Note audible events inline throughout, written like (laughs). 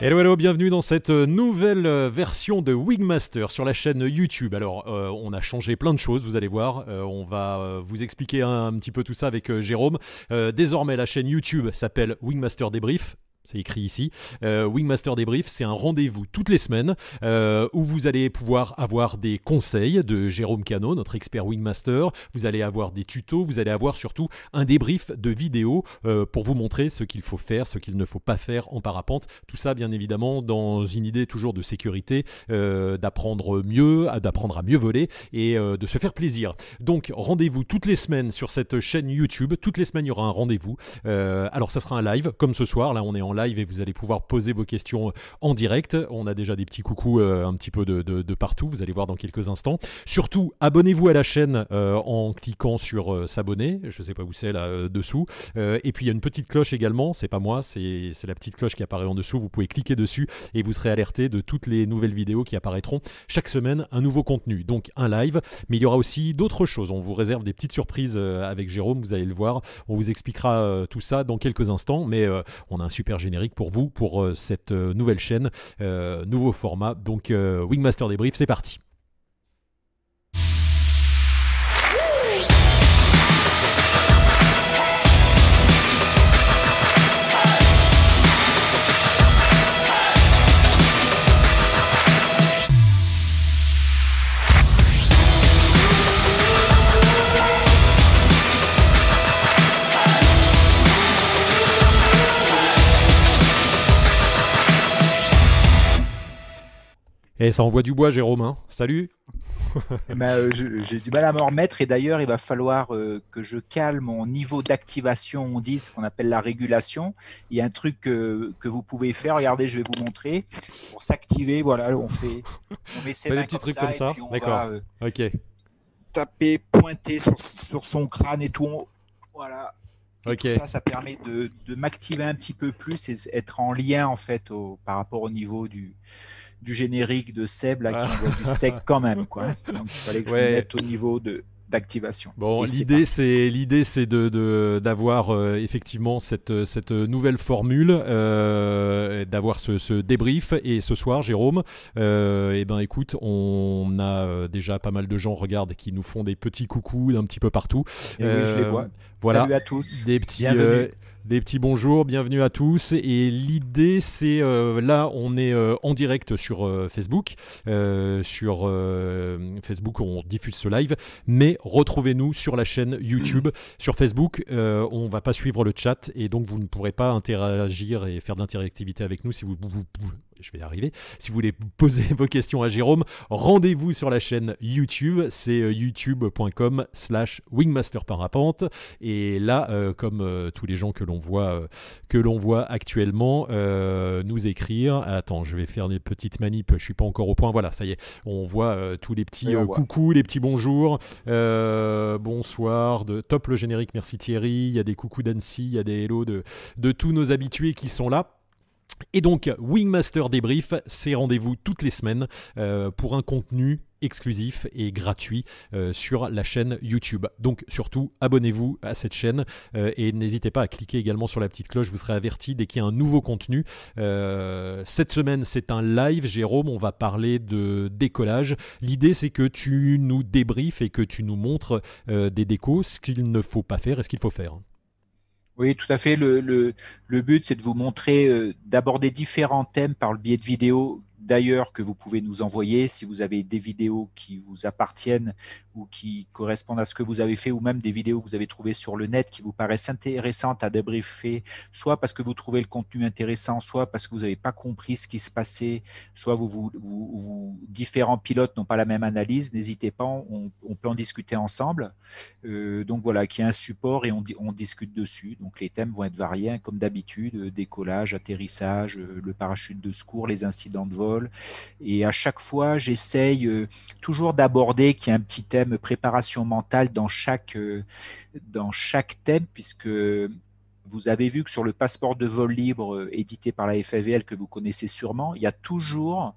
Hello, hello, bienvenue dans cette nouvelle euh, version de Wingmaster sur la chaîne YouTube. Alors, euh, on a changé plein de choses, vous allez voir. Euh, on va vous expliquer un, petit peu tout ça avec Jérôme. désormais, la chaîne YouTube s'appelle Wingmaster Débrief c'est écrit ici. Euh, Wingmaster Débrief, c'est un rendez-vous toutes les semaines euh, où vous allez pouvoir avoir des conseils de Jérôme Cano, notre expert Wingmaster. Vous allez avoir des tutos, vous allez avoir surtout un débrief de vidéos euh, pour vous montrer ce qu'il faut faire, ce qu'il ne faut pas faire en parapente. Tout ça, bien évidemment, dans une idée toujours de sécurité, d'apprendre mieux, d'apprendre à mieux voler et de se faire plaisir. Donc, rendez-vous toutes les semaines sur cette chaîne YouTube. Toutes les semaines, il y aura un rendez-vous. alors, ça sera un live, comme ce soir. Là, on est en live et vous allez pouvoir poser vos questions en direct. On a déjà des petits coucous euh, un petit peu de, partout, vous allez voir dans quelques instants. Surtout, abonnez-vous à la chaîne euh, en cliquant sur euh, s'abonner, je ne sais pas où c'est là dessous. et puis il y a une petite cloche également, c'est pas moi, c'est la petite cloche qui apparaît en dessous, vous pouvez cliquer dessus et vous serez alerté de toutes les nouvelles vidéos qui apparaîtront chaque semaine, un nouveau contenu, donc un live, mais il y aura aussi d'autres choses, on vous réserve des petites surprises avec Jérôme, vous allez le voir, on vous expliquera tout ça dans quelques instants, mais on a un super pour vous, pour euh, cette euh, nouvelle chaîne, euh, nouveau format. Donc Wingmaster Débrief, c'est parti. Et ça envoie du bois, Jérôme. Hein. Salut. Eh ben, euh, j'ai du mal à m'en remettre et d'ailleurs il va falloir euh, que je calme mon niveau d'activation, on dit ce qu'on appelle la régulation. Il y a un truc que, vous pouvez faire, regardez, je vais vous montrer. Pour s'activer, voilà, on fait, on met ses mains comme, ça, comme ça, et puis on va euh, taper, pointer sur, son crâne et tout. Voilà. ça, ça permet de, m'activer un petit peu plus et être en lien en fait par rapport au niveau du, du générique de Seb là, qui ah. envoie du steak (laughs) quand même. Quoi. Donc il fallait que je me mette au niveau de d'activation. Bon, l'idée c'est l'idée c'est de d'avoir euh, effectivement cette cette nouvelle formule, euh, d'avoir ce, ce, débrief et ce soir, Jérôme, euh, et eh ben écoute, on a euh, déjà pas mal de gens regarde qui nous font des petits coucous d'un petit peu partout. Et oui, je les vois. Voilà, Salut à tous. Des petits des petits bonjours, bienvenue à tous. Et l'idée, c'est euh, là, on est euh, en direct sur euh, Facebook. sur Facebook, on diffuse ce live. Mais retrouvez-nous sur la chaîne YouTube. (clears throat) sur Facebook, on va pas suivre le chat et donc vous ne pourrez pas interagir et faire d'interactivité avec nous si vous, vous, je vais y arriver. Si vous voulez poser (laughs) vos questions à Jérôme, rendez-vous sur la chaîne YouTube. C'est euh, youtube.com slash wingmasterparapente. Et là, euh, comme euh, tous les gens que l'on voit, que l'on voit actuellement, nous écrire. Attends, je vais faire des petites manips. Je suis pas encore au point. Voilà, ça y est. On voit tous les petits coucous, les petits bonjours. bonsoir. De top le générique. Merci Thierry. Il y a des coucous d'Annecy. Il y a des hello de, de tous nos habitués qui sont là. Et donc, Wingmaster Débrief, c'est rendez-vous toutes les semaines euh, pour un contenu exclusif et gratuit euh, sur la chaîne YouTube. Donc surtout, abonnez-vous à cette chaîne euh, et n'hésitez pas à cliquer également sur la petite cloche, vous serez averti dès qu'il y a un nouveau contenu. cette semaine, c'est un live, Jérôme, on va parler de décollage. L'idée, c'est que tu nous débriefes et que tu nous montres des décos, ce qu'il ne faut pas faire et ce qu'il faut faire. Oui, tout à fait. Le, le, le but, c'est de vous montrer, euh, d'aborder différents thèmes par le biais de vidéos d'ailleurs que vous pouvez nous envoyer si vous avez des vidéos qui vous appartiennent ou qui correspondent à ce que vous avez fait ou même des vidéos que vous avez trouvées sur le net qui vous paraissent intéressantes à débriefer, soit parce que vous trouvez le contenu intéressant, soit parce que vous n'avez pas compris ce qui se passait, soit vous, différents pilotes n'ont pas la même analyse, n'hésitez pas, on, peut en discuter ensemble. Euh, donc voilà, qui est un support et on, on, discute dessus. Donc les thèmes vont être variés, hein, comme d'habitude, euh, décollage, atterrissage, euh, le parachute de secours, les incidents de vol, et à chaque fois, j'essaye euh, toujours d'aborder qu'il y a un petit thème préparation mentale dans chaque, euh, dans chaque thème, puisque vous avez vu que sur le passeport de vol libre euh, édité par la FAVL que vous connaissez sûrement, il y a toujours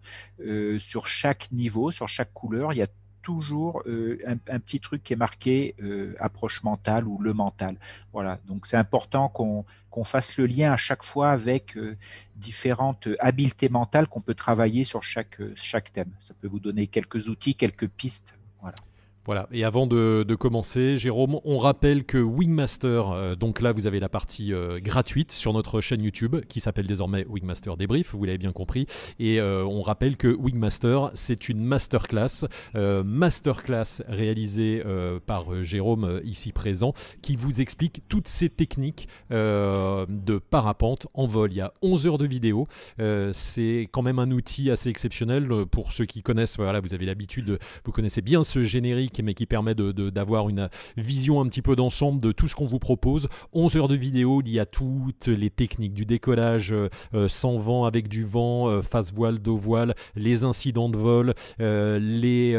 sur chaque niveau, sur chaque couleur, il y a toujours un, petit truc qui est marqué approche mentale ou le mental. Voilà, donc c'est important qu'on fasse le lien à chaque fois avec différentes habiletés mentales qu'on peut travailler sur chaque, chaque thème. Ça peut vous donner quelques outils, quelques pistes. Voilà. Et avant de, commencer, Jérôme, on rappelle que Wingmaster, euh, donc là vous avez la partie euh, gratuite sur notre chaîne YouTube qui s'appelle désormais Wingmaster Débrief, vous l'avez bien compris, et euh, on rappelle que Wingmaster c'est une masterclass, masterclass réalisée par Jérôme ici présent, qui vous explique toutes ces techniques de parapente en vol. Il y a 11 heures de vidéo, c'est quand même un outil assez exceptionnel pour ceux qui connaissent, voilà, vous avez l'habitude, vous connaissez bien ce générique mais qui permet d'avoir une vision un petit peu d'ensemble de tout ce qu'on vous propose. 11 heures de vidéo, il y a toutes les techniques du décollage euh, euh, sans vent, avec du vent, euh, face voile, dos voile, les incidents de vol, les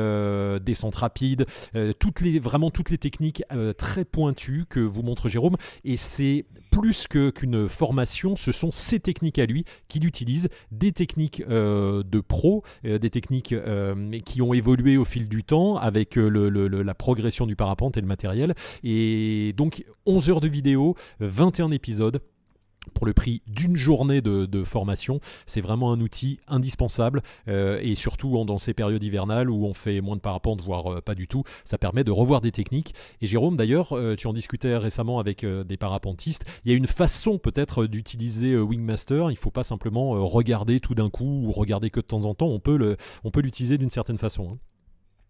descentes rapides, toutes les, vraiment toutes les techniques très pointues que vous montre Jérôme. Et c'est plus qu'une formation, ce sont ces techniques à lui qu'il utilise, des techniques de pro, des techniques qui ont évolué au fil du temps avec le la progression du parapente et le matériel. Et donc 11 heures de vidéo, 21 épisodes pour le prix d'une journée de, formation. C'est vraiment un outil indispensable euh, et surtout dans ces périodes hivernales où on fait moins de parapente, voire euh, pas du tout, ça permet de revoir des techniques. Et Jérôme, d'ailleurs, euh, tu en discutais récemment avec des parapentistes, il y a une façon peut-être d'utiliser Wingmaster, il ne faut pas simplement regarder tout d'un coup ou regarder que de temps en temps, on peut l'utiliser d'une certaine façon. Hein.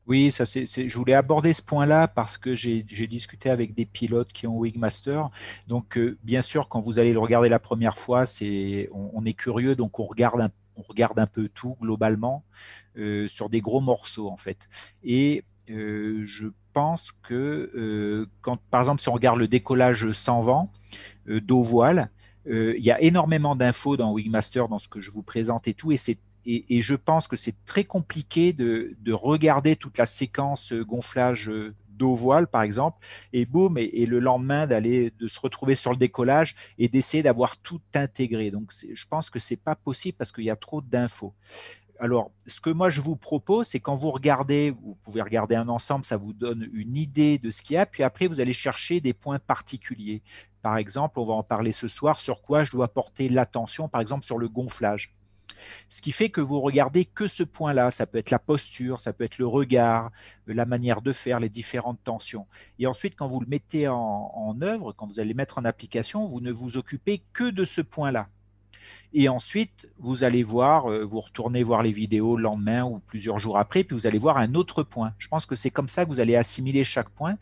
Oui, ça c'est, je voulais aborder ce point-là parce que j'ai, discuté avec des pilotes qui ont Wingmaster. Donc, euh, bien sûr, quand vous allez le regarder la première fois, c'est, on, est curieux, donc on regarde un, on regarde un peu tout globalement euh, sur des gros morceaux en fait. Et euh, je pense que quand, par exemple, si on regarde le décollage sans vent d'eau voile, il y a énormément d'infos dans Wingmaster, dans ce que je vous présente et tout, et c'est et, je pense que c'est très compliqué de, regarder toute la séquence euh, gonflage euh, d'eau voile, par exemple, et boum, et, le lendemain d'aller, de se retrouver sur le décollage et d'essayer d'avoir tout intégré. Donc, je pense que c'est pas possible parce qu'il y a trop d'infos. Alors, ce que moi je vous propose, c'est quand vous regardez, vous pouvez regarder un ensemble, ça vous donne une idée de ce qu'il y a, puis après vous allez chercher des points particuliers. Par exemple, on va en parler ce soir, sur quoi je dois porter l'attention, par exemple sur le gonflage. Ce qui fait que vous regardez que ce point-là. Ça peut être la posture, ça peut être le regard, la manière de faire, les différentes tensions. Et ensuite, quand vous le mettez en, œuvre, quand vous allez mettre en application, vous ne vous occupez que de ce point-là. Et ensuite, vous allez voir, euh, vous retournez voir les vidéos le lendemain ou plusieurs jours après, puis vous allez voir un autre point. Je pense que c'est comme ça que vous allez assimiler chaque point,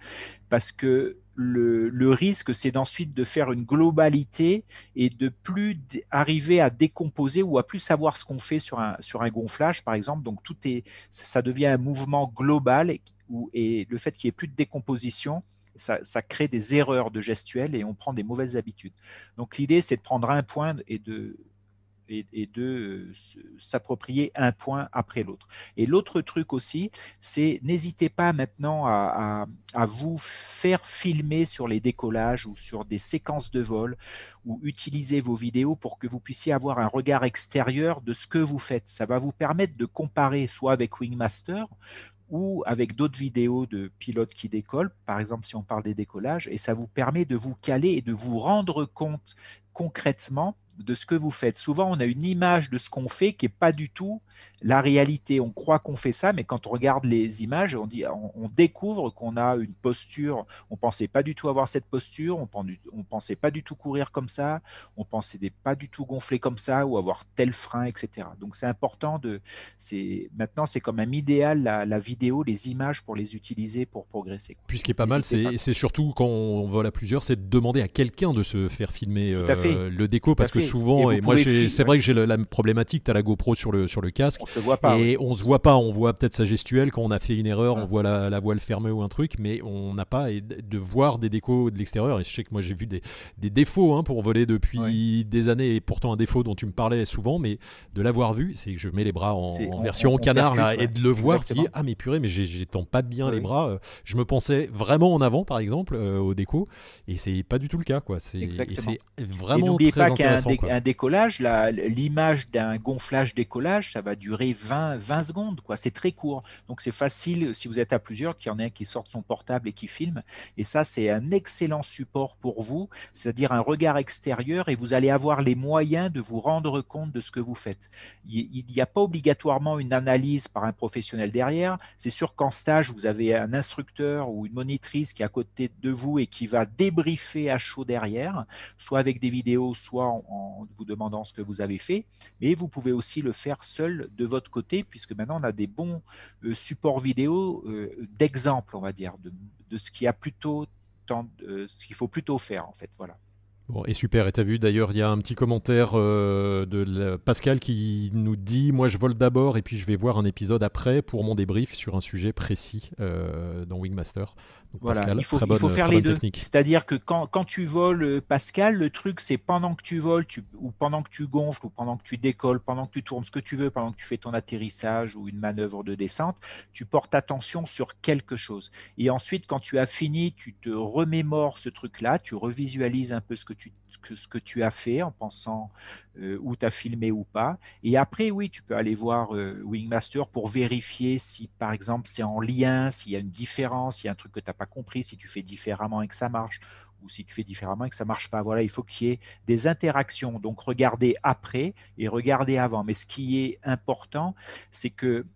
parce que le, risque, c'est d'ensuite de faire une globalité et de plus arriver à décomposer ou à plus savoir ce qu'on fait sur un, gonflage, par exemple. Donc, tout est, ça devient un mouvement global et, et le fait qu'il n'y ait plus de décomposition, ça, crée des erreurs de gestuelle et on prend des mauvaises habitudes. Donc, l'idée, c'est de prendre un point et de, s'approprier un point après l'autre. Et l'autre truc aussi, c'est n'hésitez pas maintenant à, vous faire filmer sur les décollages ou sur des séquences de vol ou utiliser vos vidéos pour que vous puissiez avoir un regard extérieur de ce que vous faites. Ça va vous permettre de comparer soit avec Wingmaster ou avec d'autres vidéos de pilotes qui décollent, par exemple si on parle des décollages, et ça vous permet de vous caler et de vous rendre compte concrètement de ce que vous faites. Souvent, on a une image de ce qu'on fait qui n'est pas du tout la réalité. On croit qu'on fait ça, mais quand on regarde les images, on, dit, on, découvre qu'on a une posture. On pensait pas du tout avoir cette posture. On, on pensait pas du tout courir comme ça. On pensait pas du tout gonfler comme ça ou avoir tel frein, etc. Donc c'est important de. C'est maintenant c'est comme un idéal la, vidéo, les images pour les utiliser pour progresser. Puis ce qui est pas mal, c'est surtout quand on vole à plusieurs, c'est de demander à quelqu'un de se faire filmer euh, le déco parce que souvent, et, moi c'est vrai que j'ai la problématique, tu as la GoPro sur le, sur le casque. On se voit pas. Et on se voit pas, on voit peut-être sa gestuelle quand on a fait une erreur, on voit la, voile fermée ou un truc, mais on n'a pas de voir des décos de l'extérieur. Et je sais que moi j'ai vu des, des défauts hein, pour voler depuis des années, et pourtant un défaut dont tu me parlais souvent, mais de l'avoir vu, c'est que je mets les bras en, version canard là, et de le voir, qui ah mais purée, mais j'étends pas bien les bras. Je me pensais vraiment en avant par exemple euh, au déco, et c'est pas du tout le cas quoi. C'est vraiment et n'oubliez pas qu'un un décollage, l'image d'un gonflage décollage, ça va durer 20, 20 secondes, quoi. C'est très court. Donc c'est facile si vous êtes à plusieurs, qu'il y en ait un qui sorte son portable et qui filme. Et ça, c'est un excellent support pour vous, c'est-à-dire un regard extérieur et vous allez avoir les moyens de vous rendre compte de ce que vous faites. Il n'y a pas obligatoirement une analyse par un professionnel derrière. C'est sûr qu'en stage, vous avez un instructeur ou une monitrice qui est à côté de vous et qui va débriefer à chaud derrière, soit avec des vidéos, soit en, vous demandant ce que vous avez fait. Mais vous pouvez aussi le faire seul de votre côté, puisque maintenant on a des bons euh, supports vidéo euh, d'exemple, on va dire, de, ce qu'il a plutôt euh, ce qu'il faut plutôt faire en fait. Voilà. Bon, et super, et tu as vu d'ailleurs, il y a un petit commentaire de Pascal qui nous dit Moi je vole d'abord et puis je vais voir un épisode après pour mon débrief sur un sujet précis dans Wingmaster voilà, il faut, il faut faire les deux. C'est-à-dire que quand, quand, tu voles, euh, Pascal, le truc, c'est pendant que tu voles, tu, ou pendant que tu gonfles, ou pendant que tu décolles, pendant que tu tournes ce que tu veux, pendant que tu fais ton atterrissage ou une manœuvre de descente, tu portes attention sur quelque chose. Et ensuite, quand tu as fini, tu te remémores ce truc-là, tu revisualises un peu ce que tu, ce que tu as fait en pensant euh, où tu as filmé ou pas. Et après, oui, tu peux aller voir euh, Wingmaster pour vérifier si, par exemple, c'est en lien, s'il y a une différence, s'il y a un truc que tu n'as pas compris, si tu fais différemment et que ça marche, ou si tu fais différemment et que ça marche pas. Voilà, il faut qu'il y ait des interactions. Donc, regardez après et regardez avant. Mais ce qui est important, c'est que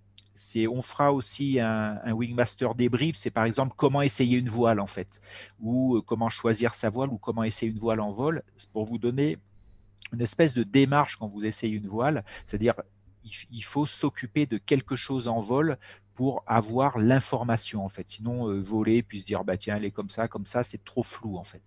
on fera aussi un, un, Wingmaster débrief, c'est par exemple comment essayer une voile en fait, ou euh, comment choisir sa voile, ou comment essayer une voile en vol, pour vous donner une espèce de démarche quand vous essayez une voile, c'est-à-dire il faut s'occuper de quelque chose en vol pour avoir l'information en fait. Sinon, euh, voler puis se dire bah tiens, elle est comme ça, comme ça, c'est trop flou en fait.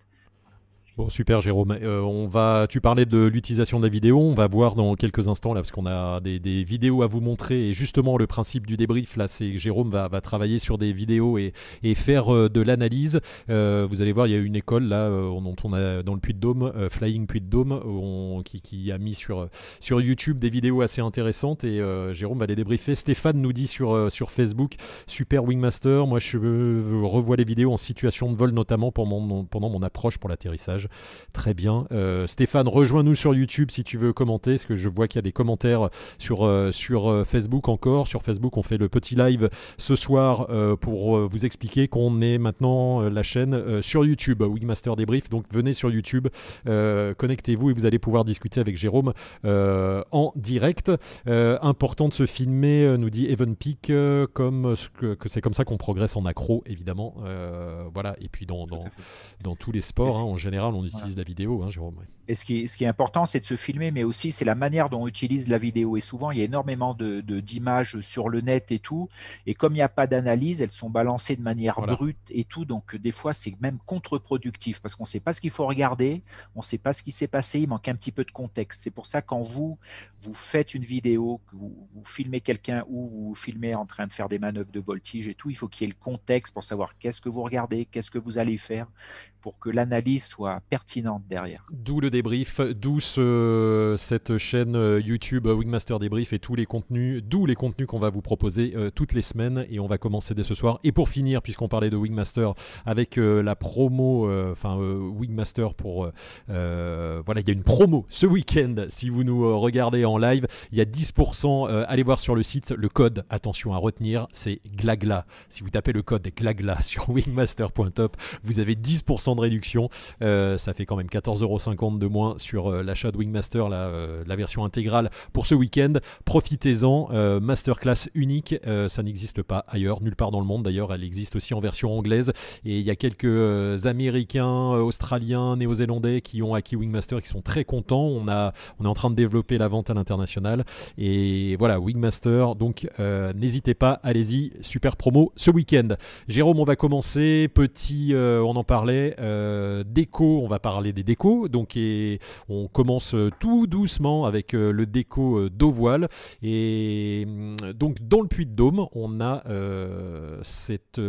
Bon, super Jérôme. Euh, on va, tu parlais de l'utilisation de la vidéo, on va voir dans quelques instants là, parce qu'on a des, vidéos à vous montrer. Et justement, le principe du débrief, là, c'est que Jérôme va, travailler sur des vidéos et, faire euh, de l'analyse. Euh, vous allez voir, il y a une école là, dont on a dans le Puy de Dôme, Flying Puy de Dôme, qui, a mis sur, sur YouTube des vidéos assez intéressantes. Et Jérôme va les débriefer. Stéphane nous dit sur, sur Facebook, super Wingmaster. Moi, je revois les vidéos en situation de vol, notamment pendant mon approche pour l'atterrissage. Très bien. Euh, Stéphane, rejoins-nous sur YouTube si tu veux commenter, parce que je vois qu'il y a des commentaires sur, euh, sur euh, Facebook encore. Sur Facebook, on fait le petit live ce soir pour vous expliquer qu'on est maintenant la chaîne sur YouTube, Wingmaster Débrief. Donc venez sur YouTube, connectez-vous et vous allez pouvoir discuter avec Jérôme en direct. important de se filmer, nous dit Evan Peak, comme que, que c'est comme ça qu'on progresse en accro, évidemment. voilà. Et puis dans, dans, dans tous les sports, hein, en général, on utilise la vidéo, hein, Jérôme. Et ce qui est, ce qui est important, c'est de se filmer, mais aussi c'est la manière dont on utilise la vidéo. Et souvent, il y a énormément de, d'images sur le net et tout. Et comme il n'y a pas d'analyse, elles sont balancées de manière brute et tout. Donc des fois, c'est même contre-productif parce qu'on ne sait pas ce qu'il faut regarder, on ne sait pas ce qui s'est passé, il manque un petit peu de contexte. C'est pour ça quand vous vous faites une vidéo, que vous, vous filmez quelqu'un ou vous filmez en train de faire des manœuvres de voltige et tout, il faut qu'il y ait le contexte pour savoir qu'est-ce que vous regardez, qu'est-ce que vous allez faire pour que l'analyse soit pertinente derrière. D'où le débrief, d'où cette chaîne euh, YouTube Wingmaster Débrief et tous les contenus, d'où les contenus qu'on va vous proposer euh, toutes les semaines et on va commencer dès ce soir. Et pour finir, puisqu'on parlait de Wingmaster, avec euh, la promo, enfin Wingmaster pour, voilà, il y a une promo ce week-end. Si vous nous regardez en live, il y a 10%. allez voir sur le site le code. Attention à retenir, c'est GLAGLA. Si vous tapez le code GLAGLA (laughs) sur wingmaster.top, vous avez 10% de réduction. Ça fait quand même 14,50€ de moins sur euh, l'achat de Wingmaster, la, euh, la, version intégrale pour ce week-end. Profitez-en, euh, masterclass unique, ça n'existe pas ailleurs, nulle part dans le monde d'ailleurs, elle existe aussi en version anglaise. Et il y a quelques Américains, Australiens, Néo-Zélandais qui ont acquis Wingmaster qui sont très contents. On est en train de développer la vente à l'international. Et voilà, Wingmaster, donc n'hésitez pas, allez-y, super promo ce week-end. Jérôme, on va commencer, petit, on en parlait, déco, on va parler des décos. Donc, on commence euh, tout doucement avec euh, le déco euh, d'eau voile. Et mm, donc, dans le puits de Dôme, on a cette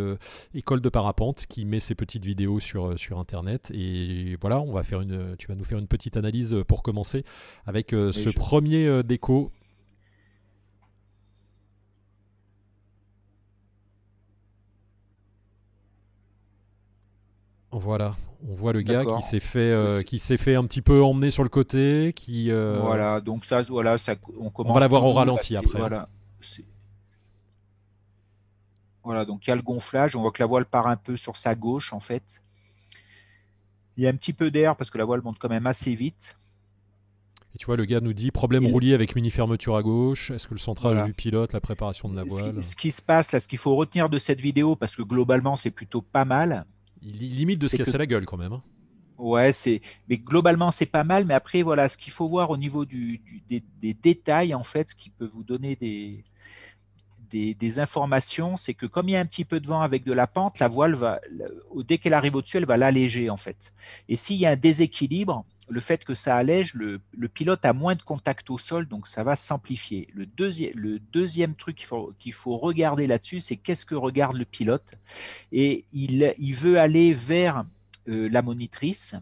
école de parapente qui met ses petites vidéos sur, sur Internet. Et voilà, on va faire une, tu vas nous faire une petite analyse pour commencer avec ce premier déco Voilà, on voit le gars qui s'est fait, euh, qui s'est fait un petit peu emmener sur le côté, qui. Euh, voilà, donc ça, voilà, ça, on commence. On va l'avoir au ralenti après. Voilà, voilà, donc il y a le gonflage. On voit que la voile part un peu sur sa gauche en fait. Il y a un petit peu d'air parce que la voile monte quand même assez vite. Et tu vois, le gars nous dit problème roulier avec mini fermeture à gauche. Est-ce que le centrage du pilote, la préparation de la voile ce qui, se passe là, ce qu'il faut retenir de cette vidéo, parce que globalement c'est plutôt pas mal, il limite de se casser la gueule quand même. Hein. Ouais, c'est. Mais globalement, c'est pas mal. Mais après, voilà, ce qu'il faut voir au niveau du, des, détails, en fait, ce qui peut vous donner des, des, informations, c'est que comme il y a un petit peu de vent avec de la pente, la voile va, dès qu'elle arrive au-dessus, elle va l'alléger en fait. Et s'il y a un déséquilibre, le fait que ça allège, le, pilote a moins de contact au sol, donc ça va s'amplifier. Le, deuxième, truc qu'il faut, regarder là-dessus, c'est qu'est-ce que regarde le pilote. Et il, veut aller vers euh, la monitrice,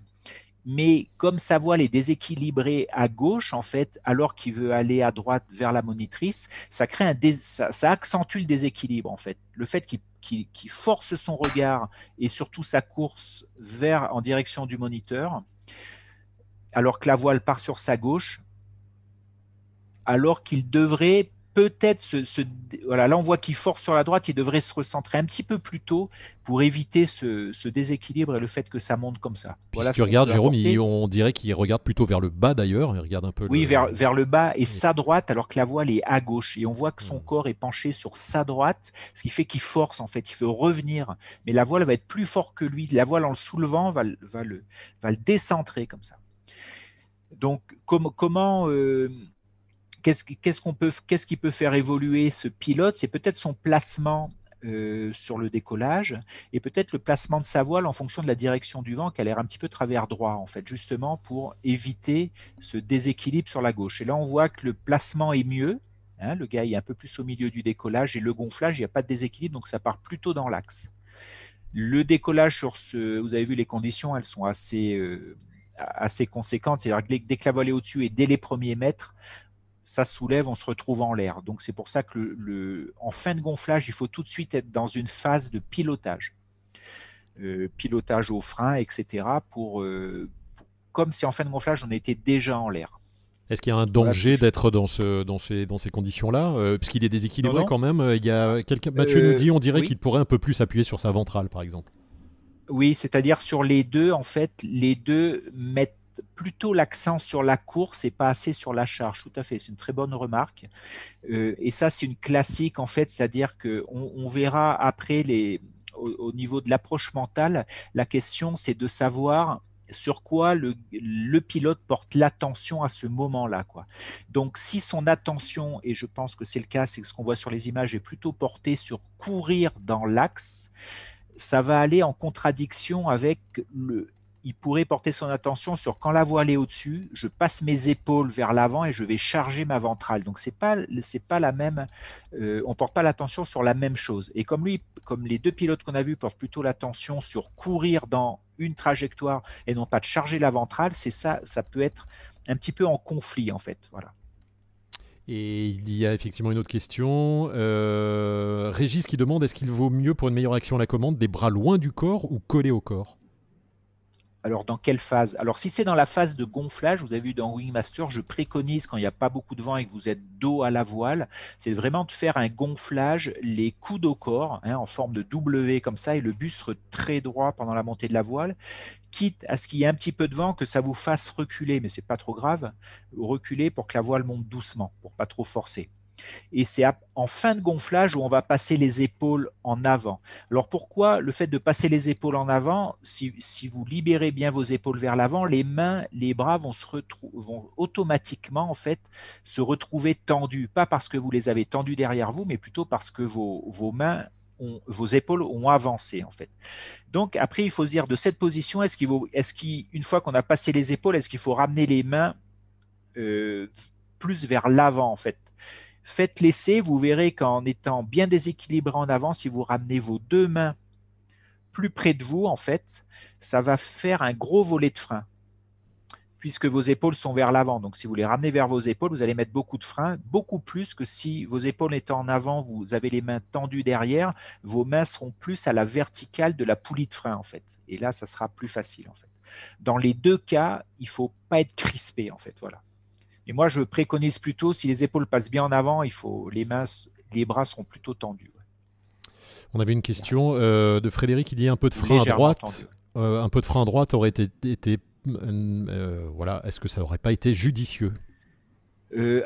mais comme sa voile est déséquilibrée à gauche, en fait, alors qu'il veut aller à droite vers la monitrice, ça, crée un ça, accentue le déséquilibre, en fait. Le fait qu'il force son regard et surtout sa course vers en direction du moniteur, alors que la voile part sur sa gauche, alors qu'il devrait peut-être se, voilà, là on voit qu'il force sur la droite, il devrait se recentrer un petit peu plus tôt pour éviter ce, déséquilibre et le fait que ça monte comme ça. Voilà si tu regardes Jérôme, on dirait qu'il regarde plutôt vers le bas d'ailleurs, il regarde un peu. Oui, vers, vers le bas et sa droite, alors que la voile est à gauche et on voit que son corps est penché sur sa droite, ce qui fait qu'il force en fait, il veut revenir, mais la voile va être plus fort que lui. La voile en le soulevant va, va le, va le décentrer comme ça. Donc, comment, euh, qu'est-ce qu'on peut, qui peut faire évoluer ce pilote? C'est peut-être son placement euh, sur le décollage et peut-être le placement de sa voile en fonction de la direction du vent qui a l'air un petit peu travers droit en fait justement pour éviter ce déséquilibre sur la gauche. Et là on voit que le placement est mieux hein, le gars est un peu plus au milieu du décollage et le gonflage il n'y a pas de déséquilibre donc ça part plutôt dans l'axe. Le décollage sur ce vous avez vu les conditions elles sont assez euh, assez conséquentes c'est-à-dire que dès que la voile est au-dessus et dès les premiers mètres ça soulève, on se retrouve en l'air. Donc c'est pour ça que le, en fin de gonflage, il faut tout de suite être dans une phase de pilotage. Euh, pilotage au frein, etc. Pour, euh, comme si en fin de gonflage, on était déjà en l'air. Est-ce qu'il y a un danger d'être dans, ce, dans ces, dans ces conditions-là euh, Puisqu'il est déséquilibré quand même. Il y a Mathieu nous dit on dirait qu'il pourrait un peu plus appuyer sur sa ventrale, par exemple. Oui, c'est-à-dire sur les deux, en fait, les deux mettent plutôt l'accent sur la course et pas assez sur la charge. Tout à fait, c'est une très bonne remarque. Euh, et ça, c'est une classique en fait, c'est-à-dire que on, verra après les, au, niveau de l'approche mentale, la question c'est de savoir sur quoi le, le pilote porte l'attention à ce moment-là. Quoi. Donc si son attention, et je pense que c'est le cas, c'est ce qu'on voit sur les images, est plutôt portée sur courir dans l'axe, ça va aller en contradiction avec le, il pourrait porter son attention sur quand la voile est au-dessus, je passe mes épaules vers l'avant et je vais charger ma ventrale. Donc c'est pas c'est pas la même, euh, on porte pas l'attention sur la même chose. Et comme lui, comme les deux pilotes qu'on a vus portent plutôt l'attention sur courir dans une trajectoire et non pas de charger la ventrale, c'est ça, ça peut être un petit peu en conflit en fait. Voilà. Et il y a effectivement une autre question. Euh, Régis qui demande est-ce qu'il vaut mieux pour une meilleure action à la commande des bras loin du corps ou collés au corps? Alors, dans quelle phase? Alors, si c'est dans la phase de gonflage, vous avez vu dans Wingmaster, je préconise quand il n'y a pas beaucoup de vent et que vous êtes dos à la voile, c'est vraiment de faire un gonflage, les coudes au corps, hein, en forme de W comme ça, et le buste très droit pendant la montée de la voile, quitte à ce qu'il y ait un petit peu de vent, que ça vous fasse reculer, mais c'est pas trop grave, reculer pour que la voile monte doucement, pour pas trop forcer. Et c'est en fin de gonflage où on va passer les épaules en avant. Alors pourquoi le fait de passer les épaules en avant si, vous libérez bien vos épaules vers l'avant, les mains, les bras vont, se automatiquement en fait se retrouver tendus. Pas parce que vous les avez tendus derrière vous, mais plutôt parce que vos, mains vos épaules ont avancé en fait. Donc après, il faut se dire de cette position, est-ce qu'il est-ce fois qu'on a passé les épaules, est-ce qu'il faut ramener les mains euh, plus vers l'avant en fait? Faites l'essai, vous verrez qu'en étant bien déséquilibré en avant, si vous ramenez vos deux mains plus près de vous, en fait, ça va faire un gros volet de frein. Puisque vos épaules sont vers l'avant. Donc, si vous les ramenez vers vos épaules, vous allez mettre beaucoup de frein, beaucoup plus que si vos épaules étant en avant, vous avez les mains tendues derrière, vos mains seront plus à la verticale de la poulie de frein, en fait. Et là, ça sera plus facile, en fait. Dans les deux cas, il ne faut pas être crispé, en fait. Voilà. Et moi, je préconise plutôt, si les épaules passent bien en avant, il faut les mains, les bras seront plutôt tendus. On avait une question euh, de Frédéric qui dit un peu de frein à droite. Euh, un peu de frein à droite aurait été, voilà. Est-ce que ça n'aurait pas été judicieux?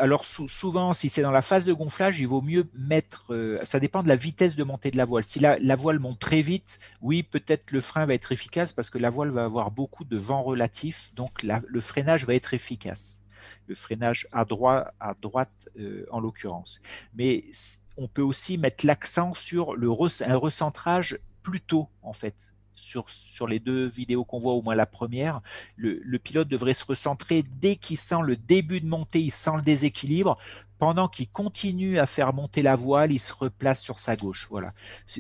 Alors souvent, si c'est dans la phase de gonflage, il vaut mieux mettre. ça dépend de la vitesse de montée de la voile. Si la, voile monte très vite, oui, peut-être le frein va être efficace parce que la voile va avoir beaucoup de vent relatif, donc le freinage va être efficace. Le freinage à, droite, à droite en l'occurrence. Mais on peut aussi mettre l'accent sur le un recentrage plus tôt, en fait. Sur, les deux vidéos qu'on voit, au moins la première, le, le pilote devrait se recentrer dès qu'il sent le début de montée, il sent le déséquilibre, pendant qu'il continue à faire monter la voile, il se replace sur sa gauche. Voilà.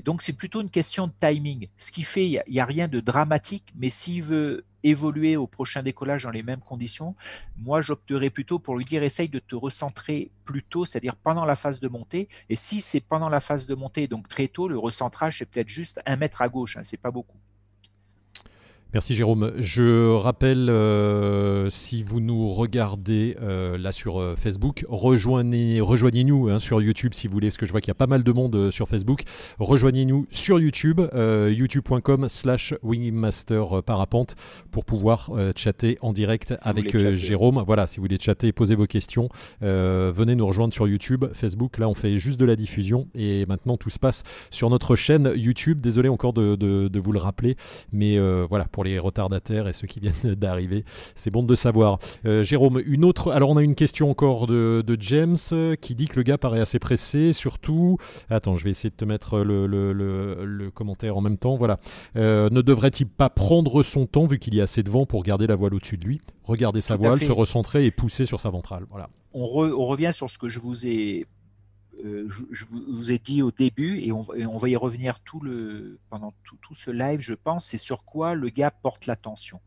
Donc c'est plutôt une question de timing. Ce qui fait, il n'y a, rien de dramatique, mais s'il veut évoluer au prochain décollage dans les mêmes conditions, moi j'opterais plutôt pour lui dire essaye de te recentrer plus tôt, c'est-à-dire pendant la phase de montée. Et si c'est pendant la phase de montée, donc très tôt, le recentrage c'est peut-être juste un mètre à gauche, hein, c'est pas beaucoup. Merci Jérôme. Je rappelle, euh, si vous nous regardez euh, là sur euh, Facebook, rejoignez, rejoignez-nous hein, sur YouTube si vous voulez, parce que je vois qu'il y a pas mal de monde sur Facebook. Rejoignez-nous sur YouTube, youtube.com slash wingmaster parapente pour pouvoir chatter en direct avec Jérôme. Voilà, si vous voulez chatter, poser vos questions, venez nous rejoindre sur YouTube, Facebook. Là, on fait juste de la diffusion et maintenant tout se passe sur notre chaîne YouTube. Désolé encore de, de vous le rappeler, mais voilà, pour les retardataires et ceux qui viennent (laughs) d'arriver. C'est bon de savoir. Euh, Jérôme, une autre. Alors, on a une question encore de, James euh, qui dit que le gars paraît assez pressé, surtout. Attends, je vais essayer de te mettre le, commentaire en même temps. Voilà. Euh, ne devrait-il pas prendre son temps vu qu'il y a assez de vent pour garder la voile au-dessus de lui? Regarder sa voile, se recentrer et pousser sur sa ventrale. Voilà. On, on, revient sur ce que je vous ai euh, je, vous ai dit au début, et on, va y revenir tout le, pendant tout, ce live, je pense, c'est sur quoi le gars porte l'attention.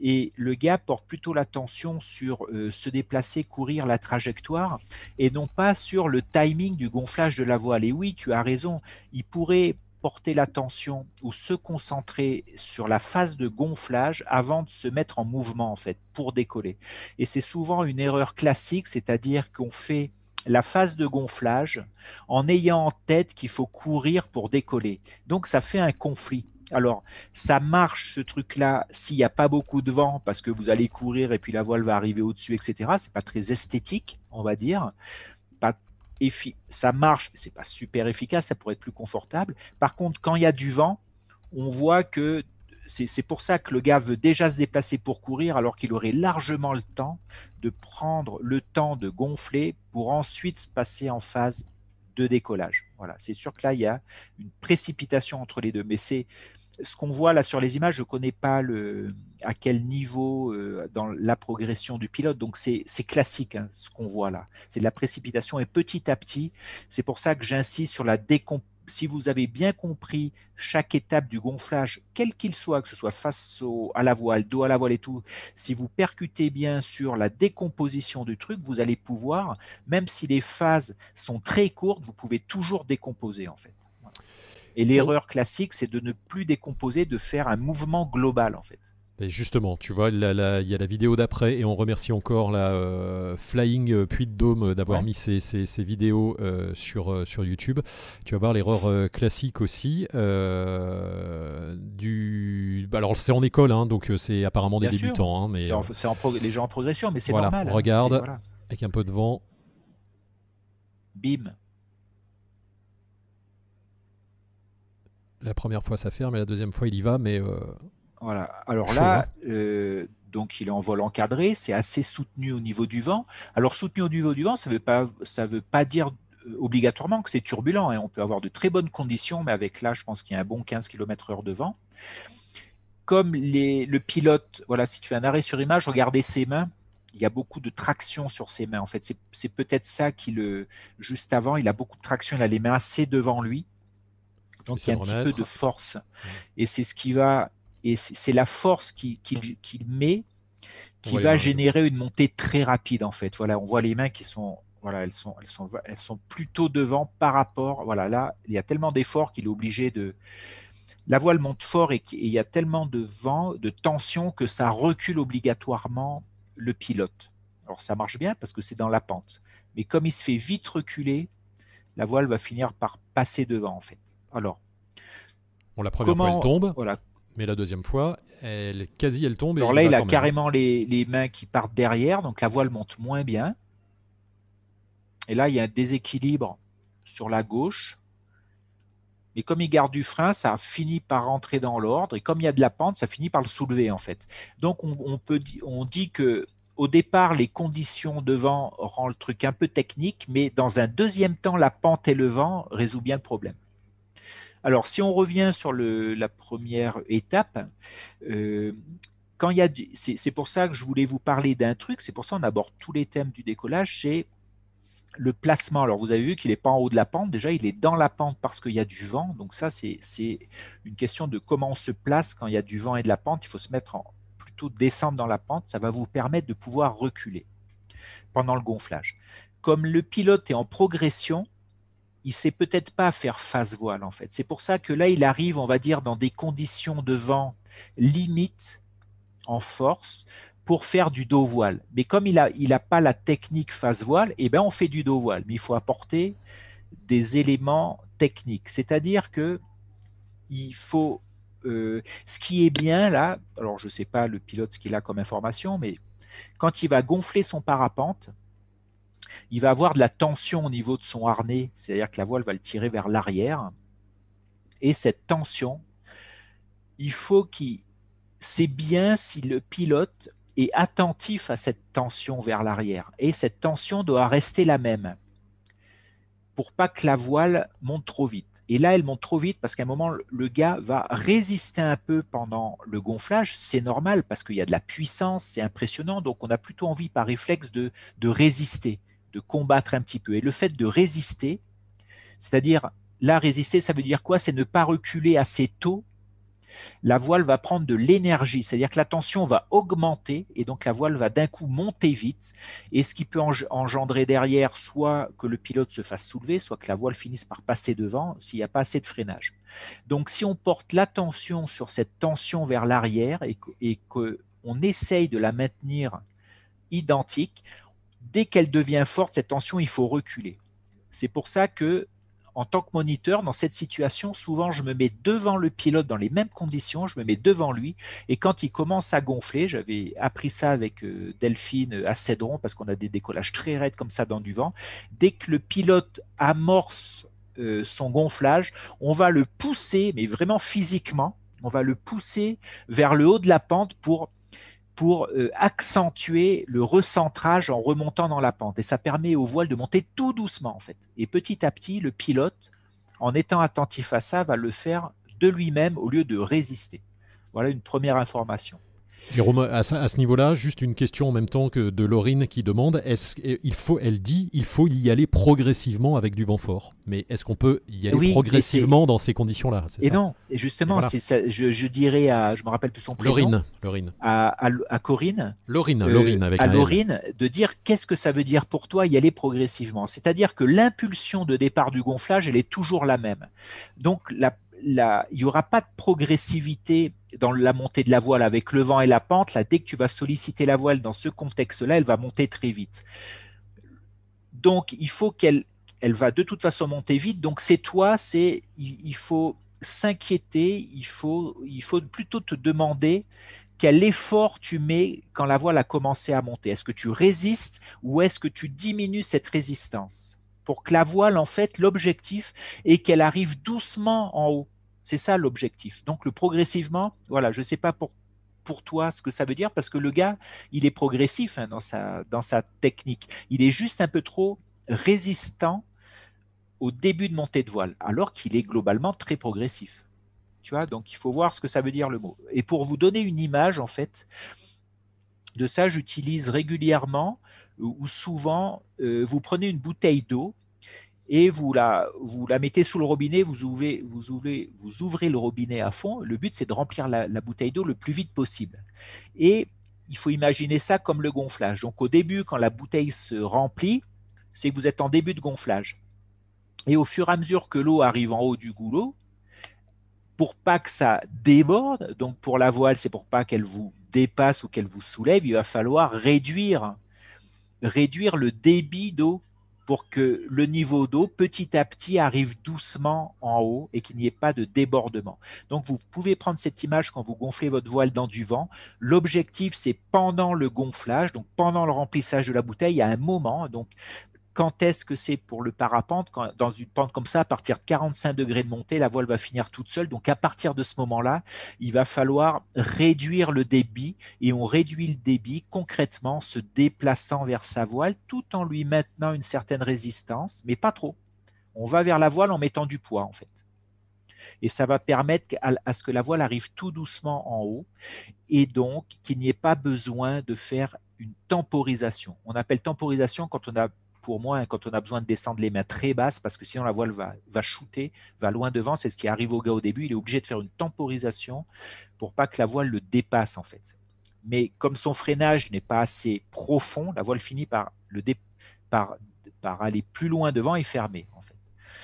Et le gars porte plutôt l'attention sur euh, se déplacer, courir la trajectoire, et non pas sur le timing du gonflage de la voile. Et oui, tu as raison, il pourrait porter l'attention ou se concentrer sur la phase de gonflage avant de se mettre en mouvement en fait pour décoller. Et c'est souvent une erreur classique, c'est-à-dire qu'on fait la phase de gonflage en ayant en tête qu'il faut courir pour décoller. Donc ça fait un conflit. Alors, ça marche ce truc-là s'il n'y a pas beaucoup de vent parce que vous allez courir et puis la voile va arriver au-dessus, etc. C'est pas très esthétique, on va dire. Pas ça marche, mais c'est pas super efficace, ça pourrait être plus confortable. Par contre, quand il y a du vent, on voit que c'est pour ça que le gars veut déjà se déplacer pour courir alors qu'il aurait largement le temps de prendre le temps de gonfler pour ensuite se passer en phase de décollage. Voilà, c'est sûr que là, il y a une précipitation entre les deux. Mais c'est ce qu'on voit là sur les images, je ne connais pas le, à quel niveau euh, dans la progression du pilote. Donc c'est classique hein, ce qu'on voit là. C'est de la précipitation et petit à petit, c'est pour ça que j'insiste sur la décomposition si vous avez bien compris chaque étape du gonflage, quel qu'il soit, que ce soit face à la voile, dos à la voile et tout, si vous percutez bien sur la décomposition du truc, vous allez pouvoir, même si les phases sont très courtes, vous pouvez toujours décomposer en fait. Et l'erreur classique, c'est de ne plus décomposer, de faire un mouvement global en fait justement, tu vois, il y a la vidéo d'après et on remercie encore la euh, Flying euh, Puy de Dôme euh, d'avoir mis ces, vidéos sur, sur YouTube. Tu vas voir l'erreur classique aussi. du... Bah, alors c'est en école, hein, donc c'est apparemment des débutants. Hein, mais, c'est en, les gens en progression, mais c'est normal. Hein. regarde, avec un peu de vent. Bim. La première fois ça ferme et la deuxième fois il y va, mais voilà. Alors là, euh, donc il est en vol encadré, c'est assez soutenu au niveau du vent. Alors soutenu au niveau du vent, ça ne veut, pas, veut pas dire euh, obligatoirement que c'est turbulent. hein. On peut avoir de très bonnes conditions, mais avec là, je pense qu'il y a un bon 15 km/h de vent. Comme les, le pilote, voilà, si tu fais un arrêt sur image, regardez ses mains. Il y a beaucoup de traction sur ses mains. En fait, c'est peut-être ça qui le. Juste avant, il a beaucoup de traction. Il a les mains assez devant lui. Donc il y a un petit peu de force. Et c'est ce qui va et c'est la force qu'il met qui va générer une montée très rapide en fait. Voilà, on voit les mains qui sont voilà, elles sont, elles sont, elles sont plutôt devant par rapport. Voilà, là, il y a tellement d'efforts qu'il est obligé de. La voile monte fort et, il y a tellement de vent, de tension que ça recule obligatoirement le pilote. Alors ça marche bien parce que c'est dans la pente, mais comme il se fait vite reculer, la voile va finir par passer devant en fait. Alors, bon, la première fois elle tombe, voilà. Mais la deuxième fois, elle quasi elle tombe. Alors là, il a carrément les, les, mains qui partent derrière, donc la voile monte moins bien. Et là, il y a un déséquilibre sur la gauche. Mais comme il garde du frein, ça finit par rentrer dans l'ordre. Et comme il y a de la pente, ça finit par le soulever en fait. Donc on, peut, on dit que au départ, les conditions de vent rendent le truc un peu technique, mais dans un deuxième temps, la pente et le vent résout bien le problème. Alors, si on revient sur la première étape, euh, c'est pour ça que je voulais vous parler d'un truc. C'est pour ça qu'on aborde tous les thèmes du décollage. C'est le placement, alors vous avez vu qu'il n'est pas en haut de la pente, déjà il est dans la pente parce qu'il y a du vent, donc ça c'est une question de comment on se place quand il y a du vent et de la pente, il faut se mettre en plutôt descendre dans la pente, ça va vous permettre de pouvoir reculer pendant le gonflage. Comme le pilote est en progression, il sait peut-être pas faire face voile en fait. C'est pour ça que là il arrive, on va dire, dans des conditions de vent limite en force pour faire du dos voile. Mais comme il n'a a pas la technique face voile, eh ben on fait du dos voile. Mais il faut apporter des éléments techniques. C'est-à-dire que il faut. Euh, ce qui est bien là, alors je ne sais pas le pilote ce qu'il a comme information, mais quand il va gonfler son parapente, il va avoir de la tension au niveau de son harnais, c'est-à-dire que la voile va le tirer vers l'arrière. Et cette tension, il faut qu'il. C'est bien si le pilote est attentif à cette tension vers l'arrière. Et cette tension doit rester la même pour pas que la voile monte trop vite. Et là, elle monte trop vite parce qu'à un moment, le gars va résister un peu pendant le gonflage. C'est normal parce qu'il y a de la puissance, c'est impressionnant. Donc, on a plutôt envie par réflexe de, de résister, de combattre un petit peu. Et le fait de résister, c'est-à-dire, là, résister, ça veut dire quoi? C'est ne pas reculer assez tôt la voile va prendre de l'énergie, c'est-à-dire que la tension va augmenter et donc la voile va d'un coup monter vite et ce qui peut engendrer derrière soit que le pilote se fasse soulever, soit que la voile finisse par passer devant s'il n'y a pas assez de freinage. Donc si on porte l'attention sur cette tension vers l'arrière et qu'on essaye de la maintenir identique, dès qu'elle devient forte, cette tension, il faut reculer. C'est pour ça que en tant que moniteur, dans cette situation, souvent, je me mets devant le pilote dans les mêmes conditions, je me mets devant lui, et quand il commence à gonfler, j'avais appris ça avec euh, Delphine à Cédron, parce qu'on a des décollages très raides comme ça dans du vent, dès que le pilote amorce euh, son gonflage, on va le pousser, mais vraiment physiquement, on va le pousser vers le haut de la pente pour pour euh, accentuer le recentrage en remontant dans la pente. Et ça permet au voile de monter tout doucement, en fait. Et petit à petit, le pilote, en étant attentif à ça, va le faire de lui-même au lieu de résister. Voilà une première information. Jérôme, à, ce niveau-là, juste une question en même temps que de Laurine qui demande est-ce il faut, elle dit, il faut y aller progressivement avec du vent fort. Mais est-ce qu'on peut y aller progressivement dans ces conditions-là Et non, et justement, ça, je, dirais à, je me rappelle plus son prénom. Laurine, Laurine. À, à, Corinne. Laurine, euh, Laurine avec À Laurine, de dire qu'est-ce que ça veut dire pour toi y aller progressivement. C'est-à-dire que l'impulsion de départ du gonflage, elle est toujours la même. Donc la il n'y aura pas de progressivité dans la montée de la voile avec le vent et la pente. Là, dès que tu vas solliciter la voile dans ce contexte-là, elle va monter très vite. Donc, il faut qu'elle elle va de toute façon monter vite. Donc, c'est toi, c'est il, faut s'inquiéter, il faut, il faut plutôt te demander quel effort tu mets quand la voile a commencé à monter. Est-ce que tu résistes ou est-ce que tu diminues cette résistance pour que la voile, en fait, l'objectif est qu'elle arrive doucement en haut? C'est ça l'objectif. Donc, le progressivement, voilà, je ne sais pas pour, toi ce que ça veut dire, parce que le gars, il est progressif hein, dans, sa, dans sa technique. Il est juste un peu trop résistant au début de montée de voile, alors qu'il est globalement très progressif. Tu vois, donc il faut voir ce que ça veut dire le mot. Et pour vous donner une image, en fait, de ça, j'utilise régulièrement ou souvent, euh, vous prenez une bouteille d'eau et vous la, vous la mettez sous le robinet, vous ouvrez, vous, ouvrez, vous ouvrez le robinet à fond. Le but, c'est de remplir la, bouteille d'eau le plus vite possible. Et il faut imaginer ça comme le gonflage. Donc au début, quand la bouteille se remplit, c'est que vous êtes en début de gonflage. Et au fur et à mesure que l'eau arrive en haut du goulot, pour pas que ça déborde, donc pour la voile, c'est pour pas qu'elle vous dépasse ou qu'elle vous soulève, il va falloir réduire, réduire le débit d'eau pour que le niveau d'eau petit à petit arrive doucement en haut et qu'il n'y ait pas de débordement. Donc vous pouvez prendre cette image quand vous gonflez votre voile dans du vent. L'objectif c'est pendant le gonflage, donc pendant le remplissage de la bouteille, à un moment, quand est-ce que c'est pour le parapente Dans une pente comme ça, à partir de 45 degrés de montée, la voile va finir toute seule. Donc à partir de ce moment-là, il va falloir réduire le débit et on réduit le débit concrètement se déplaçant vers sa voile tout en lui maintenant une certaine résistance, mais pas trop. On va vers la voile en mettant du poids en fait. Et ça va permettre à, ce que la voile arrive tout doucement en haut et donc qu'il n'y ait pas besoin de faire une temporisation. On appelle temporisation quand on a pour moi, hein, quand on a besoin de descendre les mains très basses, parce que sinon la voile va, va shooter, va loin devant. C'est ce qui arrive au gars au début. Il est obligé de faire une temporisation pour pas que la voile le dépasse en fait. Mais comme son freinage n'est pas assez profond, la voile finit par, le par, par aller plus loin devant et fermer en fait.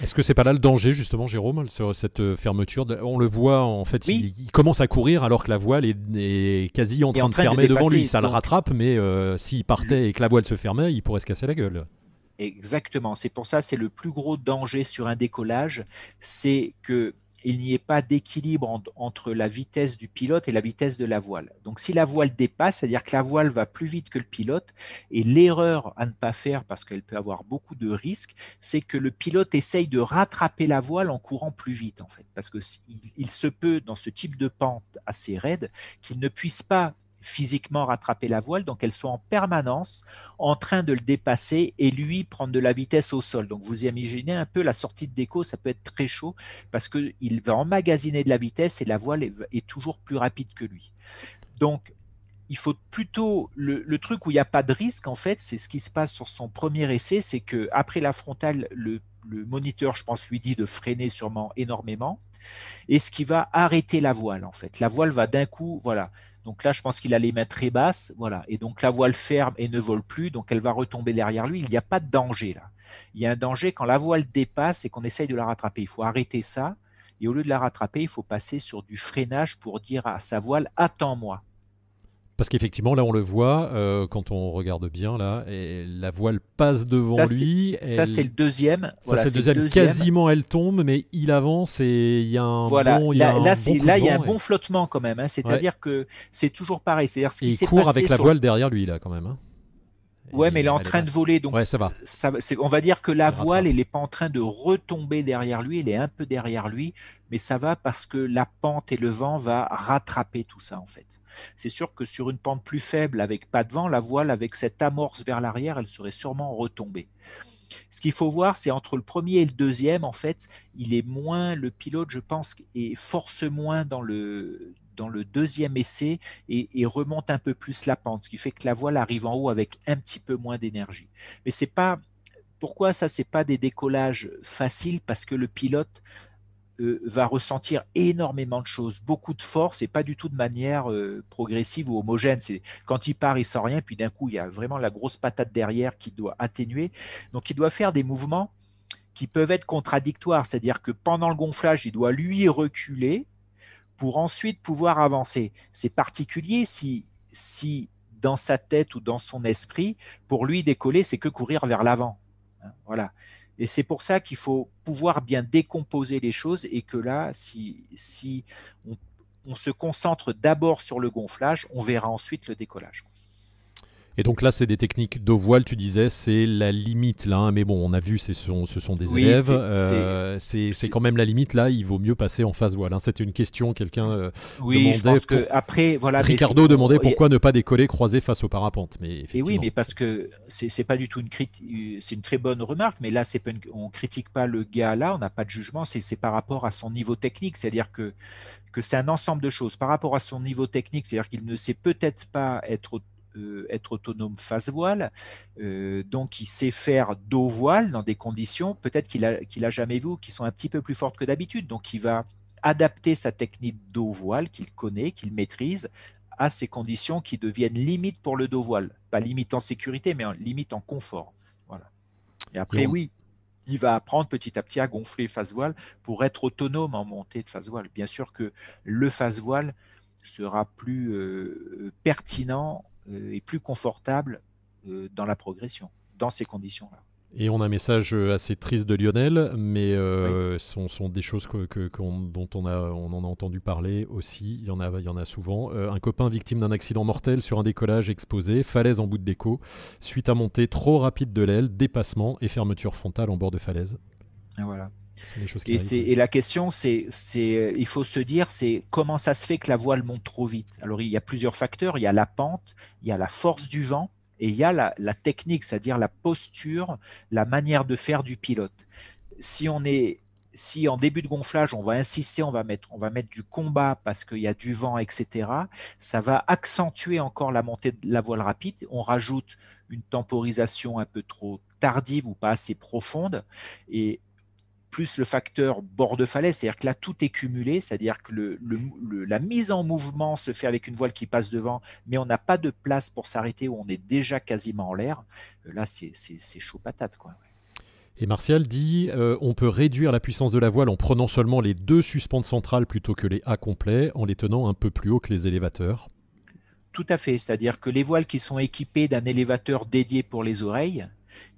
Est-ce que c'est pas là le danger justement, Jérôme, cette euh, fermeture On le voit en fait, il, commence à courir alors que la voile est, quasi en train, de fermer devant lui. Ça le rattrape, mais euh, s'il partait et que la voile se fermait, il pourrait se casser la gueule. Exactement. C'est pour ça, c'est le plus gros danger sur un décollage, c'est que il n'y ait pas d'équilibre entre la vitesse du pilote et la vitesse de la voile. Donc si la voile dépasse, c'est-à-dire que la voile va plus vite que le pilote, et l'erreur à ne pas faire, parce qu'elle peut avoir beaucoup de risques, c'est que le pilote essaye de rattraper la voile en courant plus vite, en fait. Parce qu'il il se peut, dans ce type de pente assez raide, qu'il ne puisse pas physiquement rattraper la voile, donc elles sont en permanence en train de le dépasser et lui prendre de la vitesse au sol. Donc vous imaginez un peu la sortie de déco, ça peut être très chaud parce qu'il va emmagasiner de la vitesse et la voile est, toujours plus rapide que lui. Donc il faut plutôt le, truc où il n'y a pas de risque en fait, c'est ce qui se passe sur son premier essai, c'est que après la frontale, le, le moniteur, je pense, lui dit de freiner sûrement énormément, et ce qui va arrêter la voile en fait. La voile va d'un coup, voilà, donc là, je pense qu'il a les mains très basses, voilà. Et donc la voile ferme et ne vole plus, donc elle va retomber derrière lui. Il n'y a pas de danger là. Il y a un danger quand la voile dépasse et qu'on essaye de la rattraper. Il faut arrêter ça. Et au lieu de la rattraper, il faut passer sur du freinage pour dire à sa voile attends-moi. Parce qu'effectivement, là, on le voit euh, quand on regarde bien, là, et la voile passe devant lui. Ça, c'est le deuxième. Ça, c'est le deuxième. Quasiment, elle tombe, mais il avance et il y a un voilà. bon. là, là, il y a un bon flottement quand même. Hein. C'est-à-dire que c'est toujours pareil. C'est-à-dire ce qui il court avec la voile derrière lui, là, quand même. Hein. Ouais, mais il est en train de voler, donc ça va. on va dire que la voile, elle n'est pas en train de retomber derrière lui, elle est un peu derrière lui, mais ça va parce que la pente et le vent va rattraper tout ça en fait. C'est sûr que sur une pente plus faible, avec pas de vent, la voile avec cette amorce vers l'arrière, elle serait sûrement retombée. Ce qu'il faut voir, c'est entre le premier et le deuxième, en fait, il est moins, le pilote, je pense, et force moins dans le, deuxième essai et, remonte un peu plus la pente, ce qui fait que la voile arrive en haut avec un petit peu moins d'énergie. Mais c'est pas pourquoi ça c'est pas des décollages faciles? Parce que le pilote euh, va ressentir énormément de choses, beaucoup de force et pas du tout de manière euh, progressive ou homogène. C'est quand il part, il sent rien, puis d'un coup il y a vraiment la grosse patate derrière qui doit atténuer. Donc il doit faire des mouvements qui peuvent être contradictoires, c'est-à-dire que pendant le gonflage, il doit lui reculer pour ensuite pouvoir avancer. C'est particulier si, si dans sa tête ou dans son esprit, pour lui décoller, c'est que courir vers l'avant. Hein, voilà. Et c'est pour ça qu'il faut pouvoir bien décomposer les choses et que là, si, si on, on se concentre d'abord sur le gonflage, on verra ensuite le décollage. Et donc là, c'est des techniques de voile, tu disais, c'est la limite là. Hein. mais bon, on a vu, ce sont, ce sont des élèves. C'est euh, quand même la limite là. Il vaut mieux passer en phase voile. Hein. C'était une question, quelqu'un euh, oui, Je pense que après, voilà. Ricardo demandait pourquoi ne pas décoller croisé face au parapente. Mais et oui, mais parce que c'est pas du tout une critique. C'est une très bonne remarque, mais là, c'est on critique pas le gars là. On n'a pas de jugement. C'est par rapport à son niveau technique. C'est-à-dire que que c'est un ensemble de choses par rapport à son niveau technique. C'est-à-dire qu'il ne sait peut-être pas être être autonome face voile, euh, donc il sait faire dos voile dans des conditions peut-être qu'il a, qu'il a jamais vu, qui sont un petit peu plus fortes que d'habitude. Donc il va adapter sa technique dos voile qu'il connaît, qu'il maîtrise à ces conditions qui deviennent limites pour le dos voile. Pas limite en sécurité, mais en limite en confort. Voilà. Et après, oui, il va apprendre petit à petit à gonfler face voile pour être autonome en montée de face voile. Bien sûr que le face voile sera plus euh, pertinent euh, et plus confortable euh, dans la progression, dans ces conditions-là. Et on a un message euh, assez triste de Lionel, mais euh, ce sont, des choses que, dont on, a, on en a entendu parler aussi. Il y en a, il y en a souvent. Euh, un copain victime d'un accident mortel sur un décollage exposé, falaise en bout de déco, suite à montée trop rapide de l'aile, dépassement et fermeture frontale en bord de falaise. Et voilà. Et, et, la question, c'est, il faut se dire, c'est comment ça se fait que la voile monte trop vite. Alors il y a plusieurs facteurs. Il y a la pente, il y a la force du vent et il y a la, technique, c'est-à-dire la posture, la manière de faire du pilote. Si on est si en début de gonflage, on va insister, on va mettre, on va mettre du combat parce qu'il y a du vent, etc., ça va accentuer encore la montée de la voile rapide. On rajoute une temporisation un peu trop tardive ou pas assez profonde. Et plus le facteur bord de falaise, c'est-à-dire que là, tout est cumulé, c'est-à-dire que le, la mise en mouvement se fait avec une voile qui passe devant, mais on n'a pas de place pour s'arrêter où on est déjà quasiment en l'air. Euh, là, c'est chaud patate. Quoi. Et Martial dit euh, on peut réduire la puissance de la voile en prenant seulement les deux suspentes centrales plutôt que les A complets, en les tenant un peu plus haut que les élévateurs. Tout à fait, c'est-à-dire que les voiles qui sont équipées d'un élévateur dédié pour les oreilles,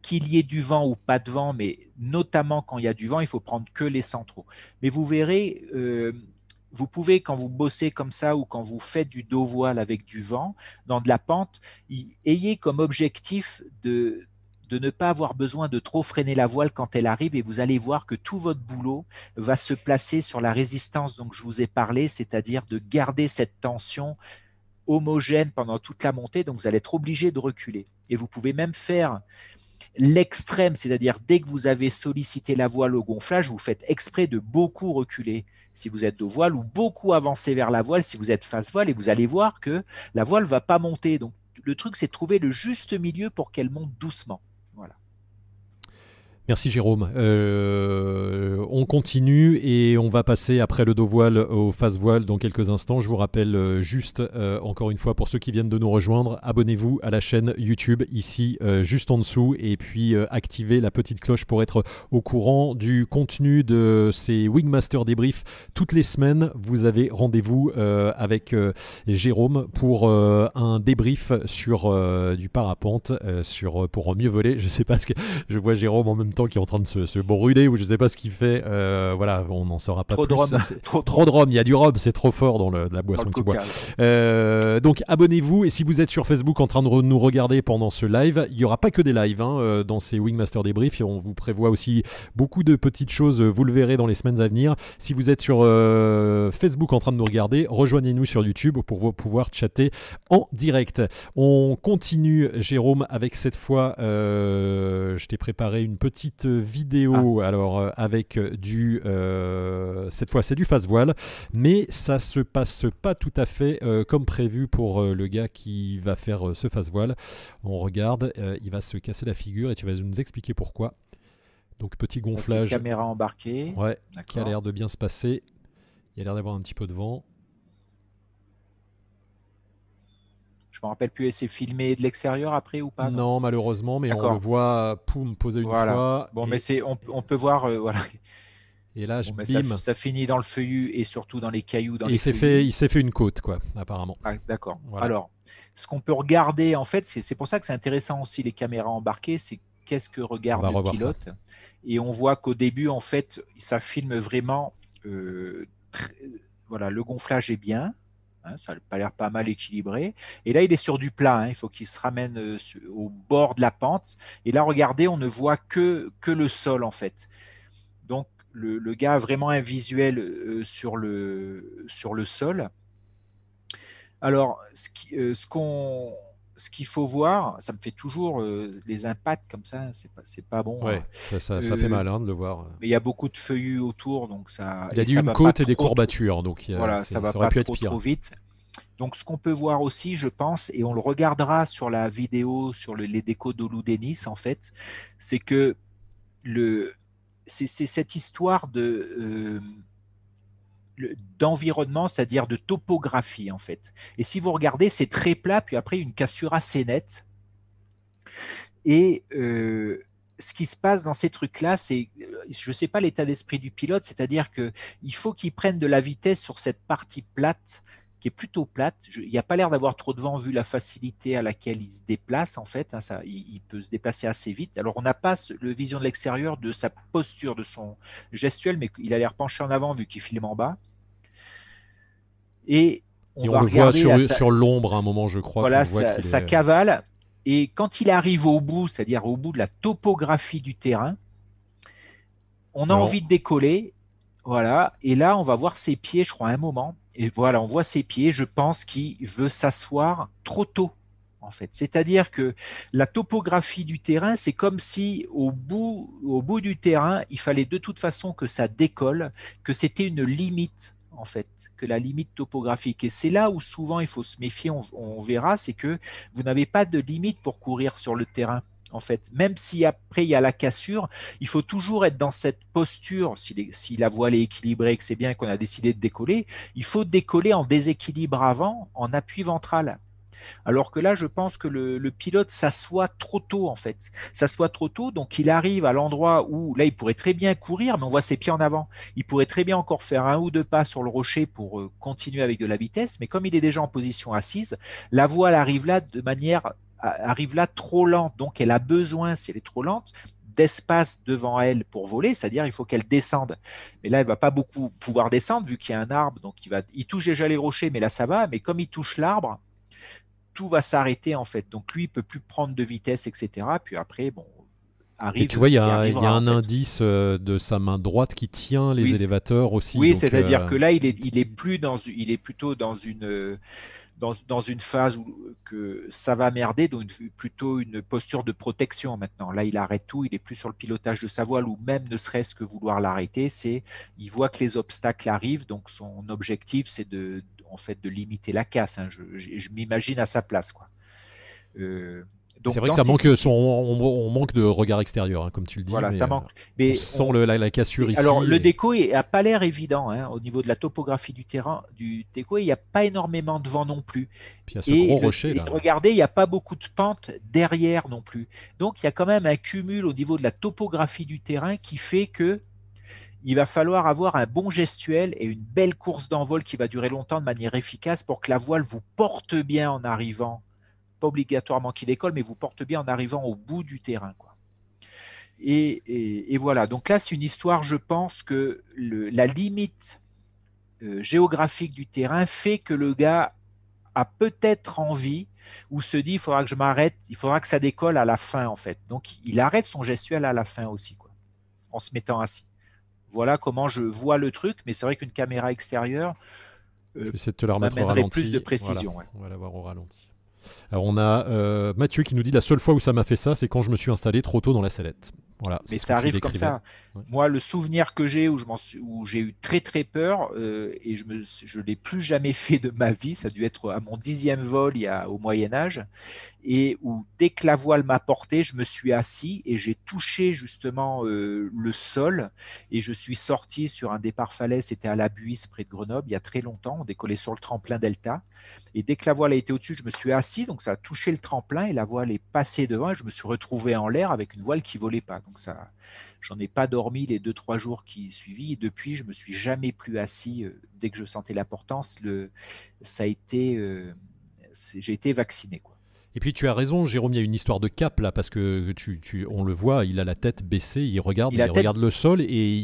qu'il y ait du vent ou pas de vent, mais notamment quand il y a du vent, il faut prendre que les centraux. Mais vous verrez, euh, vous pouvez, quand vous bossez comme ça ou quand vous faites du dos voile avec du vent, dans de la pente, ayez comme objectif de, de ne pas avoir besoin de trop freiner la voile quand elle arrive et vous allez voir que tout votre boulot va se placer sur la résistance dont je vous ai parlé, c'est-à-dire de garder cette tension homogène pendant toute la montée, donc vous allez être obligé de reculer. Et vous pouvez même faire l'extrême, c'est-à-dire dès que vous avez sollicité la voile au gonflage, vous faites exprès de beaucoup reculer si vous êtes de voile ou beaucoup avancer vers la voile si vous êtes face voile et vous allez voir que la voile va pas monter. Donc le truc c'est de trouver le juste milieu pour qu'elle monte doucement. Merci Jérôme. Euh, on continue et on va passer après le dos voile au face voile dans quelques instants. Je vous rappelle euh, juste, euh, encore une fois, pour ceux qui viennent de nous rejoindre, abonnez-vous à la chaîne YouTube ici, juste en dessous, et puis activez la petite cloche pour être au courant du contenu de ces Wingmaster débriefs. Toutes les semaines, vous avez rendez-vous avec Jérôme pour un débrief sur du parapente, pour mieux voler. Je sais pas ce que je vois Jérôme en même temps qui est en train de se, se brûler ou je sais pas ce qu'il fait. Euh, voilà, on n'en saura pas trop plus. De rhum. trop, trop de rhum. Il y a du rhum, c'est trop fort dans, le, la boisson que tu bois. Euh, donc abonnez-vous et si vous êtes sur Facebook en train de nous regarder pendant ce live, il y aura pas que des lives hein, euh, dans ces Wingmaster débriefs. On vous prévoit aussi beaucoup de petites choses. Vous le verrez dans les semaines à venir. Si vous êtes sur Facebook en train de nous regarder, rejoignez-nous sur YouTube pour pouvoir chatter en direct. On continue, Jérôme, avec cette fois, je t'ai préparé une petite petite vidéo, ah. alors euh, avec du, euh, cette fois c'est du face voile, mais ça se passe pas tout à fait euh, comme prévu pour le gars qui va faire ce face voile. On regarde, il va se casser la figure et tu vas nous expliquer pourquoi. Donc petit gonflage. caméra embarquée. Ouais, qui a l'air de bien se passer. Il a l'air d'avoir un petit peu de vent. Me rappelle plus, c'est filmé de l'extérieur après ou pas Non, malheureusement, mais on le voit, poum, poser une fois. Bon, mais c'est, on, peut voir, euh, voilà. Et là, je bim. Ça, finit dans le feuillu et surtout dans les cailloux. Dans il s'est fait, il s'est fait une côte, quoi, apparemment. Ah, d'accord. Alors, ce qu'on peut regarder, en fait, c'est pour ça que c'est intéressant aussi les caméras embarquées, c'est qu'est-ce que regarde le pilote. Et on voit qu'au début, en fait, ça filme vraiment. Euh, voilà, le gonflage est bien. Hein, ça a pas l'air pas mal équilibré. Et là, il est sur du plat. Hein, il faut qu'il se ramène euh, au bord de la pente. Et là, regardez, on ne voit que, que le sol, en fait. Donc, le, gars a vraiment un visuel euh, sur, le, sur le sol. Alors, ce qu'on... Euh, ce qu'il faut voir, ça me fait toujours les impacts comme ça, c'est pas, pas bon. Ouais, ça, ça, fait mal hein, de le voir. Mais il y a beaucoup de feuillus autour, donc ça. Il y a dit une côte et des courbatures, donc voilà, ça va pas trop, trop vite. Donc, ce qu'on peut voir aussi, je pense, et on le regardera sur la vidéo sur les décos d'Olu Denis, en fait, c'est que le, c'est cette histoire de d'environnement, c'est-à-dire de topographie en fait. Et si vous regardez, c'est très plat, puis après une cassure assez nette. Et euh, ce qui se passe dans ces trucs-là, c'est, je ne sais pas l'état d'esprit du pilote, c'est-à-dire qu'il faut qu'il prenne de la vitesse sur cette partie plate qui est plutôt plate. il n'y a pas l'air d'avoir trop de vent vu la facilité à laquelle il se déplace en fait. Hein, ça, il, peut se déplacer assez vite. Alors on n'a pas le vision de l'extérieur de sa posture, de son gestuel, mais il a l'air penché en avant vu qu'il filme en bas. Et on, va le voit sur, sur l'ombre à un moment, je crois. Voilà, sa, cavale. Et quand il arrive au bout, c'est-à-dire au bout de la topographie du terrain, on a envie de décoller. Voilà. Et là, on va voir ses pieds, je crois, à un moment. Et voilà, on voit ses pieds. Je pense qu'il veut s'asseoir trop tôt, en fait. C'est-à-dire que la topographie du terrain, c'est comme si au bout, au bout du terrain, il fallait de toute façon que ça décolle, que c'était une limite, en fait, que la limite topographique. Et c'est là où souvent il faut se méfier, on verra, c'est que vous n'avez pas de limite pour courir sur le terrain en fait. Même si après il y a la cassure, il faut toujours être dans cette posture, si, la voile est équilibrée, que c'est bien qu'on a décidé de décoller, il faut décoller en déséquilibre avant, en appui ventral. Alors que là, je pense que le, pilote s'assoit trop tôt, en fait. S'assoit trop tôt, donc il arrive à l'endroit où, là, il pourrait très bien courir, mais on voit ses pieds en avant. Il pourrait très bien encore faire un ou deux pas sur le rocher pour euh, continuer avec de la vitesse, mais comme il est déjà en position assise, la voile arrive là de manière arrive là trop lente, donc elle a besoin, si elle est trop lente, d'espace devant elle pour voler, c'est-à-dire il faut qu'elle descende. Mais là, elle va pas beaucoup pouvoir descendre vu qu'il y a un arbre, donc il va, il touche déjà les rochers, mais là ça va. Mais comme il touche l'arbre, tout va s'arrêter en fait. Donc lui, il peut plus prendre de vitesse, etc. Puis après, bon, arrive. Et tu vois, il y a, un indice euh, de sa main droite qui tient les élévateurs aussi. Oui, c'est-à-dire euh, que là, il est, il est plus dans, il est plutôt dans une dans, une phase où que ça va merder, donc plutôt une posture de protection maintenant. Là, il arrête tout, il est plus sur le pilotage de sa voile ou même ne serait-ce que vouloir l'arrêter. C'est, il voit que les obstacles arrivent, donc son objectif, c'est de, en fait, de limiter la casse. Hein. Je, m'imagine à sa place, quoi. Euh, c'est vrai que ça manque, son, on, manque de regard extérieur, hein, comme tu le dis. Voilà, ça manque. Euh, mais on sent le, la, cassure ici. Alors, le déco n'a pas l'air évident hein, au niveau de la topographie du terrain du déco. Il n'y a pas énormément de vent non plus. Puis il y a ce gros rocher. Là. regardez, il n'y a pas beaucoup de pente derrière non plus. Donc, il y a quand même un cumul au niveau de la topographie du terrain qui fait que il va falloir avoir un bon gestuel et une belle course d'envol qui va durer longtemps de manière efficace pour que la voile vous porte bien en arrivant pas obligatoirement qu'il décolle, mais vous porte bien en arrivant au bout du terrain. Quoi. Et, voilà, donc là, c'est une histoire, je pense que la limite euh, géographique du terrain fait que le gars a peut-être envie ou se dit, il faudra que je m'arrête, il faudra que ça décolle à la fin, en fait. Donc, il arrête son gestuel à la fin aussi, quoi, en se mettant assis. Voilà comment je vois le truc, mais c'est vrai qu'une caméra extérieure euh, je vais te la remettre plus de précision. On va la voir au ralenti. Alors on a euh, Mathieu qui nous dit la seule fois où ça m'a fait ça, c'est quand je me suis installé trop tôt dans la sellette. Voilà, mais ça arrive comme ça. Moi, le souvenir que j'ai où j'ai eu très très peur euh, et je je l'ai plus jamais (laughs) fait de ma vie. Ça a dû être à mon dixième vol il au Moyen Âge et où dès que la voile m'a porté, je me suis assis et j'ai touché justement euh, le sol et je suis sorti sur un départ falaise. C'était à la Buisse près de Grenoble il y a très longtemps. On décollait sur le tremplin Delta et dès que la voile a été au-dessus, je me suis assis, donc ça a touché le tremplin et la voile est passée devant et je me suis retrouvé en l'air avec une voile qui volait pas. Donc ça, j'en ai pas dormi les deux trois jours qui suivi. Et depuis, je me suis jamais plus assis euh, dès que je sentais l'importance. Le, ça a été, euh, j'ai été vacciné. Et puis tu as raison, Jérôme, il y a une histoire de cap là, parce que tu, tu, on le voit, il a la tête baissée, il regarde, il, regarde le sol et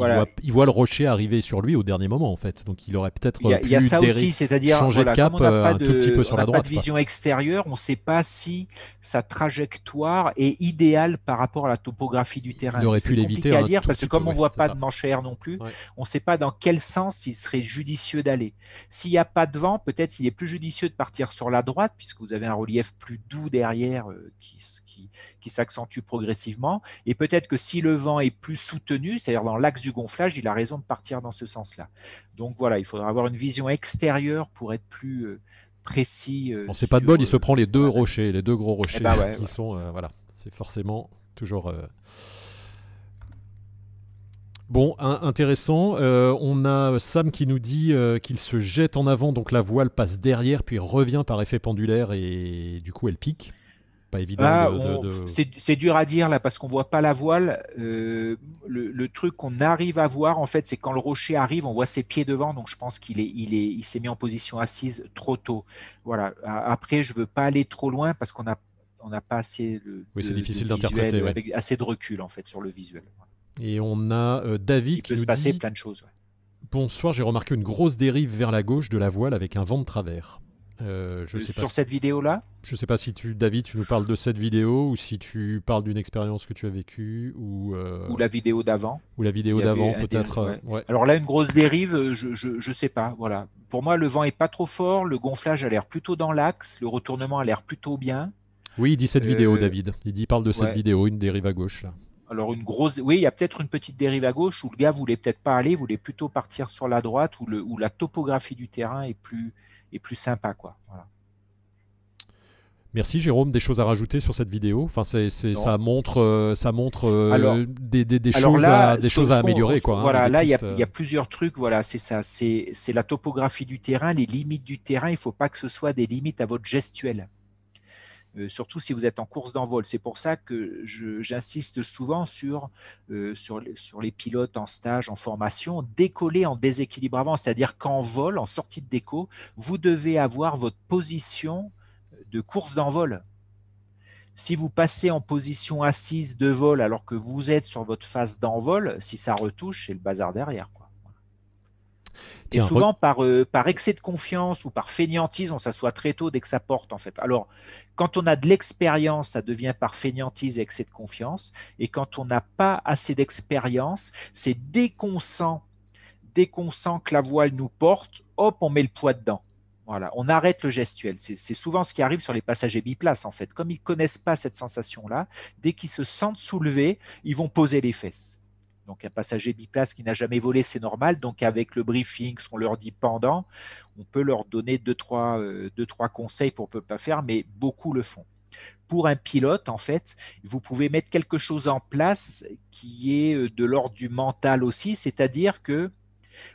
il, voit, le rocher arriver sur lui au dernier moment en fait. Donc il aurait peut-être il y a, ça aussi, c'est-à-dire changer de cap euh, un tout petit peu sur la droite. Pas de vision extérieure, on ne sait pas si sa trajectoire est idéale par rapport à la topographie du terrain. Il aurait pu l'éviter. à dire parce que comme on ne voit pas de manche non plus, on ne sait pas dans quel sens il serait judicieux d'aller. S'il n'y a pas de vent, peut-être il est plus judicieux de partir sur la droite puisque vous avez un relief plus doux derrière euh, qui, qui, s'accentue progressivement. Et peut-être que si le vent est plus soutenu, c'est-à-dire dans l'axe du gonflage, il a raison de partir dans ce sens-là. Donc voilà, il faudra avoir une vision extérieure pour être plus euh, précis. Euh, c'est pas de bol, il se prend les deux rochers, les deux gros rochers eh ben qui sont. voilà, c'est forcément toujours. Bon, intéressant. Euh, on a Sam qui nous dit euh, qu'il se jette en avant, donc la voile passe derrière, puis revient par effet pendulaire et du coup elle pique. Pas évident. Ah, c'est dur à dire là parce qu'on voit pas la voile. Euh, le, truc qu'on arrive à voir en fait, c'est quand le rocher arrive, on voit ses pieds devant. Donc je pense qu'il est, il est, il s'est mis en position assise trop tôt. Voilà. Après, je veux pas aller trop loin parce qu'on a, on n'a pas assez de, oui, c'est difficile d'interpréter, avec assez de recul en fait sur le visuel. Et on a euh, David Il qui peut se passer plein de choses. Bonsoir, j'ai remarqué une grosse dérive vers la gauche de la voile avec un vent de travers. Euh, je sais Sur cette vidéo-là Je ne sais pas si tu, David, tu nous parles de cette vidéo ou si tu parles d'une expérience que tu as vécue ou, euh, ou la vidéo d'avant. Ou la vidéo d'avant, peut-être. Alors là, une grosse dérive, je ne sais pas. Voilà. Pour moi, le vent est pas trop fort, le gonflage a l'air plutôt dans l'axe, le retournement a l'air plutôt bien. Oui, il dit cette vidéo, David. Il dit, parle de cette vidéo, une dérive à gauche. Là. Alors une grosse, oui, il y a peut-être une petite dérive à gauche où le gars voulait peut-être pas aller, voulait plutôt partir sur la droite où, le, où la topographie du terrain est plus, est plus sympa, quoi. Merci Jérôme, des choses à rajouter sur cette vidéo? Enfin, c'est, ça montre, euh, ça montre euh, des, des, choses, à, des choses à améliorer, quoi. Hein, voilà, là il y, a, y, a plusieurs trucs. Voilà, c'est ça. C'est, c'est la topographie du terrain, les limites du terrain. Il ne faut pas que ce soit des limites à votre gestuelle. Euh, surtout si vous êtes en course d'envol. C'est pour ça que j'insiste souvent sur, euh, sur, sur, les pilotes en stage, en formation, décoller en déséquilibre avant, c'est-à-dire qu'en vol, en sortie de déco, vous devez avoir votre position de course d'envol. Si vous passez en position assise de vol alors que vous êtes sur votre phase d'envol, si ça retouche, c'est le bazar derrière. Et souvent, par, euh, par excès de confiance ou par fainéantise, on s'assoit très tôt dès que ça porte, en fait. Alors, quand on a de l'expérience, ça devient par fainéantise et excès de confiance. Et quand on n'a pas assez d'expérience, c'est dès qu'on sent, dès qu'on sent que la voile nous porte, hop, on met le poids dedans. Voilà, on arrête le gestuel. C'est souvent ce qui arrive sur les passagers biplaces, en fait. Comme ils connaissent pas cette sensation-là, dès qu'ils se sentent soulevés, ils vont poser les fesses. Donc un passager biplace qui n'a jamais volé, c'est normal. Donc avec le briefing, ce qu'on leur dit pendant, on peut leur donner deux trois, euh, deux, trois conseils pour ne pas faire, mais beaucoup le font. Pour un pilote, en fait, vous pouvez mettre quelque chose en place qui est euh, de l'ordre du mental aussi, c'est-à-dire que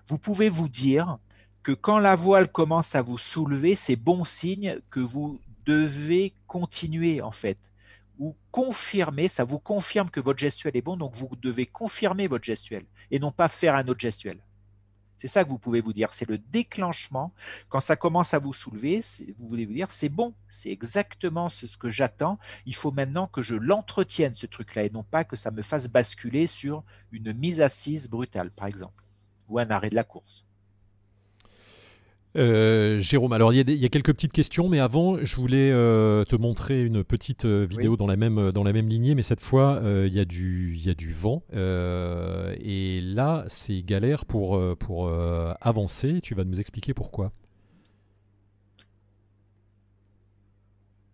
vous pouvez vous dire que quand la voile commence à vous soulever, c'est bon signe que vous devez continuer en fait ou confirmer, ça vous confirme que votre gestuel est bon, donc vous devez confirmer votre gestuel et non pas faire un autre gestuel. C'est ça que vous pouvez vous dire, c'est le déclenchement. Quand ça commence à vous soulever, vous voulez vous dire, c'est bon, c'est exactement ce que j'attends. Il faut maintenant que je l'entretienne, ce truc-là, et non pas que ça me fasse basculer sur une mise assise brutale, par exemple, ou un arrêt de la course. Euh, Jérôme, alors il y, a quelques petites questions, mais avant, je voulais euh, te montrer une petite euh, vidéo dans, la même, dans la même lignée, mais cette fois, il y, a du, y a du vent. et là, c'est galère pour, pour avancer. Tu vas nous expliquer pourquoi.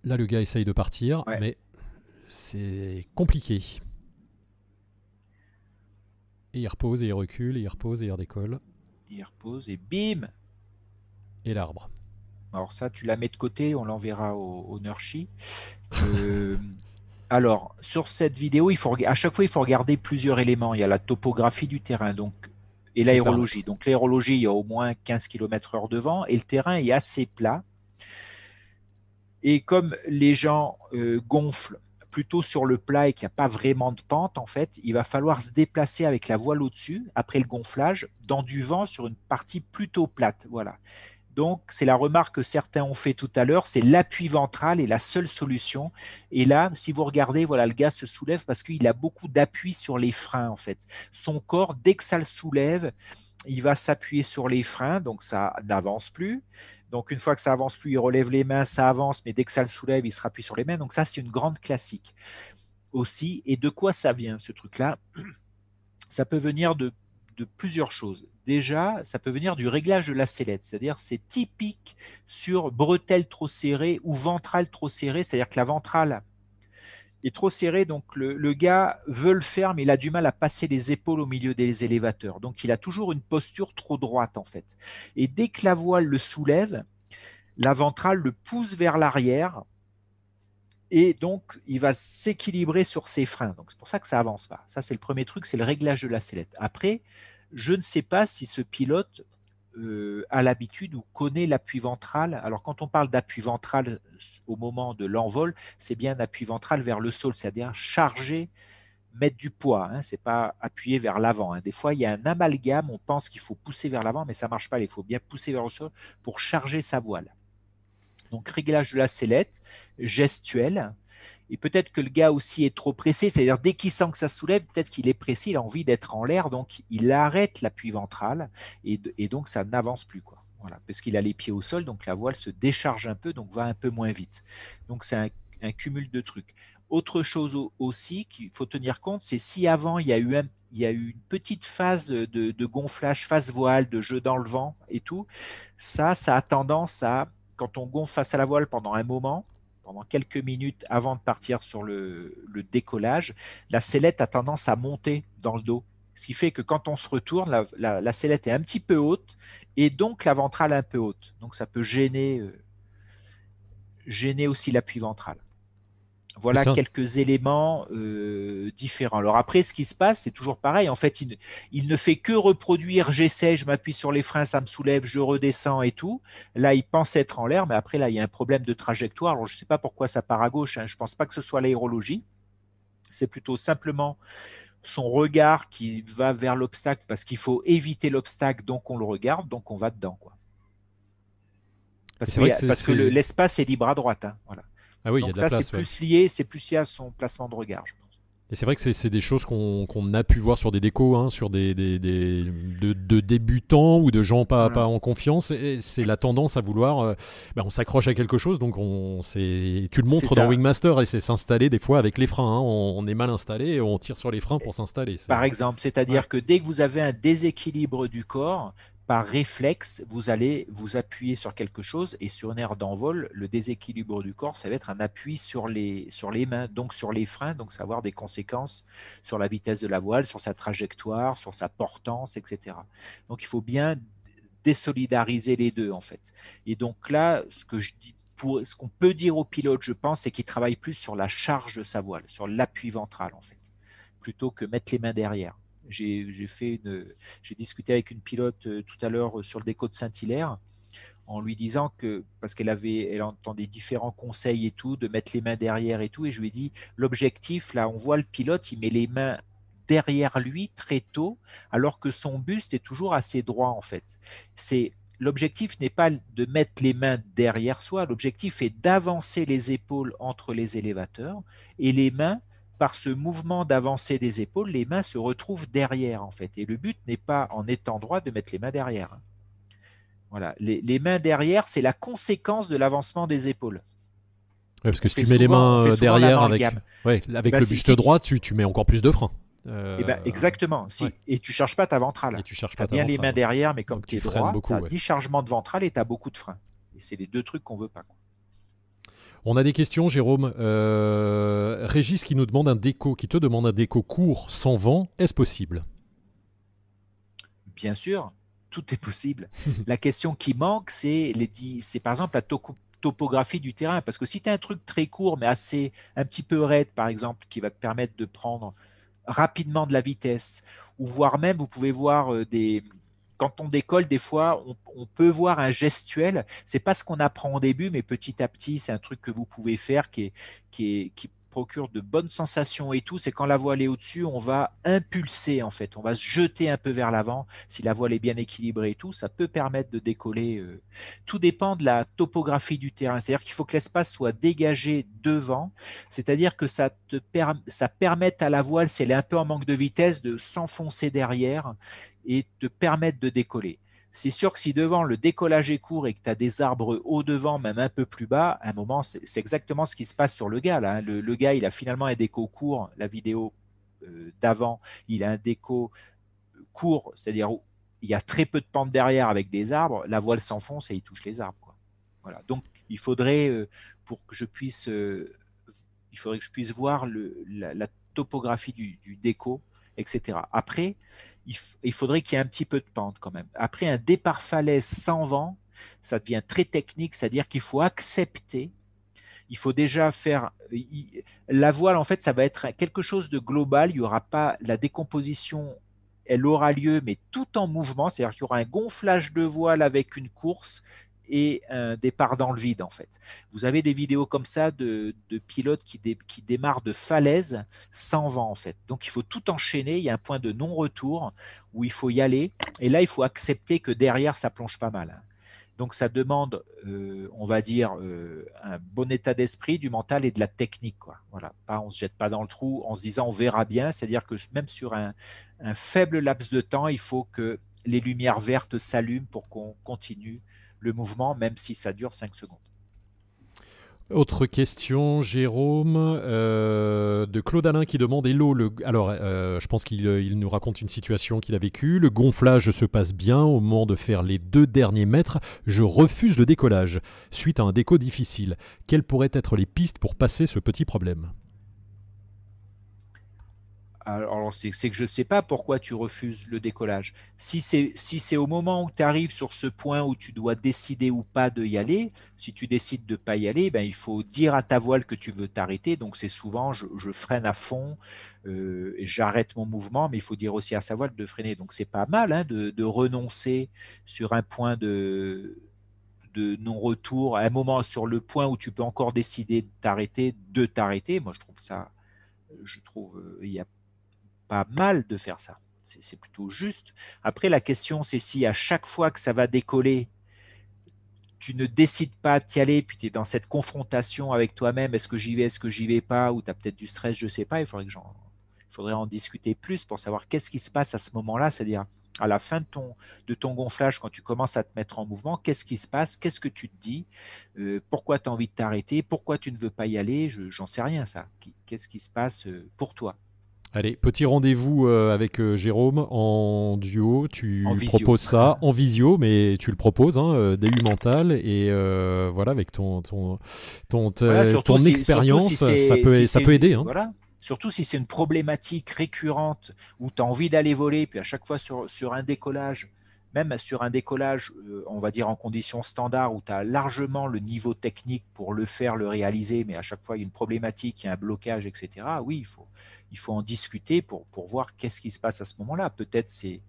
Là, le gars essaye de partir, mais c'est compliqué. Et il repose et il recule, et il repose et il redécolle. Il repose et bim et l'arbre. Alors ça, tu la mets de côté, on l'enverra au, au euh, (laughs) alors, sur cette vidéo, il faut, à chaque fois, il faut regarder plusieurs éléments. Il y a la topographie du terrain donc, et l'aérologie. Donc l'aérologie, il y a au moins 15 km heure de vent et le terrain est assez plat. Et comme les gens euh, gonflent plutôt sur le plat et qu'il n'y a pas vraiment de pente, en fait, il va falloir se déplacer avec la voile au-dessus, après le gonflage, dans du vent sur une partie plutôt plate. Voilà. Donc, c'est la remarque que certains ont fait tout à l'heure, c'est l'appui ventral est la seule solution. Et là, si vous regardez, voilà, le gars se soulève parce qu'il a beaucoup d'appui sur les freins, en fait. Son corps, dès que ça le soulève, il va s'appuyer sur les freins, donc ça n'avance plus. Donc, une fois que ça avance plus, il relève les mains, ça avance, mais dès que ça le soulève, il se rappuie sur les mains. Donc, ça, c'est une grande classique aussi. Et de quoi ça vient, ce truc-là? Ça peut venir de plusieurs choses. Déjà, ça peut venir du réglage de la sellette, c'est-à-dire c'est typique sur bretelle trop serrée ou ventrale trop serrée, c'est-à-dire que la ventrale est trop serrée, donc le, gars veut le faire, mais il a du mal à passer les épaules au milieu des élévateurs. Donc il a toujours une posture trop droite en fait. Et dès que la voile le soulève, la ventrale le pousse vers l'arrière et donc il va s'équilibrer sur ses freins. Donc c'est pour ça que ça avance pas. Ça c'est le premier truc, c'est le réglage de la sellette. Après, je ne sais pas si ce pilote euh, a l'habitude ou connaît l'appui ventral. Alors quand on parle d'appui ventral au moment de l'envol, c'est bien un appui ventral vers le sol, c'est-à-dire charger, mettre du poids. Hein, c'est pas appuyer vers l'avant. Hein. Des fois, il y a un amalgame. On pense qu'il faut pousser vers l'avant, mais ça marche pas. Il faut bien pousser vers le sol pour charger sa voile. Donc réglage de la sellette, gestuelle. Et peut-être que le gars aussi est trop pressé, c'est-à-dire dès qu'il sent que ça soulève, peut-être qu'il est pressé, il a envie d'être en l'air, donc il arrête l'appui ventral et, donc ça n'avance plus. Voilà, parce qu'il a les pieds au sol, donc la voile se décharge un peu, donc va un peu moins vite. Donc c'est un, cumul de trucs. Autre chose aussi qu'il faut tenir compte, c'est si avant il y a eu une petite phase de, gonflage, phase voile, de jeu dans le vent et tout, ça, ça a tendance à, quand on gonfle face à la voile pendant un moment, pendant quelques minutes avant de partir sur le, décollage, la sellette a tendance à monter dans le dos. Ce qui fait que quand on se retourne, la, sellette est un petit peu haute et donc la ventrale un peu haute. Donc ça peut gêner, euh, gêner aussi l'appui ventral. Voilà quelques éléments euh, différents. Alors après, ce qui se passe, c'est toujours pareil. En fait, il, ne fait que reproduire j'essaie, je m'appuie sur les freins, ça me soulève, je redescends et tout. Là, il pense être en l'air, mais après, là, il y a un problème de trajectoire. Alors, je ne sais pas pourquoi ça part à gauche. Hein. Je ne pense pas que ce soit l'aérologie. C'est plutôt simplement son regard qui va vers l'obstacle parce qu'il faut éviter l'obstacle, donc on le regarde, donc on va dedans. Quoi. Parce, que, l'espace est libre à droite. Hein. Voilà. Ah oui, Donc ça, c'est plus lié, c'est plus lié à son placement de regard, je pense. Et c'est vrai que c'est des choses qu'on a pu voir sur des décos, hein, sur des, des, de, débutants ou de gens pas, pas en confiance. C'est la tendance à vouloir. Euh, ben, on s'accroche à quelque chose, donc on, tu le montres dans Wingmaster et c'est s'installer des fois avec les freins. Hein. On, est mal installé et on tire sur les freins pour s'installer. Par exemple, c'est-à-dire que dès que vous avez un déséquilibre du corps, par réflexe, vous allez vous appuyer sur quelque chose et sur une aire d'envol, le déséquilibre du corps, ça va être un appui sur les, sur les mains, donc sur les freins, donc ça va avoir des conséquences sur la vitesse de la voile, sur sa trajectoire, sur sa portance, etc. Donc il faut bien désolidariser les deux en fait. Et donc là, ce que je dis pour, ce qu'on peut dire au pilote, je pense, c'est qu'il travaille plus sur la charge de sa voile, sur l'appui ventral en fait, plutôt que mettre les mains derrière. J'ai discuté avec une pilote euh, tout à l'heure euh, sur le déco de Saint-Hilaire en lui disant que, parce qu'elle avait, elle entendait différents conseils et tout, de mettre les mains derrière et tout, et je lui ai dit, l'objectif, là, on voit le pilote, il met les mains derrière lui très tôt, alors que son buste est toujours assez droit, en fait. C'est, l'objectif n'est pas de mettre les mains derrière soi, l'objectif est d'avancer les épaules entre les élévateurs et les mains par ce mouvement d'avancée des épaules, les mains se retrouvent derrière en fait. Et le but n'est pas en étant droit de mettre les mains derrière. Voilà, les, mains derrière, c'est la conséquence de l'avancement des épaules. parce que si tu mets les mains euh, derrière avec, avec bah, le buste droit, tu, mets encore plus de frein. Euh, eh ben, exactement. Et tu ne charges pas ta ventrale. tu as bien les mains derrière, mais comme tu es droit, tu as 10 chargements de ventrale et tu as beaucoup de freins. Et c'est les deux trucs qu'on veut pas. On a des questions, Jérôme. Euh, Régis qui nous demande un déco, qui te demande un déco court sans vent. Est-ce possible? Bien sûr, tout est possible. (laughs) la question qui manque, c'est c'est par exemple la topographie du terrain. Parce que si tu as un truc très court, mais assez un petit peu raide, par exemple, qui va te permettre de prendre rapidement de la vitesse, ou voire même, vous pouvez voir euh, des, quand on décolle, des fois, on, peut voir un gestuel. C'est pas ce qu'on apprend au début, mais petit à petit, c'est un truc que vous pouvez faire qui, procure de bonnes sensations et tout. C'est quand la voile est au-dessus, on va impulser en fait. On va se jeter un peu vers l'avant. Si la voile est bien équilibrée et tout, ça peut permettre de décoller. Euh. Tout dépend de la topographie du terrain. C'est-à-dire qu'il faut que l'espace soit dégagé devant. C'est-à-dire que ça ça permette à la voile, si elle est un peu en manque de vitesse, de s'enfoncer derrière et te permettre de décoller. C'est sûr que si devant le décollage est court et que tu as des arbres haut devant, même un peu plus bas, à un moment, c'est exactement ce qui se passe sur le gars. Hein. Le, gars, il a finalement un déco court. La vidéo euh, d'avant, il a un déco court, c'est-à-dire il y a très peu de pente derrière avec des arbres. La voile s'enfonce et il touche les arbres. Voilà. Donc, il faudrait, euh, pour que je puisse, euh, il faudrait que je puisse voir la, topographie du déco, etc. Après, il, faudrait qu'il y ait un petit peu de pente quand même. Après un départ falaise sans vent, ça devient très technique, c'est-à-dire qu'il faut accepter il faut déjà faire la voile. En fait, ça va être quelque chose de global. Il y aura pas la décomposition. Elle aura lieu, mais tout en mouvement. C'est-à-dire qu'il y aura un gonflage de voile avec une course et un départ dans le vide en fait. Vous avez des vidéos comme ça de, pilotes qui, qui, démarrent de falaise sans vent en fait. Donc il faut tout enchaîner, il y a un point de non-retour où il faut y aller et là il faut accepter que derrière ça plonge pas mal. Donc ça demande, euh, on va dire, euh, un bon état d'esprit, du mental et de la technique. Quoi. Voilà, on se jette pas dans le trou en se disant on verra bien. C'est-à-dire que même sur un, un, faible laps de temps, il faut que les lumières vertes s'allument pour qu'on continue le mouvement, même si ça dure 5 secondes. Autre question, Jérôme, euh, de Claude Alain qui demande Hello, alors euh, je pense qu'il il nous raconte une situation qu'il a vécue. Le gonflage se passe bien au moment de faire les deux derniers mètres. Je refuse le décollage suite à un déco difficile. Quelles pourraient être les pistes pour passer ce petit problème? Alors c'est que je ne sais pas pourquoi tu refuses le décollage. Si c'est au moment où tu arrives sur ce point où tu dois décider ou pas de y aller, si tu décides de ne pas y aller, ben, il faut dire à ta voile que tu veux t'arrêter. Donc c'est souvent je, freine à fond, euh, j'arrête mon mouvement, mais il faut dire aussi à sa voile de freiner. Donc c'est pas mal hein, de, renoncer sur un point de, de non-retour, à un moment sur le point où tu peux encore décider de t'arrêter, de t'arrêter. Moi je trouve ça, je trouve euh, il y a pas mal de faire ça. C'est plutôt juste. Après, la question, c'est si à chaque fois que ça va décoller, tu ne décides pas d'y aller, puis tu es dans cette confrontation avec toi-même, est-ce que j'y vais, est-ce que j'y vais pas, ou tu as peut-être du stress, je sais pas, il faudrait, que il faudrait en discuter plus pour savoir qu'est-ce qui se passe à ce moment-là, c'est-à-dire à la fin de ton, de ton gonflage, quand tu commences à te mettre en mouvement, qu'est-ce qui se passe, qu'est-ce que tu te dis, euh, pourquoi tu as envie de t'arrêter, pourquoi tu ne veux pas y aller, j'en sais rien ça, qu'est-ce qui se passe euh, pour toi? Allez, petit rendez-vous euh, avec euh, Jérôme en duo. Tu proposes ça (laughs) en visio, mais tu le proposes, hein, euh, DU mental, et voilà, avec ton, ton, ton, ton expérience, ça, peut, ça peut aider. Hein. Voilà. Surtout si c'est une problématique récurrente où tu as envie d'aller voler, puis à chaque fois sur, sur un décollage, même sur un décollage, on va dire en conditions standards, où tu as largement le niveau technique pour le faire, le réaliser, mais à chaque fois il y a une problématique, il y a un blocage, etc. Oui, il faut, il faut en discuter pour, voir qu'est-ce qui se passe à ce moment-là. Peut-être c'est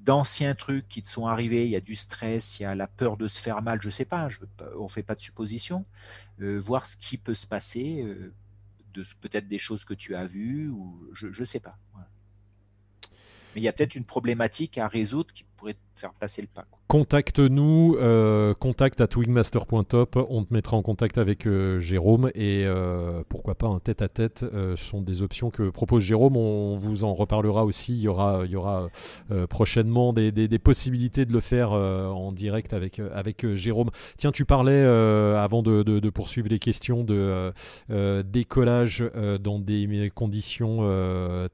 d'anciens trucs qui te sont arrivés, il y a du stress, il y a la peur de se faire mal, je sais pas, je on ne fait pas de supposition, euh, voir ce qui peut se passer, euh, peut-être des choses que tu as vues, ou je ne sais pas. Mais il y a peut-être une problématique à résoudre pourrait faire passer le pas. Contacte-nous, euh, contact at wingmaster.top, on te mettra en contact avec euh, Jérôme et euh, pourquoi pas un tête-à-tête euh, sont des options que propose Jérôme, on vous en reparlera aussi, il y aura, il y aura prochainement des, des, possibilités de le faire en direct avec, avec Jérôme. Tiens, tu parlais avant de, de, poursuivre les questions de décollage dans des conditions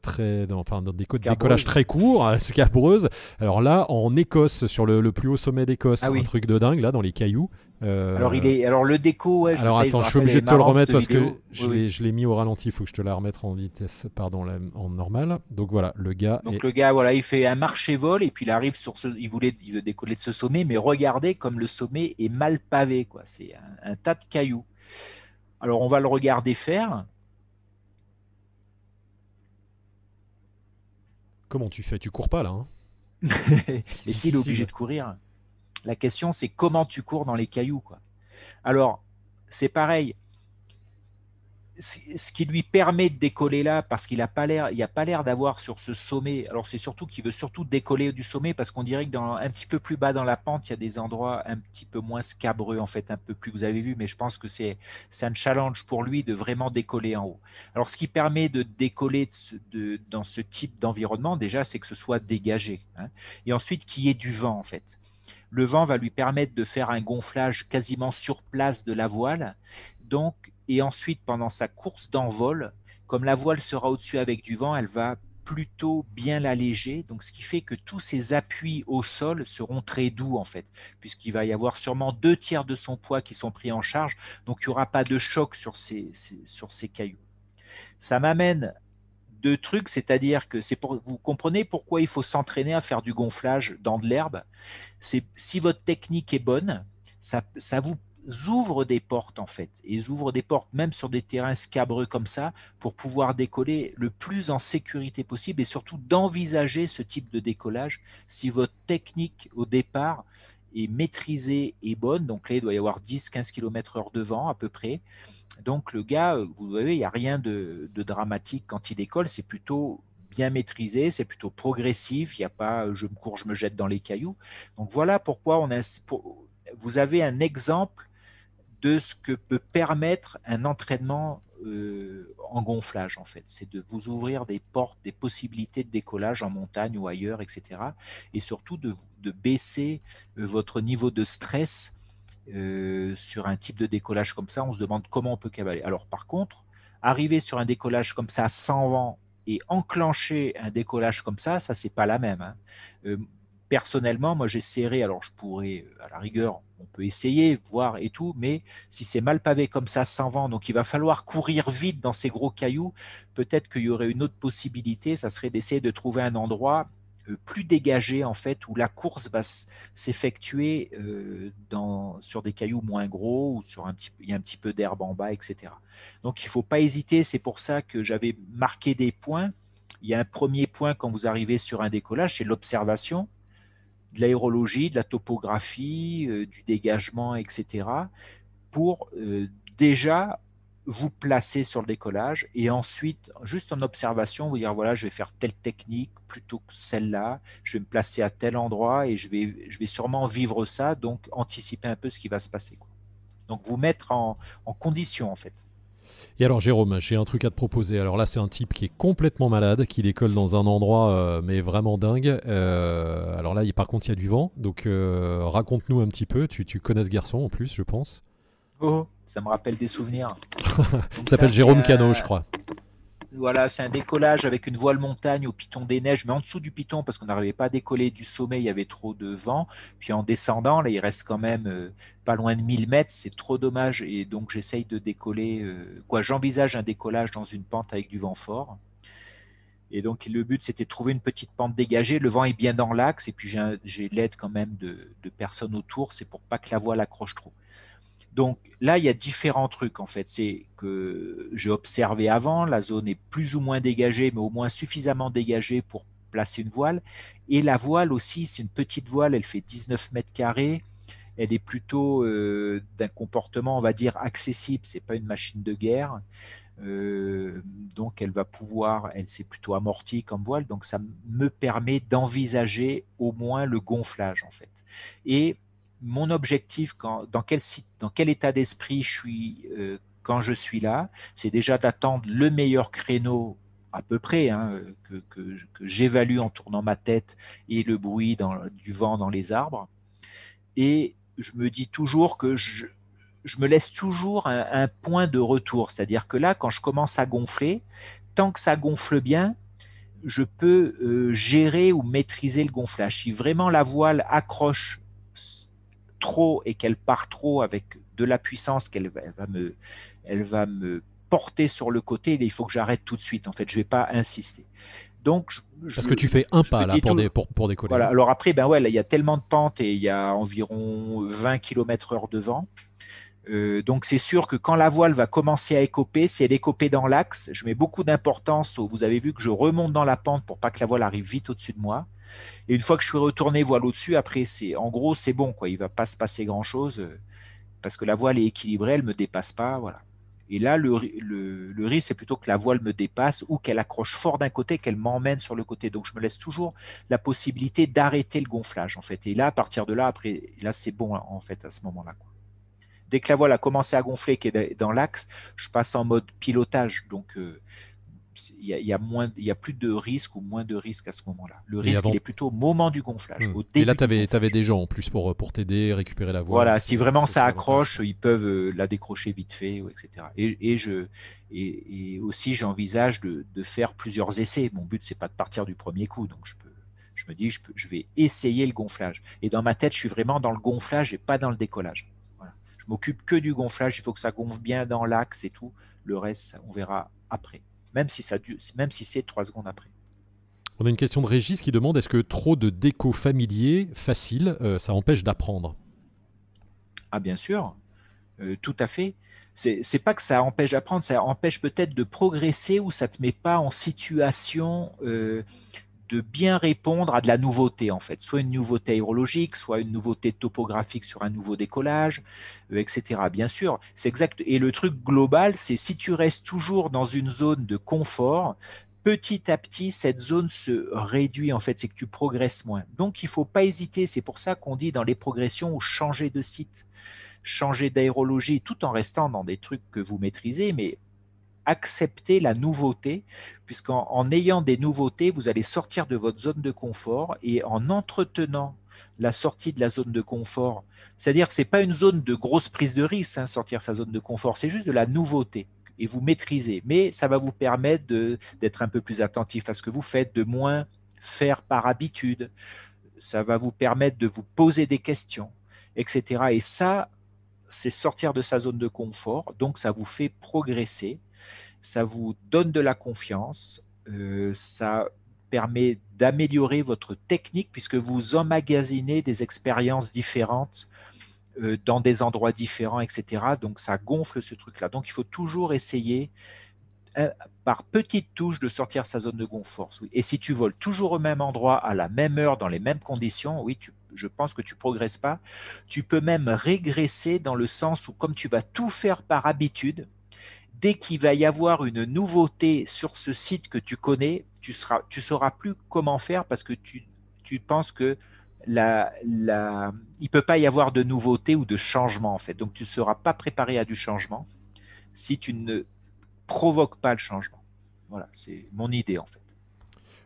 très, enfin dans des décollage très courts, scabreuses. Alors là, en Écosse, sur le, le plus haut sommet d'Écosse, ah un truc de dingue, là, dans les cailloux. Euh, alors, il est... Alors le déco, ouais, je Alors attends, je suis obligé de te le remettre parce que je l'ai mis au ralenti, il faut que je te la remette en vitesse, pardon, en normal. Donc voilà, le gars. Donc le gars, voilà, il fait un marché-vol et puis il arrive sur ce. Il voulait il veut décoller de ce sommet, mais regardez comme le sommet est mal pavé, quoi. C'est un, tas de cailloux. Alors on va le regarder faire. Comment tu fais? Tu cours pas là hein? (laughs) Et s'il est obligé de courir, la question c'est comment tu cours dans les cailloux. Quoi. Alors, c'est pareil. Ce qui lui permet de décoller là, parce qu'il n'a pas l'air, il a pas l'air d'avoir sur ce sommet. Alors c'est surtout qu'il veut surtout décoller du sommet parce qu'on dirait que dans un petit peu plus bas dans la pente, il y a des endroits un petit peu moins scabreux en fait, un peu plus. Vous avez vu, mais je pense que c'est c'est un challenge pour lui de vraiment décoller en haut. Alors ce qui permet de décoller dans ce type d'environnement déjà, c'est que ce soit dégagé, hein, et ensuite qu'il y ait du vent en fait le vent va lui permettre de faire un gonflage quasiment sur place de la voile. Donc, et ensuite, pendant sa course d'envol, comme la voile sera au-dessus avec du vent, elle va plutôt bien l'alléger, donc ce qui fait que tous ses appuis au sol seront très doux en fait, puisqu'il va y avoir sûrement deux tiers de son poids qui sont pris en charge, donc il n'y aura pas de choc sur ces, sur ces cailloux. Ça m'amène deux trucs, c'est-à-dire que c'est pour vous comprenez pourquoi il faut s'entraîner à faire du gonflage dans de l'herbe? C'est si votre technique est bonne, ça, ça vous ouvrent des portes en fait, ils ouvrent des portes même sur des terrains scabreux comme ça pour pouvoir décoller le plus en sécurité possible et surtout d'envisager ce type de décollage si votre technique au départ est maîtrisée et bonne. Donc là, il doit y avoir 10-15 km heure de vent à peu près. Donc le gars, vous voyez, il n'y a rien de, dramatique quand il décolle, c'est plutôt bien maîtrisé, c'est plutôt progressif, il n'y a pas je me cours, je me jette dans les cailloux. Donc voilà pourquoi on a, vous avez un exemple de ce que peut permettre un entraînement euh, en gonflage, en fait. C'est de vous ouvrir des portes, des possibilités de décollage en montagne ou ailleurs, etc. Et surtout de, baisser euh, votre niveau de stress euh, sur un type de décollage comme ça. On se demande comment on peut cavaler. Alors, par contre, arriver sur un décollage comme ça sans vent et enclencher un décollage comme ça, ça, c'est pas la même. Hein personnellement, moi j'essaierai, alors je pourrais, à la rigueur, on peut essayer, voir et tout, mais si c'est mal pavé comme ça, sans vent, donc il va falloir courir vite dans ces gros cailloux, peut-être qu'il y aurait une autre possibilité, ça serait d'essayer de trouver un endroit euh, plus dégagé en fait où la course va s'effectuer euh, sur des cailloux moins gros ou sur un petit il y a un petit peu d'herbe en bas etc donc il faut pas hésiter c'est pour ça que j'avais marqué des points. Il y a un premier point quand vous arrivez sur un décollage c'est l'observation de l'aérologie, de la topographie, euh, du dégagement, etc., pour euh, déjà vous placer sur le décollage et ensuite, juste en observation, vous dire voilà, je vais faire telle technique plutôt que celle-là, je vais me placer à tel endroit et je vais, je vais sûrement vivre ça, donc anticiper un peu ce qui va se passer. Donc vous mettre en, en condition en fait. Et alors Jérôme, j'ai un truc à te proposer. Alors là, c'est un type qui est complètement malade, qui décolle dans un endroit euh, mais vraiment dingue. Euh, alors là, par contre, il y a du vent. Donc euh, raconte-nous un petit peu. Tu, tu, connais ce garçon en plus, je pense. Oh, ça me rappelle des souvenirs. (laughs) Il s'appelle Jérôme Cano, je crois. Voilà, c'est un décollage avec une voile montagne au piton des neiges, mais en dessous du piton parce qu'on n'arrivait pas à décoller du sommet, il y avait trop de vent. Puis en descendant, là, il reste quand même euh, pas loin de 1000 mètres, c'est trop dommage. Et donc j'essaye de décoller. Euh, quoi, j'envisage un décollage dans une pente avec du vent fort. Et donc le but, c'était de trouver une petite pente dégagée. Le vent est bien dans l'axe, et puis j'ai l'aide quand même de, de personnes autour. C'est pour pas que la voile accroche trop. Donc là, il y a différents trucs en fait. C'est que j'ai observé avant, la zone est plus ou moins dégagée, mais au moins suffisamment dégagée pour placer une voile. Et la voile aussi, c'est une petite voile, elle fait 19 mètres carrés. Elle est plutôt euh, d'un comportement, on va dire, accessible. C'est pas une machine de guerre. Euh, donc elle va pouvoir, elle s'est plutôt amortie comme voile, donc ça me permet d'envisager au moins le gonflage en fait. Et mon objectif, quand, dans, quel, dans quel état d'esprit je suis euh, quand je suis là, c'est déjà d'attendre le meilleur créneau à peu près, hein, que, j'évalue en tournant ma tête et le bruit du vent dans les arbres. Et je me dis toujours que je, me laisse toujours un, un point de retour. C'est-à-dire que là, quand je commence à gonfler, tant que ça gonfle bien, je peux euh, gérer ou maîtriser le gonflage. Si vraiment la voile accroche trop et qu'elle part trop avec de la puissance qu'elle va, me, elle va me porter sur le côté, il faut que j'arrête tout de suite. En fait, je vais pas insister. Donc, parce que tu fais un pas là pour, des, pour, pour, décoller. Voilà. Alors après, ben ouais, il y a tellement de pentes et il y a environ 20 km heure de vent. Euh, donc c'est sûr que quand la voile va commencer à écoper, si elle écope dans l'axe, je mets beaucoup d'importance. Vous avez vu que je remonte dans la pente pour pas que la voile arrive vite au-dessus de moi. Et une fois que je suis retourné voile au-dessus, après, c'est en gros, c'est bon, quoi. Il va pas se passer grand-chose euh, parce que la voile est équilibrée, elle me dépasse pas, voilà. Et là, le, le, risque, c'est plutôt que la voile me dépasse ou qu'elle accroche fort d'un côté, qu'elle m'emmène sur le côté. Donc, je me laisse toujours la possibilité d'arrêter le gonflage, en fait. Et là, à partir de là, après, là, c'est bon, en fait, à ce moment-là. Dès que la voile a commencé à gonfler, qui est dans l'axe, je passe en mode pilotage. Donc, euh, il y, a, moins, il y a plus de risques ou moins de risques à ce moment-là. Le risque, il est plutôt au moment du gonflage. Hmm. et là, tu avais, des gens en plus pour, pour t'aider, récupérer la voile. Voilà, si vraiment ça accroche, ils peuvent euh, la décrocher vite fait, etc. Et, je, et, aussi, j'envisage de, faire plusieurs essais. Mon but, c'est pas de partir du premier coup. Donc, je, peux, je me dis, je, je vais essayer le gonflage. Et dans ma tête, je suis vraiment dans le gonflage et pas dans le décollage. M'occupe que du gonflage. Il faut que ça gonfle bien dans l'axe et tout. Le reste, on verra après même si, ça, même si c'est trois secondes après. On a une question de Régis qui demande est-ce que trop de déco familier facile, euh, ça empêche d'apprendre? Ah bien sûr. Euh, tout à fait. C'est pas que ça empêche d'apprendre, ça empêche peut-être de progresser ou ça te met pas en situation euh, de bien répondre à de la nouveauté en fait, soit une nouveauté aérologique, soit une nouveauté topographique sur un nouveau décollage, euh, etc. Bien sûr, c'est exact. Et le truc global, c'est si tu restes toujours dans une zone de confort, petit à petit, cette zone se réduit, en fait, c'est que tu progresses moins. Donc, il faut pas hésiter. C'est pour ça qu'on dit dans les progressions changer de site, changer d'aérologie, tout en restant dans des trucs que vous maîtrisez, mais accepter la nouveauté, puisqu'en en ayant des nouveautés, vous allez sortir de votre zone de confort et en entretenant la sortie de la zone de confort, c'est-à-dire que ce n'est pas une zone de grosse prise de risque, hein, sortir sa zone de confort, c'est juste de la nouveauté et vous maîtrisez. Mais ça va vous permettre d'être un peu plus attentif à ce que vous faites, de moins faire par habitude. Ça va vous permettre de vous poser des questions, etc. Et ça, c'est sortir de sa zone de confort. Donc, ça vous fait progresser. Ça vous donne de la confiance. Euh, ça permet d'améliorer votre technique puisque vous emmagasinez des expériences différentes euh, dans des endroits différents, etc. Donc ça gonfle ce truc-là. Donc il faut toujours essayer euh, par petites touches de sortir sa zone de confort. Et si tu voles toujours au même endroit, à la même heure, dans les mêmes conditions, oui, je pense que tu progresses pas. Tu peux même régresser dans le sens où comme tu vas tout faire par habitude, dès qu'il va y avoir une nouveauté sur ce site que tu connais, tu seras, sauras plus comment faire parce que tu, penses que la, la, il peut pas y avoir de nouveauté ou de changement en fait. Donc tu ne seras pas préparé à du changement si tu ne provoques pas le changement. Voilà, c'est mon idée en fait.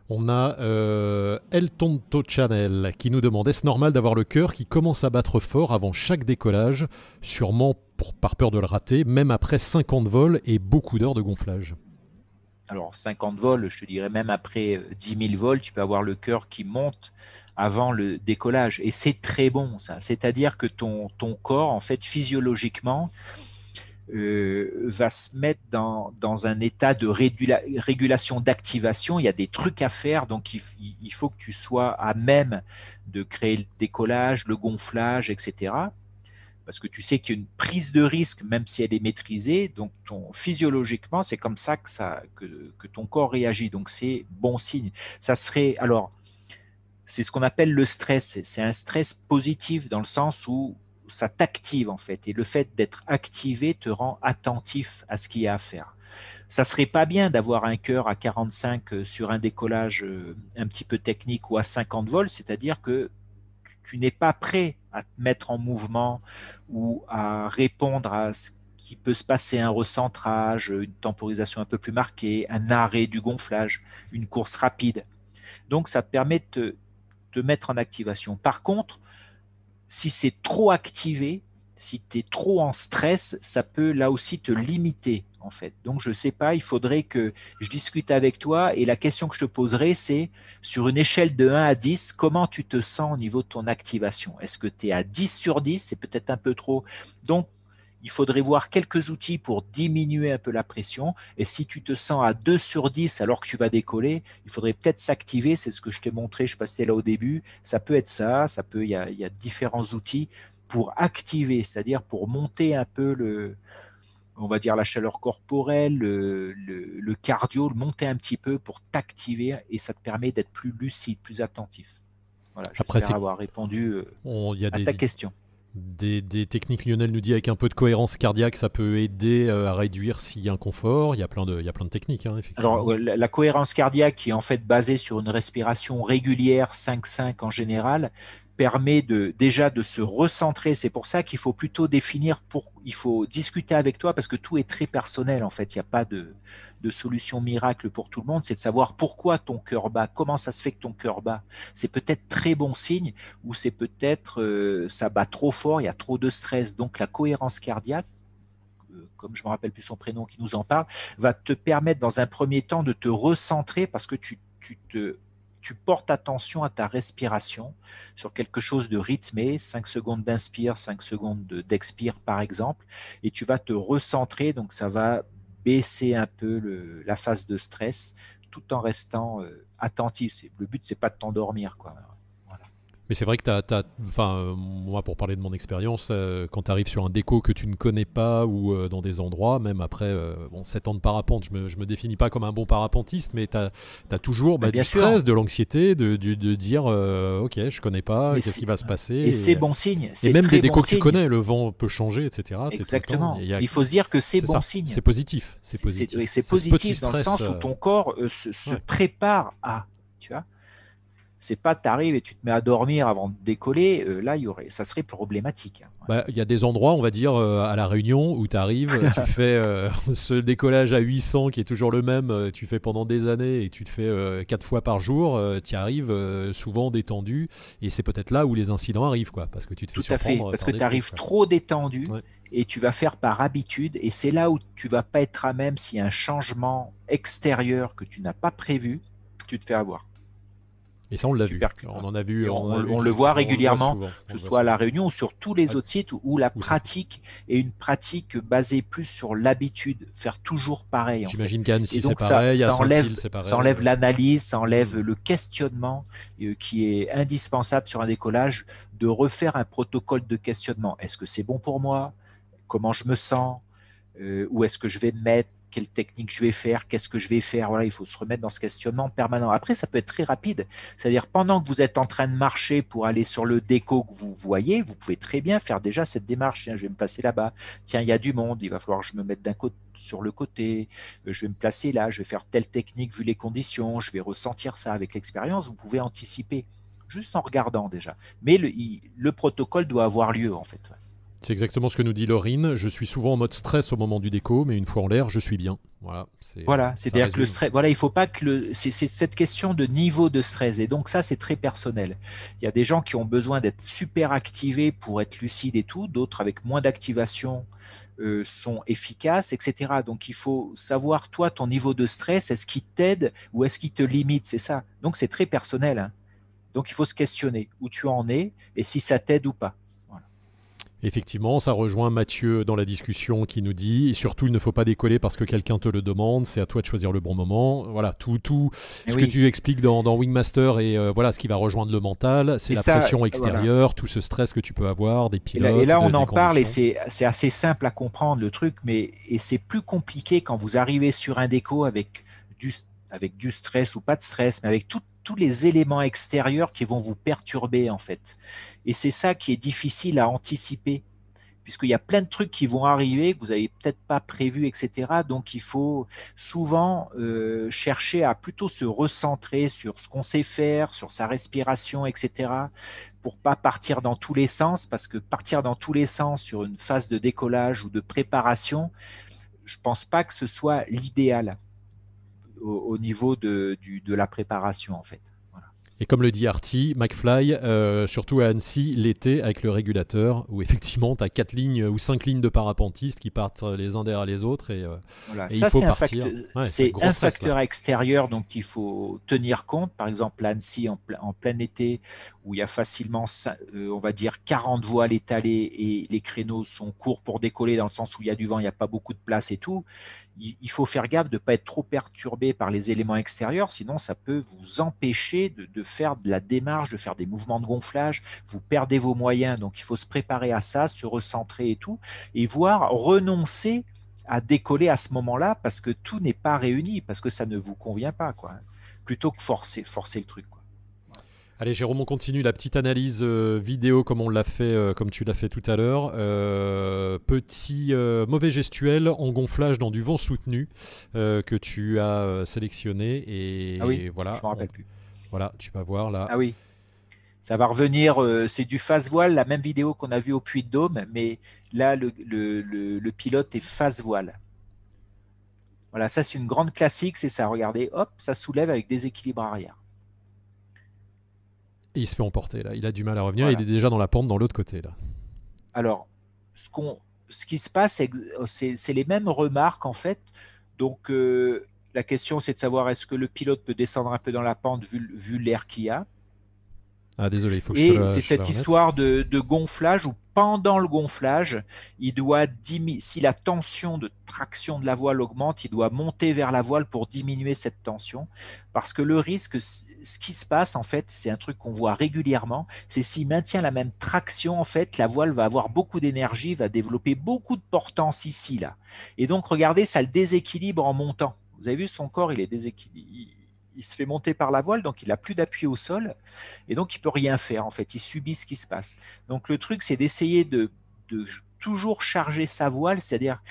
On a euh, El Tonto Channel qui nous demande est-ce normal d'avoir le cœur qui commence à battre fort avant chaque décollage, sûrement par peur de le rater, même après 50 vols et beaucoup d'heures de gonflage alors 50 vols, je te dirais même après 10 euh, 000 vols, tu peux avoir le cœur qui monte avant le décollage. Et c'est très bon, ça. C'est-à-dire que ton, corps, en fait, physiologiquement, va se mettre dans, dans un état de régulation d'activation. Il y a des trucs à faire, donc il, faut que tu sois à même de créer le décollage, le gonflage, etc. Parce que tu sais qu'il y a une prise de risque, même si elle est maîtrisée. Donc, physiologiquement, c'est comme ça que, ça que, que ton corps réagit. Donc, c'est bon signe. Ça serait, alors, c'est ce qu'on appelle le stress. C'est un stress positif dans le sens où ça t'active en fait. Et le fait d'être activé te rend attentif à ce qu'il y a à faire. Ça serait pas bien d'avoir un cœur à 45 euh, sur un décollage euh, un petit peu technique ou à 50 volts, c'est-à-dire que tu n'es pas prêt à te mettre en mouvement ou à répondre à ce qui peut se passer, un recentrage, une temporisation un peu plus marquée, un arrêt du gonflage, une course rapide. Donc ça te permet de mettre en activation. Par contre, si c'est trop activé, si tu es trop en stress, ça peut là aussi te limiter en fait. Donc je sais pas, il faudrait que je discute avec toi et la question que je te poserai c'est sur une échelle de 1 à 10, comment tu te sens au niveau de ton activation? Est-ce que tu es à 10 sur 10 C'est peut-être un peu trop. Donc il faudrait voir quelques outils pour diminuer un peu la pression. Et si tu te sens à 2 sur 10 alors que tu vas décoller, il faudrait peut-être s'activer. C'est ce que je t'ai montré, je passais là au début. Ça peut être ça, ça peut, il y a, différents outils pour activer, c'est-à-dire pour monter un peu le, on va dire la chaleur corporelle, le, cardio, le monter un petit peu pour t'activer et ça te permet d'être plus lucide, plus attentif. Voilà, j'espère avoir répondu euh, à ta question. Des, techniques, Lionel nous dit avec un peu de cohérence cardiaque, ça peut aider euh, à réduire s'il y a un confort. Il y a plein de, il y a plein de techniques. Hein, Alors, la, cohérence cardiaque, qui est en fait basée sur une respiration régulière 5-5 en général, permet de déjà de se recentrer. C'est pour ça qu'il faut plutôt définir pour, il faut discuter avec toi parce que tout est très personnel en fait. Il n'y a pas de, de solution miracle pour tout le monde. C'est de savoir pourquoi ton cœur bat, comment ça se fait que ton cœur bat. C'est peut-être très bon signe ou c'est peut-être euh, ça bat trop fort, il y a trop de stress. Donc la cohérence cardiaque euh, comme je me rappelle plus son prénom qui nous en parle, va te permettre dans un premier temps de te recentrer parce que tu, tu te tu portes attention à ta respiration sur quelque chose de rythmé, 5 secondes d'inspire, 5 secondes d'expire par exemple, et tu vas te recentrer, donc ça va baisser un peu la phase de stress tout en restant euh, attentif. Le but, c'est pas de t'endormir. Mais c'est vrai que tu as, enfin, euh, moi pour parler de mon expérience, euh, quand tu arrives sur un déco que tu ne connais pas ou euh, dans des endroits, même après bon, 7 ans de parapente, je me, je me définis pas comme un bon parapentiste, mais tu as, toujours bah, du stress, de l'anxiété, de, de, dire ok, je connais pas, qu'est-ce qui va se passer. Et, c'est bon signe. Et même des décos que tu connais, le vent peut changer, etc. Exactement. Il faut se dire que c'est bon signe. C'est positif. C'est positif. C'est positif dans le sens où ton corps se, se prépare à. Tu vois c'est pas tu arrives et tu te mets à dormir avant de décoller, euh, là, y aurait, ça serait problématique. Bah, il y a des endroits, on va dire, euh, à La Réunion, où tu arrives, (laughs) tu fais euh, ce décollage à 800 qui est toujours le même, tu fais pendant des années et tu te fais quatre fois par jour, tu arrives souvent détendu, et c'est peut-être là où les incidents arrivent, quoi, parce que tu te fais Tout à fait, parce que tu arrives trop détendu. Et tu vas faire par habitude, et c'est là où tu vas pas être à même y a un changement extérieur que tu n'as pas prévu, tu te fais avoir. Et ça, on l'a vu. On en a vu. On, le voit régulièrement, que ce soit à La Réunion ou sur tous les autres sites où la pratique est une pratique basée plus sur l'habitude, faire toujours pareil. J'imagine qu'Annecy, c'est pareil. Ça, enlève, ça enlève l'analyse, ça enlève le questionnement euh, qui est indispensable sur un décollage, de refaire un protocole de questionnement. Est-ce que c'est bon pour moi? Comment je me sens? Euh, Où est-ce que je vais me mettre? Quelle technique je vais faire, qu'est-ce que je vais faire. Voilà, il faut se remettre dans ce questionnement permanent. Après, ça peut être très rapide. C'est-à-dire, pendant que vous êtes en train de marcher pour aller sur le déco que vous voyez, vous pouvez très bien faire déjà cette démarche. Tiens, je vais me placer là-bas. Tiens, il y a du monde. Il va falloir que je me mette d'un côté sur le côté. Euh, je vais me placer là. Je vais faire telle technique vu les conditions. Je vais ressentir ça avec l'expérience. Vous pouvez anticiper juste en regardant déjà. Mais le, le protocole doit avoir lieu en fait. C'est exactement ce que nous dit Laurine. Je suis souvent en mode stress au moment du déco, mais une fois en l'air, je suis bien. Voilà. C'est, voilà, c'est-à-dire que le stress. Voilà, il faut pas que le. C'est, cette question de niveau de stress, et donc ça, c'est très personnel. Il y a des gens qui ont besoin d'être super activés pour être lucides et tout, d'autres avec moins d'activation euh, sont efficaces, etc. Donc il faut savoir toi ton niveau de stress, est-ce qu'il t'aide ou est-ce qu'il te limite, c'est ça. Donc c'est très personnel. Hein. Donc il faut se questionner où tu en es et si ça t'aide ou pas. Effectivement, ça rejoint Mathieu dans la discussion qui nous dit surtout il ne faut pas décoller parce que quelqu'un te le demande, c'est à toi de choisir le bon moment. Voilà, tout, tout eh ce que tu expliques dans, Wingmaster et euh, voilà ce qui va rejoindre le mental, c'est la pression extérieure, tout ce stress que tu peux avoir, des pilotes. Et là, on en parle et c'est assez simple à comprendre le truc, mais et c'est plus compliqué quand vous arrivez sur un déco avec du, avec du stress ou pas de stress, mais avec tout, tous les éléments extérieurs qui vont vous perturber en fait. Et c'est ça qui est difficile à anticiper, puisqu'il y a plein de trucs qui vont arriver que vous n'avez peut-être pas prévu, etc. Donc il faut souvent euh, chercher à plutôt se recentrer sur ce qu'on sait faire, sur sa respiration, etc. pour pas partir dans tous les sens, parce que partir dans tous les sens sur une phase de décollage ou de préparation, je pense pas que ce soit l'idéal au, niveau de, de la préparation en fait. Et comme le dit Artie, McFly, euh, surtout à Annecy, l'été avec le régulateur, où (laughs) effectivement tu as quatre lignes ou cinq lignes de parapentistes qui partent les uns derrière les autres. Et, euh, ça, c'est un, un, facteur extérieur donc il faut tenir compte. Par exemple, à Annecy, en, en, plein été, où il y a facilement, euh, on va dire, 40 voiles étalées et les créneaux sont courts pour décoller, dans le sens où il y a du vent, il n'y a pas beaucoup de place et tout il faut faire gaffe de ne pas être trop perturbé par les éléments extérieurs, sinon ça peut vous empêcher de, faire de la démarche, de faire des mouvements de gonflage, vous perdez vos moyens, donc il faut se préparer à ça, se recentrer et tout, et voir renoncer à décoller à ce moment-là parce que tout n'est pas réuni, parce que ça ne vous convient pas, quoi. Plutôt que forcer, forcer le truc. Allez Jérôme, on continue la petite analyse euh, vidéo comme on l'a fait, euh, comme tu l'as fait tout à l'heure. Euh, petit mauvais gestuel en gonflage dans du vent soutenu que tu as sélectionné et, ah oui, voilà. Je me rappelle plus. Voilà, tu vas voir là. Ah oui. Ça va revenir, c'est du face voile, la même vidéo qu'on a vue au Puy de Dôme, mais là le, le pilote est face voile. Voilà, ça c'est une grande classique, c'est ça. Regardez, hop, ça soulève avec des équilibres il se fait emporter là. Il a du mal à revenir. Il est déjà dans la pente dans l'autre côté là. Alors, ce, qu'on, ce qui se passe, c'est, les mêmes remarques en fait. Donc, euh, la question c'est de savoir est-ce que le pilote peut descendre un peu dans la pente vu, l'air qu'il y a. Ah désolé, il faut que Et c'est cette histoire de, gonflage où pendant le gonflage, il doit si la tension de traction de la voile augmente, il doit monter vers la voile pour diminuer cette tension. Parce que le risque, ce qui se passe en fait, c'est un truc qu'on voit régulièrement, c'est s'il maintient la même traction, en fait, la voile va avoir beaucoup d'énergie, va développer beaucoup de portance ici, là. Et donc, regardez, ça le déséquilibre en montant. Vous avez vu, son corps, il est déséquilibré il se fait monter par la voile, donc il n'a plus d'appui au sol, et donc il peut rien faire en fait, il subit ce qui se passe. Donc le truc, c'est d'essayer de, toujours charger sa voile, c'est-à-dire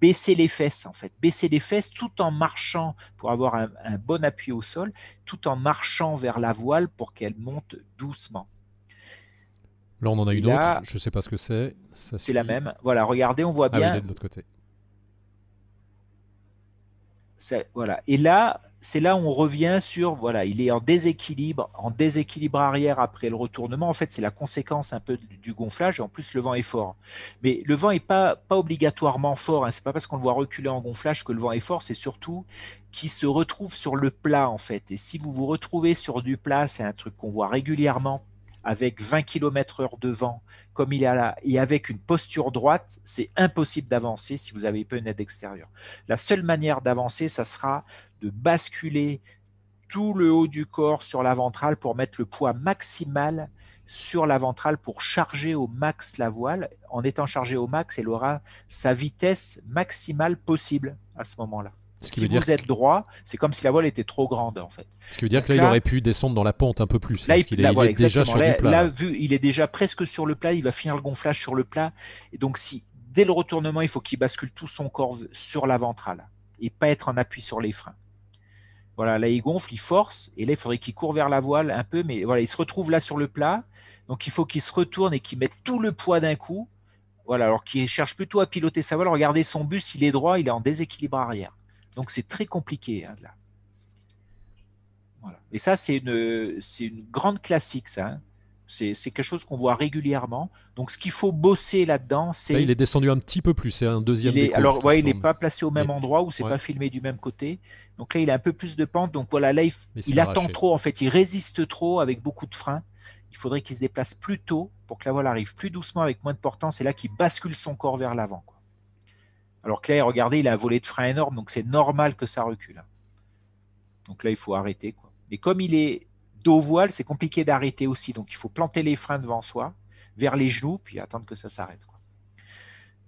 baisser les fesses en fait, baisser les fesses tout en marchant pour avoir un, bon appui au sol, tout en marchant vers la voile pour qu'elle monte doucement. Là, on en a une autre. Je ne sais pas ce que c'est. C'est la même. Voilà, regardez, on voit ah bien. Oui, de l'autre côté. Voilà. Et là, c'est là où on revient sur, voilà, il est en déséquilibre, en déséquilibre arrière après le retournement. En fait, c'est la conséquence un peu du gonflage. En plus, le vent est fort. Mais le vent n'est pas, obligatoirement fort. Hein. C'est pas parce qu'on le voit reculer en gonflage que le vent est fort. C'est surtout qu'il se retrouve sur le plat, en fait. Et si vous vous retrouvez sur du plat, c'est un truc qu'on voit régulièrement avec 20 km heure de vent, comme il est là, et avec une posture droite, c'est impossible d'avancer si vous avez pas une aide extérieure. La seule manière d'avancer, ça sera de basculer tout le haut du corps sur la ventrale pour mettre le poids maximal sur la ventrale pour charger au max la voile. En étant chargé au max, elle aura sa vitesse maximale possible à ce moment-là si vous êtes droit, c'est comme si la voile était trop grande en fait. Ce qui veut dire que là, il aurait pu descendre dans la pente un peu plus. Là, il, est, déjà sur le plat. Là, vu, il est déjà presque sur le plat, il va finir le gonflage sur le plat. Et donc, si dès le retournement, il faut qu'il bascule tout son corps sur la ventrale et pas être en appui sur les freins. Voilà, là, il gonfle, il force, et là, il faudrait qu'il court vers la voile un peu, mais voilà, il se retrouve là sur le plat. Donc, il faut qu'il se retourne et qu'il mette tout le poids d'un coup. Voilà, alors qu'il cherche plutôt à piloter sa voile. Regardez son bus, il est droit, il est en déséquilibre arrière. Donc c'est très compliqué hein, là. Et ça, c'est une, une grande classique, ça. Hein. C'est quelque chose qu'on voit régulièrement. Donc, ce qu'il faut bosser là-dedans, c'est. il est descendu un petit peu plus. C'est un deuxième. Il alors, ouais, il n'est pas placé au même endroit ou c'est pas filmé du même côté. Donc là, il a un peu plus de pente. Donc voilà, là, il, attend trop. En fait, il résiste trop avec beaucoup de freins. Il faudrait qu'il se déplace plus tôt pour que la voile arrive plus doucement avec moins de portance. Et là, qu'il bascule son corps vers l'avant. Alors que là, regardez, il a un volet de frein énorme, donc c'est normal que ça recule. Donc là, il faut arrêter. Quoi. Mais comme il est dos voile, c'est compliqué d'arrêter aussi. Donc il faut planter les freins devant soi, vers les genoux, puis attendre que ça s'arrête.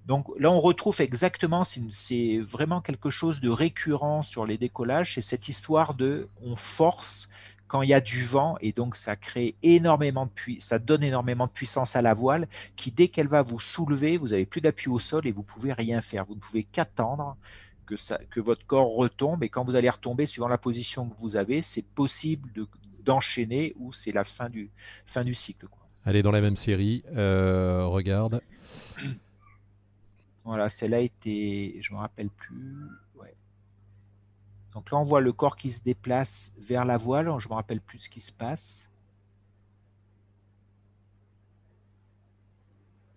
Donc là, on retrouve exactement, c'est vraiment quelque chose de récurrent sur les décollages, c'est cette histoire de on force quand il y a du vent et donc ça crée énormément de puissance, ça donne énormément de puissance à la voile qui dès qu'elle va vous soulever, vous avez plus d'appui au sol et vous pouvez rien faire. Vous ne pouvez qu'attendre que, que votre corps retombe et quand vous allez retomber, suivant la position que vous avez, c'est possible d'enchaîner ou c'est la fin du, fin du cycle. Quoi. Elle est dans la même série. Euh, regarde. (clears throat) Voilà, celle-là était, je me rappelle plus. Donc là, on voit le corps qui se déplace vers la voile. Je ne me rappelle plus ce qui se passe.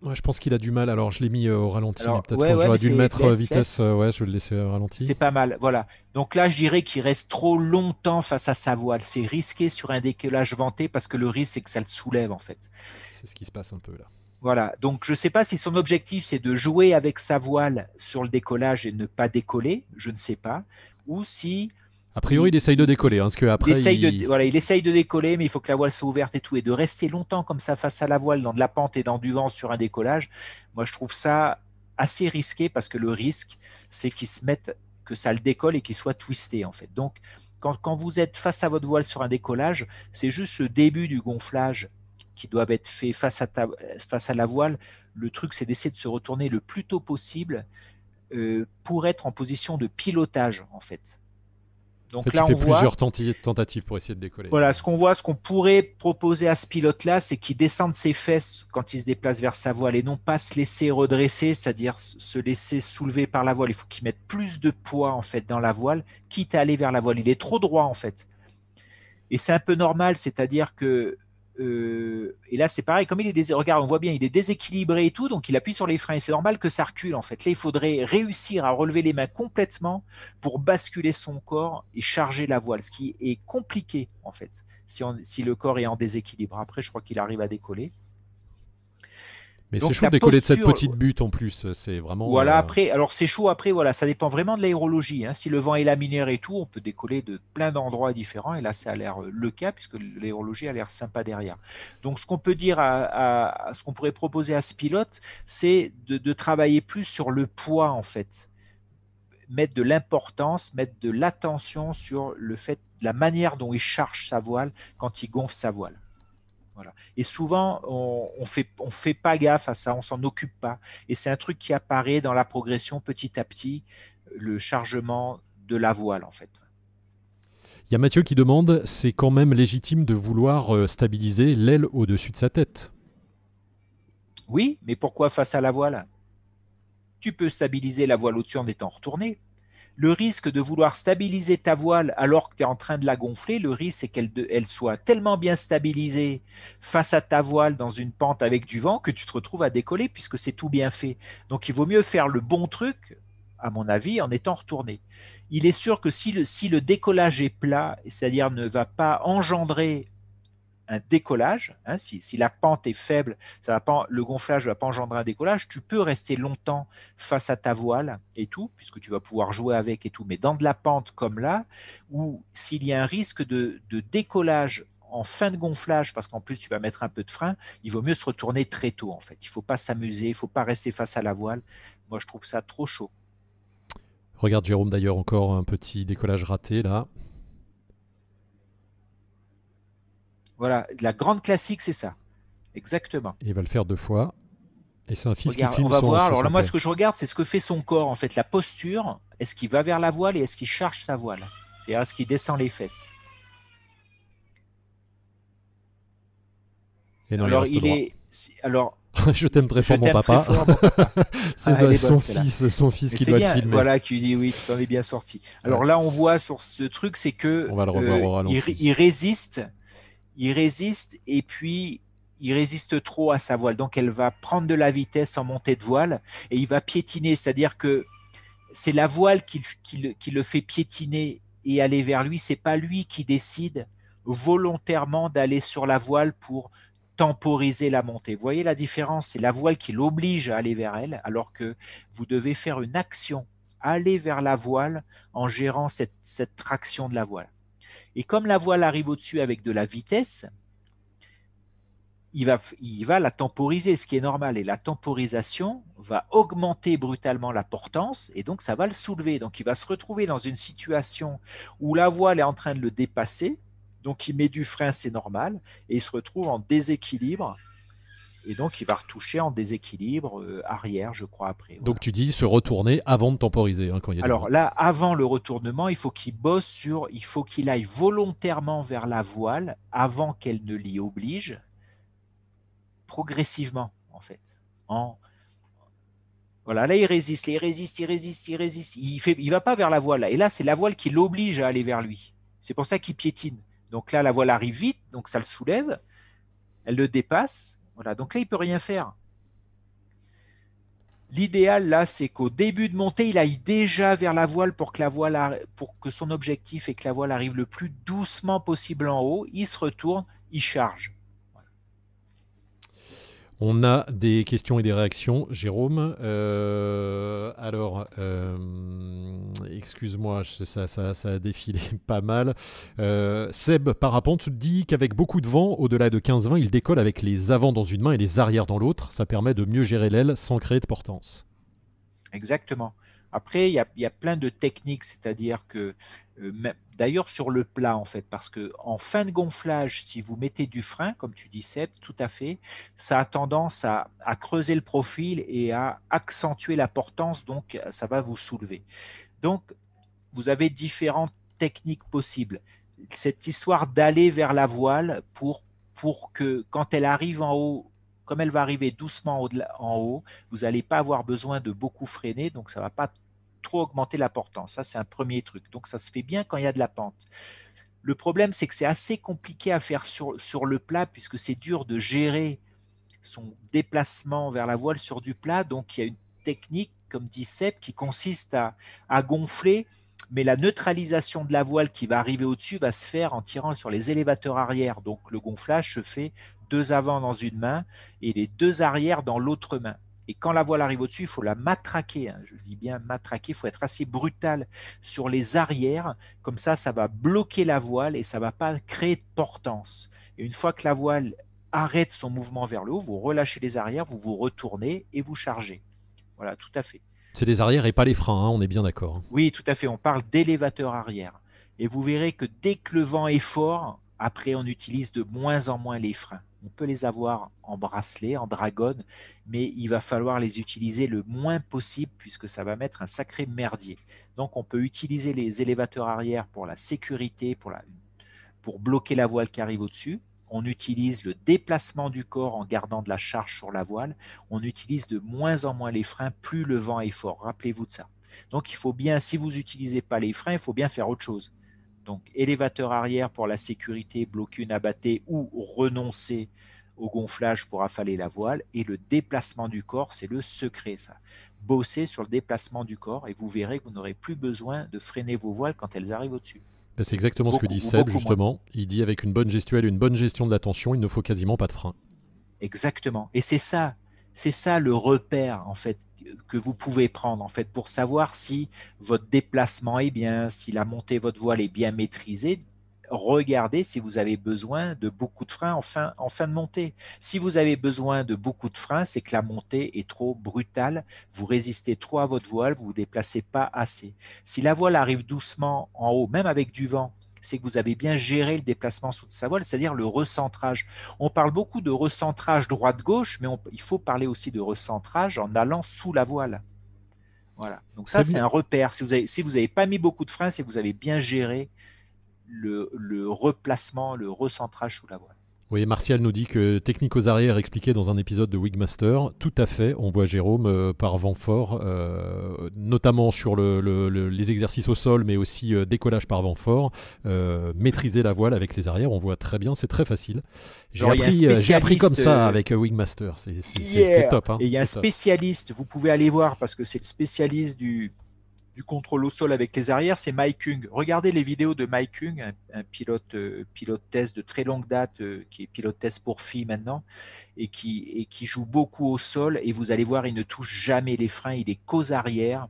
Je pense qu'il a du mal. Alors, je l'ai mis euh, au ralenti. Peut-être que j'aurais dû le mettre euh, vitesse. Euh, ouais, je vais le laisser au ralenti. C'est pas mal. Voilà. Donc là, je dirais qu'il reste trop longtemps face à sa voile. C'est risqué sur un décollage vanté parce que le risque, c'est que ça le soulève, en fait. C'est ce qui se passe un peu là. Voilà. Donc, je ne sais pas si son objectif, c'est de jouer avec sa voile sur le décollage et ne pas décoller. Je ne sais pas ou si a priori, il, essaye de décoller. Hein, parce que après, il... De, voilà, il essaye de décoller, mais il faut que la voile soit ouverte et tout. Et de rester longtemps comme ça face à la voile, dans de la pente et dans du vent sur un décollage, moi, je trouve ça assez risqué parce que le risque, c'est qu'il se mette, que ça le décolle et qu'il soit twisté, en fait. Donc, quand, quand, vous êtes face à votre voile sur un décollage, c'est juste le début du gonflage qui doit être fait face à, face à la voile. Le truc, c'est d'essayer de se retourner le plus tôt possible euh, pour être en position de pilotage en fait. Donc là, on voit plusieurs tentatives pour essayer de décoller. Voilà, ce qu'on voit, ce qu'on pourrait proposer à ce pilote-là, c'est qu'il descende ses fesses quand il se déplace vers sa voile et non pas se laisser redresser, c'est-à-dire se laisser soulever par la voile. Il faut qu'il mette plus de poids en fait dans la voile, quitte à aller vers la voile. Il est trop droit en fait. Et c'est un peu normal, c'est-à-dire que euh, et là, c'est pareil, comme il est dés... on voit bien, il est déséquilibré et tout, donc il appuie sur les freins. Et c'est normal que ça recule en fait. Là, il faudrait réussir à relever les mains complètement pour basculer son corps et charger la voile, ce qui est compliqué en fait, si le corps est en déséquilibre. Après, je crois qu'il arrive à décoller. Mais c'est chaud de décoller de cette petite butte en plus, c'est vraiment. Voilà, après, alors c'est chaud après, voilà, ça dépend vraiment de l'aérologie. Hein. Si le vent est laminaire et tout, on peut décoller de plein d'endroits différents, et là, ça a l'air le cas, puisque l'aérologie a l'air sympa derrière. Donc, ce qu'on peut dire, à, ce qu'on pourrait proposer à ce pilote, c'est de, de travailler plus sur le poids, en fait mettre de l'importance, mettre de l'attention sur le fait, la manière dont il charge sa voile quand il gonfle sa voile. Voilà. Et souvent, on ne fait, on fait pas gaffe à ça, on s'en occupe pas. Et c'est un truc qui apparaît dans la progression petit à petit, le chargement de la voile en fait. Il y a Mathieu qui demande, c'est quand même légitime de vouloir euh, stabiliser l'aile au-dessus de sa tête? Oui, mais pourquoi face à la voile? Tu peux stabiliser la voile au-dessus en étant retourné. Le risque de vouloir stabiliser ta voile alors que tu es en train de la gonfler, le risque c'est qu'elle elle soit tellement bien stabilisée face à ta voile dans une pente avec du vent que tu te retrouves à décoller puisque c'est tout bien fait. Donc il vaut mieux faire le bon truc, à mon avis, en étant retourné. Il est sûr que si le décollage est plat, c'est-à-dire ne va pas engendrer un décollage. Hein, si, la pente est faible, ça va pas, le gonflage ne va pas engendrer un décollage. Tu peux rester longtemps face à ta voile et tout, puisque tu vas pouvoir jouer avec et tout. Mais dans de la pente comme là, où s'il y a un risque de, décollage en fin de gonflage, parce qu'en plus tu vas mettre un peu de frein, il vaut mieux se retourner très tôt en fait. Il ne faut pas s'amuser, il ne faut pas rester face à la voile. Moi je trouve ça trop chaud. Regarde Jérôme d'ailleurs encore un petit décollage raté là. Voilà, la grande classique, c'est ça. Exactement. il va le faire deux fois. Et c'est un fils qui On va voir. Alors là, moi, ce que je regarde, c'est ce que fait son corps, en fait, la posture. Est-ce qu'il va vers la voile et est-ce qu'il charge sa voile? C'est-à-dire, est-ce qu'il descend les fesses? Et non, Alors, il, est. Alors, (laughs) je t'aime très fort, mon papa. (laughs) c'est ah, son, fils, son fils qui doit le filmer. Voilà, qui dit oui, tu t'en es bien sorti. Alors là, on voit sur ce truc, c'est que on va le revoir euh, il, résiste il résiste et puis il résiste trop à sa voile. Donc elle va prendre de la vitesse en montée de voile et il va piétiner. C'est-à-dire que c'est la voile qui, le fait piétiner et aller vers lui. C'est pas lui qui décide volontairement d'aller sur la voile pour temporiser la montée. Vous voyez la différence? C'est la voile qui l'oblige à aller vers elle, alors que vous devez faire une action, aller vers la voile en gérant cette traction de la voile. Et comme la voile arrive au-dessus avec de la vitesse, il va, la temporiser, ce qui est normal. Et la temporisation va augmenter brutalement la portance et donc ça va le soulever. Donc il va se retrouver dans une situation où la voile est en train de le dépasser. Donc il met du frein, c'est normal. Et il se retrouve en déséquilibre et donc il va retoucher en déséquilibre euh, arrière, je crois, après. Donc tu dis se retourner avant de temporiser. Hein, quand il y a Alors là, avant le retournement, il faut qu'il bosse sur, il faut qu'il aille volontairement vers la voile avant qu'elle ne l'y oblige, progressivement en fait. En, voilà, là il résiste, il résiste, il résiste, il résiste. Il fait, il va pas vers la voile. Et là, c'est la voile qui l'oblige à aller vers lui. C'est pour ça qu'il piétine. Donc là, la voile arrive vite, donc ça le soulève, elle le dépasse, donc là, il peut rien faire. L'idéal, là, c'est qu'au début de montée, il aille déjà vers la voile pour que, la voile pour que son objectif est que la voile arrive le plus doucement possible en haut. Il se retourne, il charge. On a des questions et des réactions, Jérôme. Euh, alors, euh, excuse-moi, ça, ça, a défilé (laughs) pas mal. Euh, Seb Parapente dit qu'avec beaucoup de vent, au-delà de 15-20, il décolle avec les avants dans une main et les arrières dans l'autre. Ça permet de mieux gérer l'aile sans créer de portance. Exactement. Après, il y a, plein de techniques, c'est-à-dire que, euh, d'ailleurs sur le plat en fait, parce que en fin de gonflage, si vous mettez du frein, comme tu dis Seb, tout à fait, ça a tendance à, creuser le profil et à accentuer la portance, donc ça va vous soulever. Donc, vous avez différentes techniques possibles. Cette histoire d'aller vers la voile pour, pour que quand elle arrive en haut, comme elle va arriver doucement en haut, vous n'allez pas avoir besoin de beaucoup freiner, donc ça ne va pas trop augmenter la portance. Ça, c'est un premier truc. Donc ça se fait bien quand il y a de la pente. Le problème, c'est que c'est assez compliqué à faire sur, le plat, puisque c'est dur de gérer son déplacement vers la voile sur du plat. Donc il y a une technique, comme dit Seb, qui consiste à gonfler mais la neutralisation de la voile qui va arriver au-dessus va se faire en tirant sur les élévateurs arrière. Donc le gonflage se fait deux avant dans une main et les deux arrière dans l'autre main. Et quand la voile arrive au-dessus, il faut la matraquer. Hein. Je dis bien matraquer. Il faut être assez brutal sur les arrières. Comme ça, ça va bloquer la voile et ça ne va pas créer de portance. Et une fois que la voile arrête son mouvement vers le haut, vous relâchez les arrières, vous vous retournez et vous chargez. Voilà, tout à fait. C'est les arrières et pas les freins, hein, on est bien d'accord. Oui, tout à fait. On parle d'élévateur arrière. Et vous verrez que dès que le vent est fort, après, on utilise de moins en moins les freins. On peut les avoir en bracelet, en dragonne, mais il va falloir les utiliser le moins possible puisque ça va mettre un sacré merdier. Donc on peut utiliser les élévateurs arrière pour la sécurité, pour, bloquer la voile qui arrive au-dessus. On utilise le déplacement du corps en gardant de la charge sur la voile. On utilise de moins en moins les freins plus le vent est fort. Rappelez-vous de ça. Donc il faut bien, si vous n'utilisez pas les freins, il faut bien faire autre chose. Donc élévateur arrière pour la sécurité, bloquer une abattée ou renoncer au gonflage pour affaler la voile. Et le déplacement du corps, c'est le secret, ça. Bossez sur le déplacement du corps et vous verrez que vous n'aurez plus besoin de freiner vos voiles quand elles arrivent au-dessus. Ben, c'est exactement ce que dit Seb, justement. Il dit avec une bonne gestuelle, une bonne gestion de la tension, il ne faut quasiment pas de frein. Exactement. Et c'est ça, c'est ça le repère, en fait, que vous pouvez prendre en fait pour savoir si votre déplacement est bien, si la montée de votre voile est bien maîtrisée. Regardez si vous avez besoin de beaucoup de freins en fin, en fin de montée. Si vous avez besoin de beaucoup de freins, c'est que la montée est trop brutale, vous résistez trop à votre voile, vous ne vous déplacez pas assez. Si la voile arrive doucement en haut, même avec du vent, c'est que vous avez bien géré le déplacement sous sa voile, c'est-à-dire le recentrage. On parle beaucoup de recentrage droite-gauche, mais il faut parler aussi de recentrage en allant sous la voile. Voilà. Donc ça, c'est un repère. Si vous n'avez si vous pas mis beaucoup de freins, c'est que vous avez bien géré le, le replacement, le recentrage sous la voile. Oui, Martial nous dit que technique aux arrières expliquée dans un épisode de Wigmaster. Tout à fait, on voit Jérôme euh, par vent fort, euh, notamment sur les exercices au sol, mais aussi euh, décollage par vent fort. maîtriser la voile avec les arrières, on voit très bien, c'est très facile. J'ai appris, appris, comme ça avec Wigmaster, c'est top. Hein, et il y a un spécialiste, vous pouvez aller voir parce que c'est le spécialiste du, du contrôle au sol avec les arrières, c'est Mike Kung. Regardez les vidéos de Mike Kung, un, pilote, euh, pilote test de très longue date, euh, qui est pilote test pour filles maintenant, et qui, et qui joue beaucoup au sol. Et vous allez voir, il ne touche jamais les freins, il est qu'aux arrières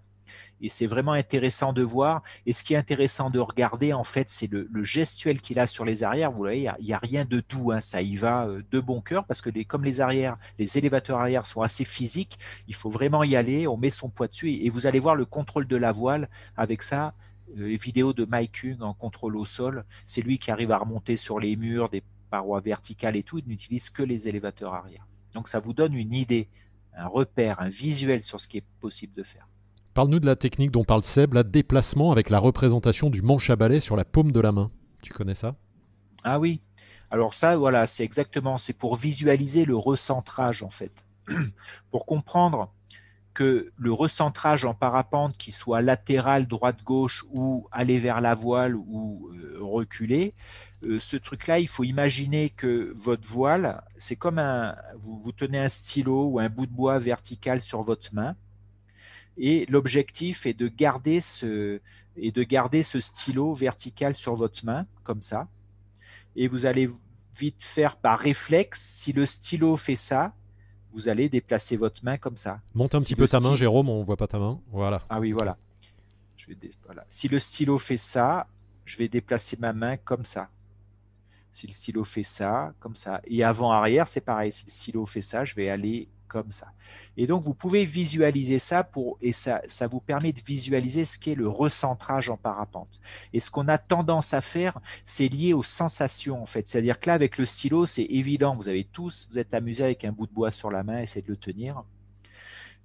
et c'est vraiment intéressant de voir. Et ce qui est intéressant de regarder, en fait, c'est le, gestuel qu'il a sur les arrières. Vous voyez, il n'y a, rien de doux, hein. ça y va euh, de bon cœur parce que comme les arrières, les élévateurs arrière sont assez physiques, il faut vraiment y aller. On met son poids dessus et, vous allez voir le contrôle de la voile avec ça. Euh, vidéo de Mike Kung en contrôle au sol, c'est lui qui arrive à remonter sur les murs, des parois verticales et tout. Il n'utilise que les élévateurs arrière. Donc ça vous donne une idée, un repère, un visuel sur ce qui est possible de faire. Parle-nous de la technique dont parle Seb, la déplacement avec la représentation du manche à balai sur la paume de la main. Tu connais ça? Ah oui. Alors ça, voilà, c'est exactement, c'est pour visualiser le recentrage en fait. (clears throat) pour comprendre que le recentrage en parapente, qui soit latéral, droite-gauche ou aller vers la voile ou euh, reculer, euh, ce truc-là, il faut imaginer que votre voile, c'est comme un, vous tenez un stylo ou un bout de bois vertical sur votre main et l'objectif est de garder ce et de garder ce stylo vertical sur votre main comme ça. Et vous allez vite faire par réflexe. Si le stylo fait ça, vous allez déplacer votre main comme ça. Monte un petit peu ta main, Jérôme. On voit pas ta main. Voilà. Ah oui, voilà. Je vais voilà. Si le stylo fait ça, je vais déplacer ma main comme ça. Si le stylo fait ça, comme ça. Et avant-arrière, c'est pareil. Si le stylo fait ça, je vais aller comme ça. Et donc, vous pouvez visualiser ça pour, et ça, ça vous permet de visualiser ce qu'est le recentrage en parapente. Et ce qu'on a tendance à faire, c'est lié aux sensations, en fait. C'est-à-dire que là, avec le stylo, c'est évident. Vous avez tous, vous êtes amusés avec un bout de bois sur la main, essayez de le tenir.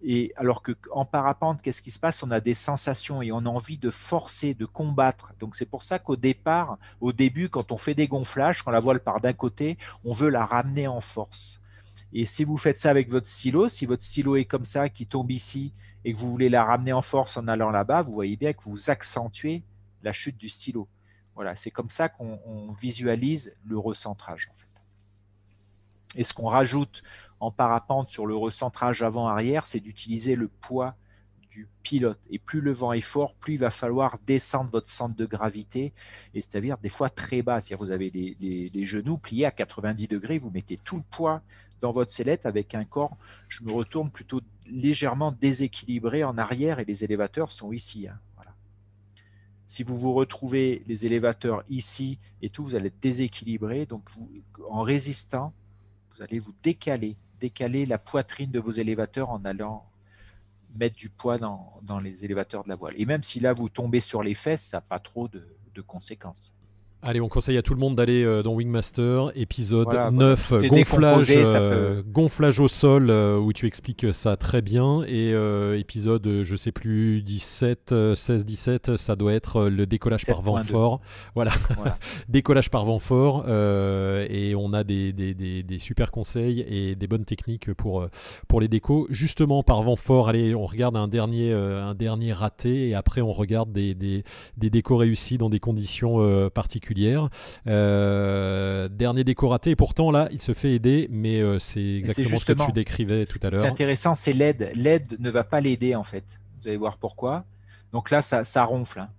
Et alors que en parapente, qu'est-ce qui se passe? On a des sensations et on a envie de forcer, de combattre. Donc c'est pour ça qu'au départ, au début, quand on fait des gonflages, quand la voile part d'un côté, on veut la ramener en force. Et si vous faites ça avec votre stylo, si votre stylo est comme ça, qui tombe ici, et que vous voulez la ramener en force en allant là-bas, vous voyez bien que vous accentuez la chute du stylo. Voilà, c'est comme ça qu'on visualise le recentrage. Et ce qu'on rajoute en parapente sur le recentrage avant-arrière, c'est d'utiliser le poids du pilote. Et plus le vent est fort, plus il va falloir descendre votre centre de gravité, et c'est-à-dire des fois très bas. C'est-à-dire vous avez des, genoux pliés à 90 degrés, vous mettez tout le poids dans votre sellette avec un corps, je me retourne plutôt légèrement déséquilibré en arrière et les élévateurs sont ici. Hein. Voilà. Si vous vous retrouvez les élévateurs ici et tout, vous allez être déséquilibré. Donc vous, en résistant, vous allez vous décaler, décaler la poitrine de vos élévateurs en allant mettre du poids dans, les élévateurs de la voile. Et même si là vous tombez sur les fesses, ça n'a pas trop de conséquences. Allez, on conseille à tout le monde d'aller euh, dans Wingmaster, épisode 9, gonflage, euh, gonflage au sol, euh, où tu expliques ça très bien. Et épisode, je sais plus, 17, 16, 17, ça doit être le décollage par vent fort. (laughs) Voilà, (laughs) décollage par vent fort. et on a des, des, des, super conseils et des bonnes techniques pour, pour les décos. Justement, par vent fort, allez, on regarde un dernier, un dernier raté et après on regarde des, des, des décos réussis dans des conditions particulières euh, dernier décoraté, et pourtant là, il se fait aider, mais euh, c'est exactement ce que tu décrivais tout à l'heure. C'est intéressant, c'est l'aide. L'aide ne va pas l'aider en fait. Vous allez voir pourquoi. Donc là, ça, ronfle. Hein.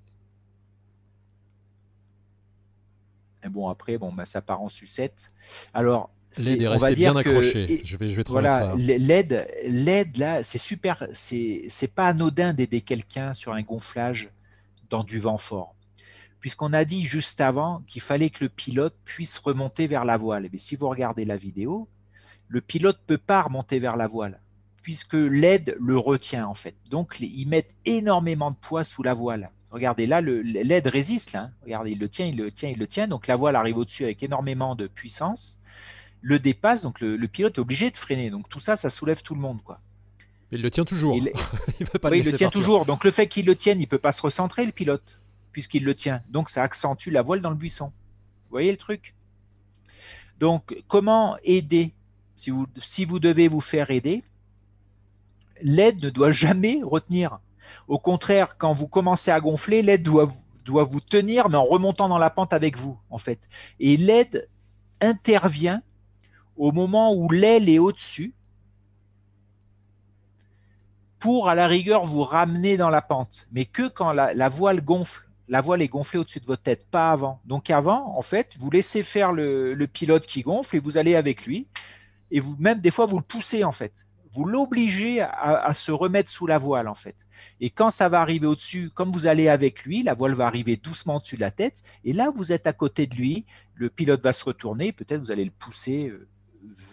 Et bon, après, bon, bah, ça part en sucette. Alors, L'aide est bien accrochée. Je vais, je vais voilà, l'aide, l'aide là, c'est super. C'est, c'est pas anodin d'aider quelqu'un sur un gonflage dans du vent fort puisqu'on a dit juste avant qu'il fallait que le pilote puisse remonter vers la voile. Mais si vous regardez la vidéo, le pilote ne peut pas remonter vers la voile, puisque l'aide le retient en fait. Donc ils mettent énormément de poids sous la voile. Regardez là, l'aide résiste. Là. Hein. Regardez, il le tient, il le tient, il le tient. Donc la voile arrive au-dessus avec énormément de puissance, le dépasse, donc le, pilote est obligé de freiner. Donc tout ça, ça soulève tout le monde. quoi. Il le tient toujours. (laughs) Il, oui, il le tient toujours. Donc le fait qu'il le tienne, il ne peut pas se recentrer, le pilote puisqu'il le tient. Donc ça accentue la voile dans le buisson. Vous voyez le truc? Donc comment aider? Si vous, devez vous faire aider, l'aide ne doit jamais retenir. Au contraire, quand vous commencez à gonfler, l'aide doit vous tenir, mais en remontant dans la pente avec vous, en fait. Et l'aide intervient au moment où l'aile est au-dessus pour, à la rigueur, vous ramener dans la pente. Mais que quand la voile gonfle la voile est gonflée au-dessus de votre tête, pas avant. Donc avant, en fait, vous laissez faire le, pilote qui gonfle et vous allez avec lui. Et vous, même des fois, vous le poussez, en fait. Vous l'obligez à, se remettre sous la voile, en fait. Et quand ça va arriver au-dessus, comme vous allez avec lui, la voile va arriver doucement au-dessus de la tête. Et là, vous êtes à côté de lui. Le pilote va se retourner. Peut-être vous allez le pousser euh,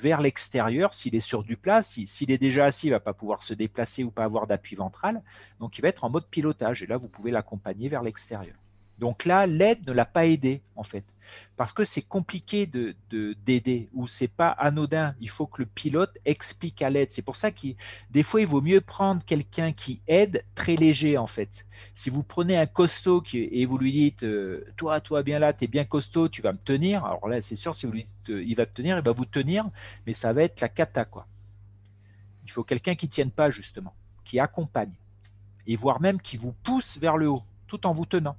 vers l'extérieur s'il est sur du plat. S'il est déjà assis, il ne va pas pouvoir se déplacer ou pas avoir d'appui ventral. Donc il va être en mode pilotage et là, vous pouvez l'accompagner vers l'extérieur. Donc là, l'aide ne l'a pas aidé en fait parce que c'est compliqué de d'aider ou c'est pas anodin. Il faut que le pilote explique à l'aide. C'est pour ça que des fois il vaut mieux prendre quelqu'un qui aide très léger en fait. Si vous prenez un costaud et vous lui dites euh, toi toi bien là, tu es bien costaud, tu vas me tenir. Alors là c'est sûr si vous lui dites euh, il va te tenir, il va vous tenir, mais ça va être la cata quoi. Il faut quelqu'un qui tienne pas justement, qui accompagne et voire même qui vous pousse vers le haut tout en vous tenant.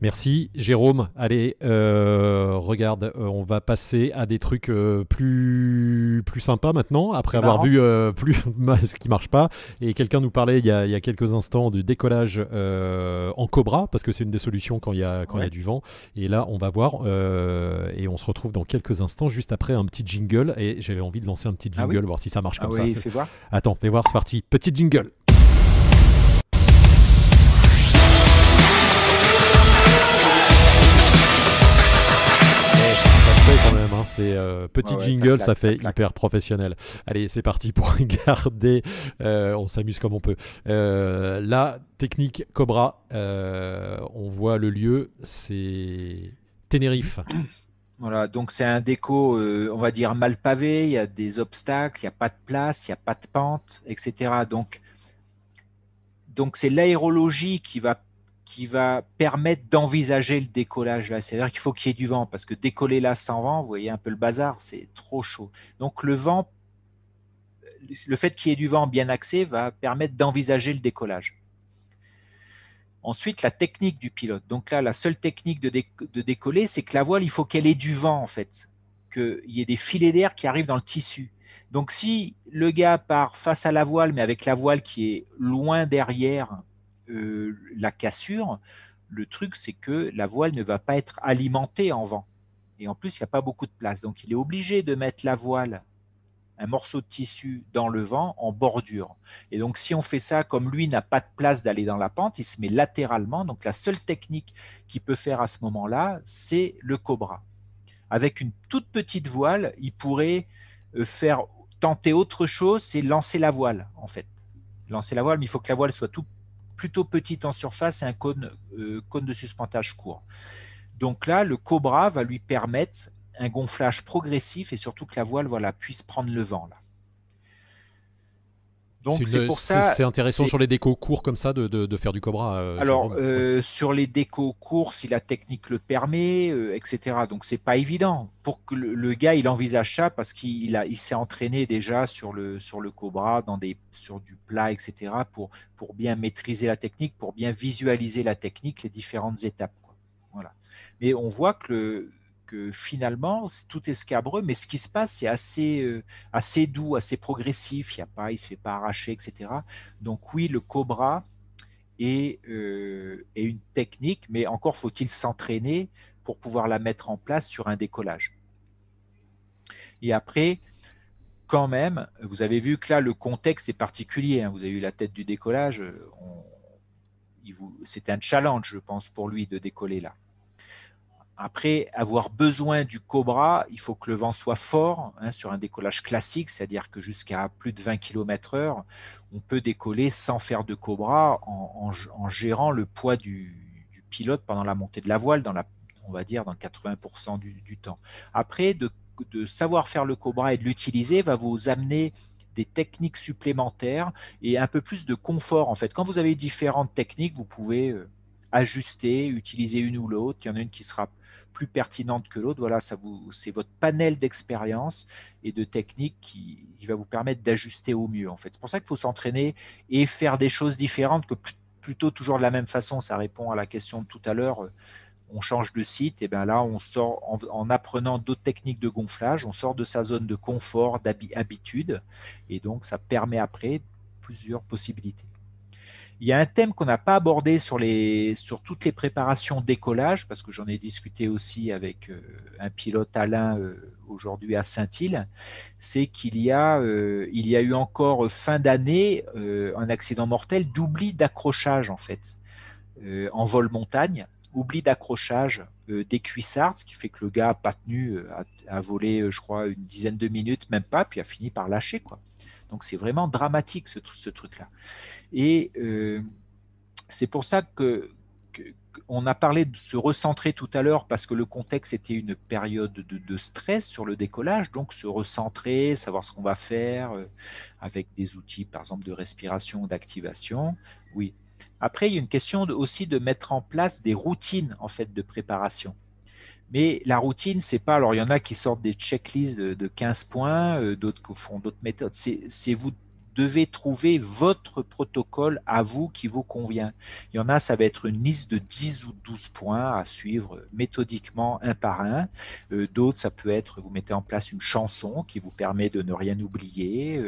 Merci Jérôme. Allez, euh, regarde, euh, on va passer à des trucs euh, plus, plus sympas maintenant, après avoir vu (laughs) plus ce qui marche pas. Et quelqu'un nous parlait il y, a, quelques instants du décollage en Cobra, parce que c'est une des solutions quand il y, a, quand il y a du vent. Et là, on va voir, et on se retrouve dans quelques instants, juste après un petit jingle. Et j'avais envie de lancer un petit ah jingle, voir si ça marche ah comme oui, ça. Fais voir. Attends, fais voir, c'est parti. Petit jingle. C'est euh, petit jingle, ça, fait hyper professionnel. Allez, c'est parti pour (laughs) regarder. Euh, on s'amuse comme on peut. Euh, la technique Cobra, on voit le lieu, c'est Tenerife. (coughs) Voilà, donc c'est un déco, on va dire mal pavé. Il y a des obstacles, il n'y a pas de place, il n'y a pas de pente, etc. Donc, donc c'est l'aérologie qui va qui va permettre d'envisager le décollage là. C'est-à-dire qu'il faut qu'il y ait du vent, parce que décoller là sans vent, vous voyez un peu le bazar, c'est trop chaud. Donc le vent, le fait qu'il y ait du vent bien axé va permettre d'envisager le décollage. Ensuite, la technique du pilote. Donc là, la seule technique de, de décoller, c'est que la voile, il faut qu'elle ait du vent en fait, qu'il y ait des filets d'air qui arrivent dans le tissu. Donc si le gars part face à la voile, mais avec la voile qui est loin derrière euh, la cassure, le truc c'est que la voile ne va pas être alimentée en vent. Et en plus, il n'y a pas beaucoup de place. Donc il est obligé de mettre la voile, un morceau de tissu dans le vent en bordure. Et donc si on fait ça, comme lui n'a pas de place d'aller dans la pente, il se met latéralement. Donc la seule technique qu'il peut faire à ce moment-là, c'est le cobra. Avec une toute petite voile, il pourrait euh, faire tenter autre chose, c'est lancer la voile, en fait. Lancer la voile, mais il faut que la voile soit tout, plutôt petite en surface et un cône, euh, cône de suspentage court. Donc là, le Cobra va lui permettre un gonflage progressif et surtout que la voile puisse prendre le vent. Là. Donc c'est pour ça. C'est intéressant sur les décos courts comme ça de, faire du Cobra. Euh, Alors euh, sur les décos courts, si la technique le permet, euh, etc. Donc c'est pas évident pour que le, gars il envisage ça parce qu'il a il s'est entraîné déjà sur le sur le Cobra dans des sur du plat, etc. pour pour bien maîtriser la technique, pour bien visualiser la technique, les différentes étapes. Voilà. Mais on voit que le finalement, tout est scabreux, mais ce qui se passe, c'est assez, euh, assez doux, assez progressif. Il y a pas, il se fait pas arracher, etc. Donc oui, le cobra est, euh, est une technique, mais encore faut-il s'entraîner pour pouvoir la mettre en place sur un décollage. Et après, quand même, vous avez vu que là, le contexte est particulier. Hein. Vous avez eu la tête du décollage. C'est un challenge, je pense, pour lui de décoller là. Après avoir besoin du Cobra, il faut que le vent soit fort hein, sur un décollage classique, c'est-à-dire que jusqu'à plus de 20 km/h, on peut décoller sans faire de Cobra en, gérant le poids du, pilote pendant la montée de la voile, on va dire dans 80% du, temps. Après, de, savoir faire le Cobra et de l'utiliser va vous amener des techniques supplémentaires et un peu plus de confort en fait. Quand vous avez différentes techniques, vous pouvez euh, ajuster, utiliser une ou l'autre. Il y en a une qui sera plus pertinente que l'autre. Voilà, ça vous, c'est votre panel d'expérience et de techniques qui, va vous permettre d'ajuster au mieux. En fait, c'est pour ça qu'il faut s'entraîner et faire des choses différentes que plutôt toujours de la même façon. Ça répond à la question de tout à l'heure. On change de site, et bien là, on sort en, apprenant d'autres techniques de gonflage, on sort de sa zone de confort, d'habitude, et donc ça permet après plusieurs possibilités. Il y a un thème qu'on n'a pas abordé sur, toutes les préparations décollage, parce que j'en ai discuté aussi avec euh, un pilote Alain euh, aujourd'hui à Saint-Île, c'est qu'il y, a, euh, y a eu encore fin d'année un accident mortel d'oubli d'accrochage en fait, en vol montagne, oubli d'accrochage des cuissards, ce qui fait que le gars n'a pas tenu, a, volé je crois une dizaine de minutes, même pas, puis a fini par lâcher. quoi. Donc c'est vraiment dramatique ce, truc-là. Et euh, c'est pour ça que, on a parlé de se recentrer tout à l'heure parce que le contexte était une période de, stress sur le décollage, donc se recentrer, savoir ce qu'on va faire euh, avec des outils, par exemple, de respiration, d'activation. Oui. Après, il y a une question aussi de mettre en place des routines en fait de préparation. Mais la routine, c'est pas. Alors, il y en a qui sortent des checklists de, 15 points, euh, d'autres qui font d'autres méthodes. C'est vous devez trouver votre protocole à vous qui vous convient. Il y en a, ça va être une liste de 10 ou 12 points à suivre méthodiquement un par un. Euh, d'autres, ça peut être, vous mettez en place une chanson qui vous permet de ne rien oublier.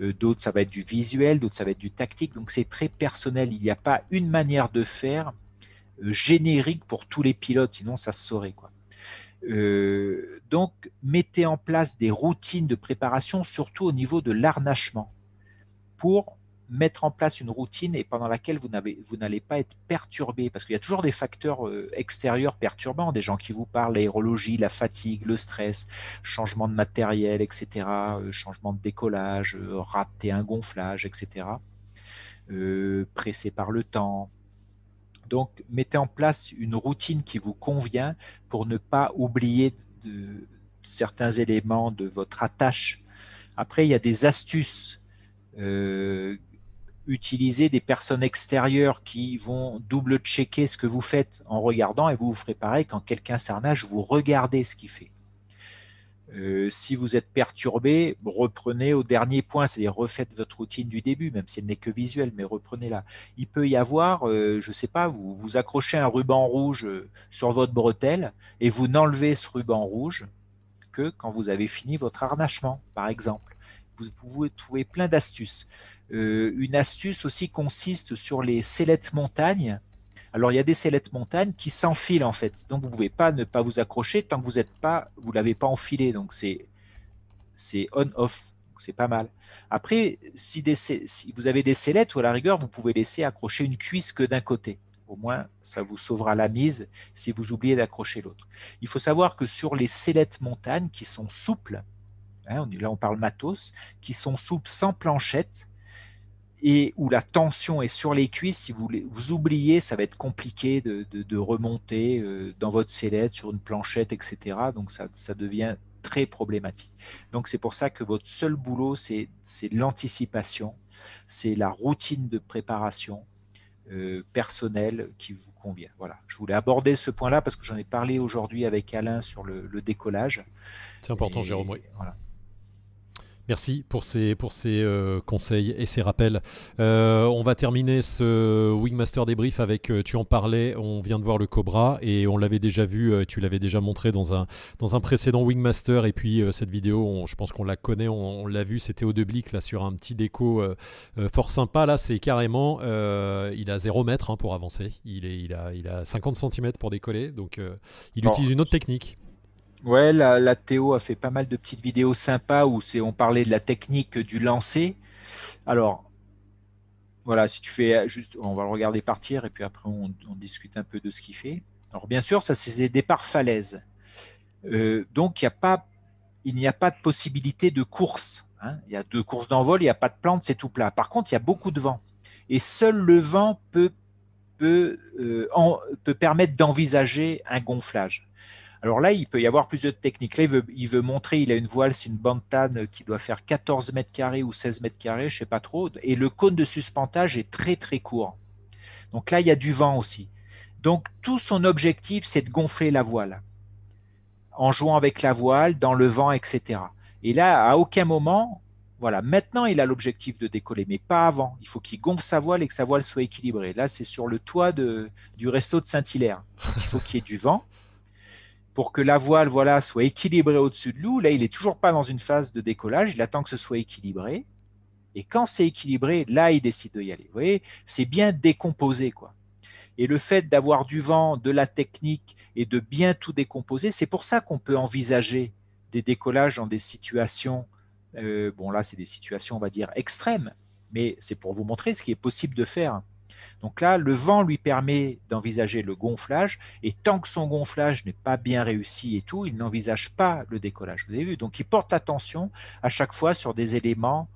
Euh, d'autres, ça va être du visuel, d'autres, ça va être du tactique. Donc, c'est très personnel. Il n'y a pas une manière de faire générique pour tous les pilotes, sinon ça se saurait. Quoi. Donc, mettez en place des routines de préparation, surtout au niveau de l'arnachement pour mettre en place une routine et pendant laquelle vous n'allez pas être perturbé, parce qu'il y a toujours des facteurs euh, extérieurs perturbants, des gens qui vous parlent, l'aérologie, la fatigue, le stress, changement de matériel, etc., euh, changement de décollage, euh, rater un gonflage, etc., pressé par le temps. Donc, mettez en place une routine qui vous convient pour ne pas oublier certains éléments de votre attache. Après, il y a des astuces euh, utiliser des personnes extérieures qui vont double-checker ce que vous faites en regardant et vous vous ferez pareil quand quelqu'un s'arnache, vous regardez ce qu'il fait. Euh, si vous êtes perturbé, reprenez au dernier point, c'est-à-dire refaites votre routine du début, même si elle n'est que visuelle, mais reprenez-la. Il peut y avoir, euh, je ne sais pas, vous, vous accrochez un ruban rouge sur votre bretelle et vous n'enlevez ce ruban rouge que quand vous avez fini votre harnachement, par exemple. vous pouvez trouver plein d'astuces. Euh, une astuce aussi consiste sur les sellettes montagne. Alors il y a des sellettes montagne qui s'enfilent en fait, donc vous pouvez pas ne pas vous accrocher tant que vous êtes pas, vous l'avez pas enfilé, donc c'est c'est on-off, c'est pas mal. Après, si, si vous avez des sellettes ou à la rigueur, vous pouvez laisser accrocher une cuisse que d'un côté. Au moins, ça vous sauvera la mise si vous oubliez d'accrocher l'autre. Il faut savoir que sur les sellettes montagne qui sont souples, hein, là on parle matos, qui sont souples sans planchette, et où la tension est sur les cuisses, si vous, vous oubliez, ça va être compliqué de, remonter euh, dans votre sellette sur une planchette, etc. Donc ça, ça devient très problématique. Donc c'est pour ça que votre seul boulot, c'est l'anticipation, c'est la routine de préparation, euh, personnel qui vous convient. Voilà, je voulais aborder ce point-là parce que j'en ai parlé aujourd'hui avec Alain sur le, décollage. C'est important, Jérôme. Oui. Voilà. Merci pour ces, pour ces euh, conseils et ces rappels. Euh, on va terminer ce Wingmaster débrief avec, euh, tu en parlais, on vient de voir le Cobra et on l'avait déjà vu, tu l'avais déjà montré dans un, dans un précédent Wingmaster et puis cette vidéo, je pense qu'on la connaît, on, l'a vu, c'était au Deblic là sur un petit déco fort sympa. Là, c'est carrément, il a 0 mètre hein, pour avancer, il, est, il, a, il a 50 cm pour décoller, donc il utilise une autre technique. Ouais, la, Théo a fait pas mal de petites vidéos sympas où on parlait de la technique du lancer. Alors, voilà, si tu fais juste, on va le regarder partir et puis après on, discute un peu de ce qu'il fait. Alors bien sûr, ça c'est des départs falaises. Euh, donc il n'y a pas, il n'y a pas de possibilité de course. Hein. Il y a deux courses d'envol, il n'y a pas de plante, c'est tout plat. Par contre, il y a beaucoup de vent et seul le vent peut peut, euh, peut permettre d'envisager un gonflage. Alors là, il peut y avoir plusieurs techniques. Là, il veut, montrer, il a une voile, c'est une bantane qui doit faire 14 mètres carrés ou 16 mètres carrés, je ne sais pas trop. Et le cône de suspentage est très très court. Donc là, il y a du vent aussi. Donc tout son objectif, c'est de gonfler la voile en jouant avec la voile, dans le vent, etc. Et là, à aucun moment, voilà, maintenant il a l'objectif de décoller, mais pas avant. Il faut qu'il gonfle sa voile et que sa voile soit équilibrée. Là, c'est sur le toit du resto de Saint-Hilaire. Il faut qu'il y ait du vent pour que la voile soit équilibrée au-dessus de l'eau. Là, il n'est toujours pas dans une phase de décollage, il attend que ce soit équilibré. Et quand c'est équilibré, là, il décide d'y aller. Vous voyez, c'est bien décomposé. quoi. Et le fait d'avoir du vent, de la technique et de bien tout décomposer, c'est pour ça qu'on peut envisager des décollages dans des situations, euh, bon là c'est des situations on va dire extrêmes, mais c'est pour vous montrer ce qui est possible de faire. Donc là, le vent lui permet d'envisager le gonflage, et tant que son gonflage n'est pas bien réussi et tout, il n'envisage pas le décollage. Vous avez vu Donc il porte attention à chaque fois sur des éléments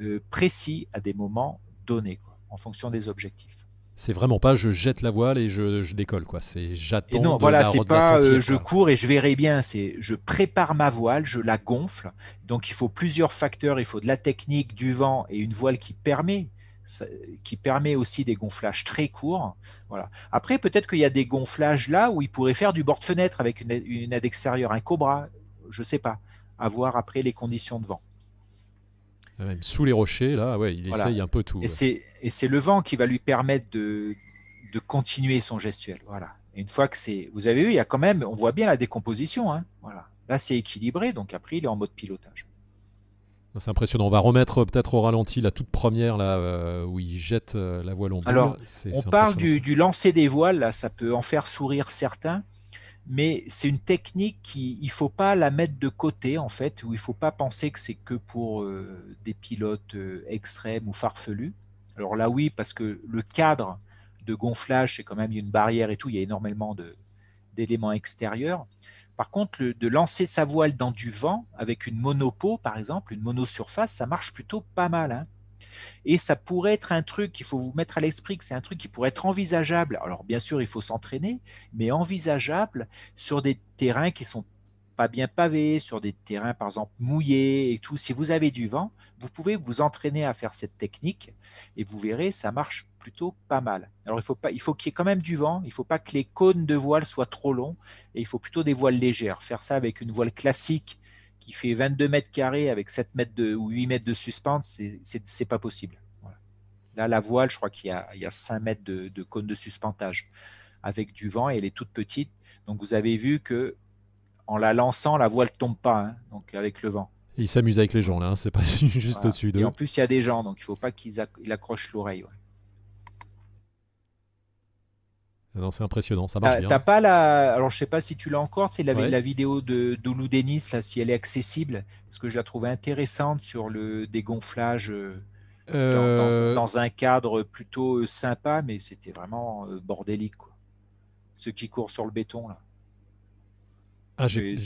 euh, précis à des moments donnés, en fonction des objectifs. C'est vraiment pas je jette la voile et je, décolle quoi. C'est j'attends. Non, voilà, c'est pas euh, je cours et je verrai bien. C'est je prépare ma voile, je la gonfle. Donc il faut plusieurs facteurs. Il faut de la technique, du vent et une voile qui permet qui permet aussi des gonflages très courts. Voilà. Après, peut-être qu'il y a des gonflages là où il pourrait faire du bord-fenêtre avec une, aide extérieure, un cobra, je ne sais pas, à voir après les conditions de vent. Même sous les rochers, là, ouais, il essaye un peu tout. Et c'est le vent qui va lui permettre de, de continuer son gestuel. Voilà. Et une fois que c'est. Vous avez vu, il y a quand même, on voit bien la décomposition. Hein. Voilà. Là, c'est équilibré, donc après, il est en mode pilotage. C'est impressionnant. On va remettre peut-être au ralenti la toute première là euh, où il jette euh, la voile en Alors, on parle du, lancer des voiles. Là, ça peut en faire sourire certains, mais c'est une technique qui il faut pas la mettre de côté en fait, où il faut pas penser que c'est que pour euh, des pilotes extrêmes ou farfelus. Alors là, oui, parce que le cadre de gonflage, c'est quand même une barrière et tout. Il y a énormément d'éléments extérieurs. Par contre, de lancer sa voile dans du vent avec une monopo, par exemple, une monosurface, ça marche plutôt pas mal. Hein. et ça pourrait être un truc qu'il faut vous mettre à l'esprit que c'est un truc qui pourrait être envisageable. Alors bien sûr, il faut s'entraîner, mais envisageable sur des terrains qui sont pas bien pavés, sur des terrains par exemple mouillés et tout. Si vous avez du vent, vous pouvez vous entraîner à faire cette technique et vous verrez, ça marche plutôt pas mal. Alors il faut pas, il faut qu'il y ait quand même du vent. Il faut pas que les cônes de voile soient trop longs et il faut plutôt des voiles légères. Faire ça avec une voile classique qui fait 22 mètres carrés avec 7 mètres de, ou 8 mètres de suspente, c'est pas possible. Là, la voile, je crois qu'il y, a 5 mètres de, de cône de suspentage avec du vent et elle est toute petite. Donc vous avez vu que en la lançant, la voile ne tombe pas, hein, donc avec le vent. il s'amuse avec les gens là, hein, c'est pas (laughs) juste au-dessus d'eux. Et en plus, il y a des gens, donc il faut pas qu'ils accrochent l'oreille. Non, c'est impressionnant, ça marche bien. T'as pas la. Alors, je sais pas si tu l'as encore, c'est la, la vidéo de d'Oulou Denis, là, si elle est accessible, parce que je la trouvais intéressante sur le dégonflage euh, euh, dans, un cadre plutôt euh, sympa, mais c'était vraiment bordélique, quoi. Ceux qui courent sur le béton, là. Ah, j'ai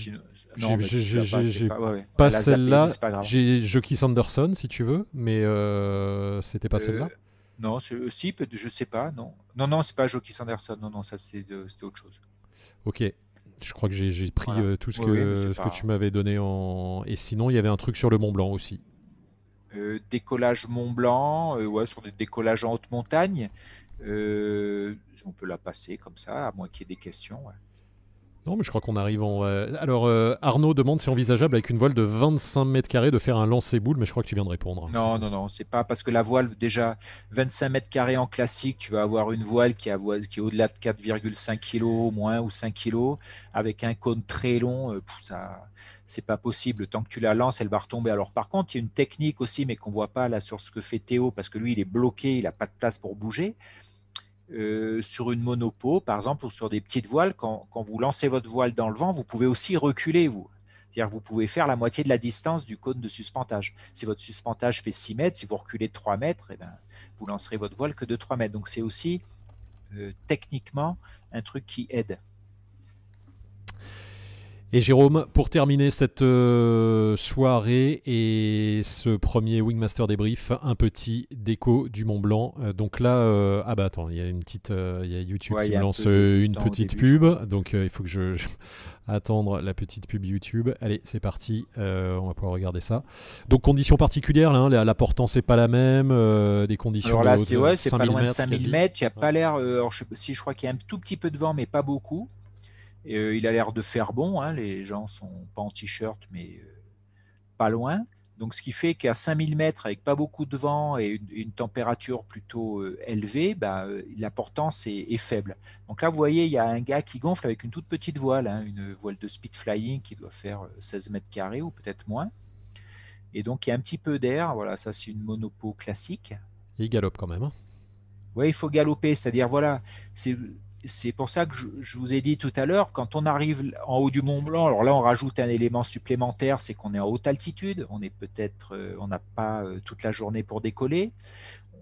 pas, pas celle-là. J'ai Jockey Sanderson, si tu veux, mais c'était pas celle-là. Non, si, je sais pas, non. Non, non, c'est pas Jockey Sanderson, non, non, ça c'était autre chose. Ok, je crois que j'ai pris euh, tout ce que, ce que tu m'avais donné en. Et sinon, il y avait un truc sur le Mont Blanc aussi. Euh, décollage Mont Blanc, euh, ouais, sur des décollages en haute montagne. on peut la passer comme ça, à moins qu'il y ait des questions. Ouais. Non, mais je crois qu'on arrive en. Euh, alors, euh, Arnaud demande si c'est envisageable avec une voile de 25 mètres carrés de faire un lancer boule, mais je crois que tu viens de répondre. Non, non, non, c'est pas parce que la voile, déjà, 25 mètres carrés en classique, tu vas avoir une voile qui, a, qui est au-delà de 4,5 kg, moins ou 5 kg, avec un cône très long. Euh, ça, c'est pas possible. Tant que tu la lances, elle va retomber. Alors, par contre, il y a une technique aussi, mais qu'on voit pas là sur ce que fait Théo, parce que lui, il est bloqué, il n'a pas de place pour bouger. Euh, sur une monopo, par exemple, ou sur des petites voiles, quand, vous lancez votre voile dans le vent, vous pouvez aussi reculer, vous. Vous pouvez faire la moitié de la distance du cône de suspentage. Si votre suspentage fait 6 mètres, si vous reculez de 3 mètres, eh ben, vous lancerez votre voile que de 3 mètres. Donc c'est aussi euh, techniquement un truc qui aide. Et Jérôme, pour terminer cette euh, soirée et ce premier Wingmaster débrief, un petit déco du Mont Blanc. Euh, donc là, euh, ah bah attends, il y a une petite, il y a YouTube qui lance une petite pub, donc il faut que je, (laughs) attendre la petite pub YouTube. Allez, c'est parti, on va pouvoir regarder ça. Donc conditions particulières, hein, la, portance n'est pas la même, des conditions. Alors là, c'est ouais, c'est pas loin de 5000 mètres. Il n'y a pas l'air, je si je crois qu'il y a un tout petit peu de vent, mais pas beaucoup. Euh, il a l'air de faire bon, hein, les gens sont pas en t-shirt, mais euh, pas loin. Donc, ce qui fait qu'à 5000 mètres, avec pas beaucoup de vent et une, température plutôt euh, élevée, bah, la portance est, faible. Donc là, vous voyez, il y a un gars qui gonfle avec une toute petite voile, hein, une voile de speed flying qui doit faire 16 mètres carrés ou peut-être moins. Et donc, il y a un petit peu d'air. Voilà, ça, c'est une monopo classique. Et il galope quand même. Hein. Oui, il faut galoper. C'est-à-dire, voilà, c'est c'est pour ça que je, vous ai dit tout à l'heure, quand on arrive en haut du Mont Blanc, alors là on rajoute un élément supplémentaire, c'est qu'on est en haute altitude, on est peut-être, euh, on n'a pas euh, toute la journée pour décoller,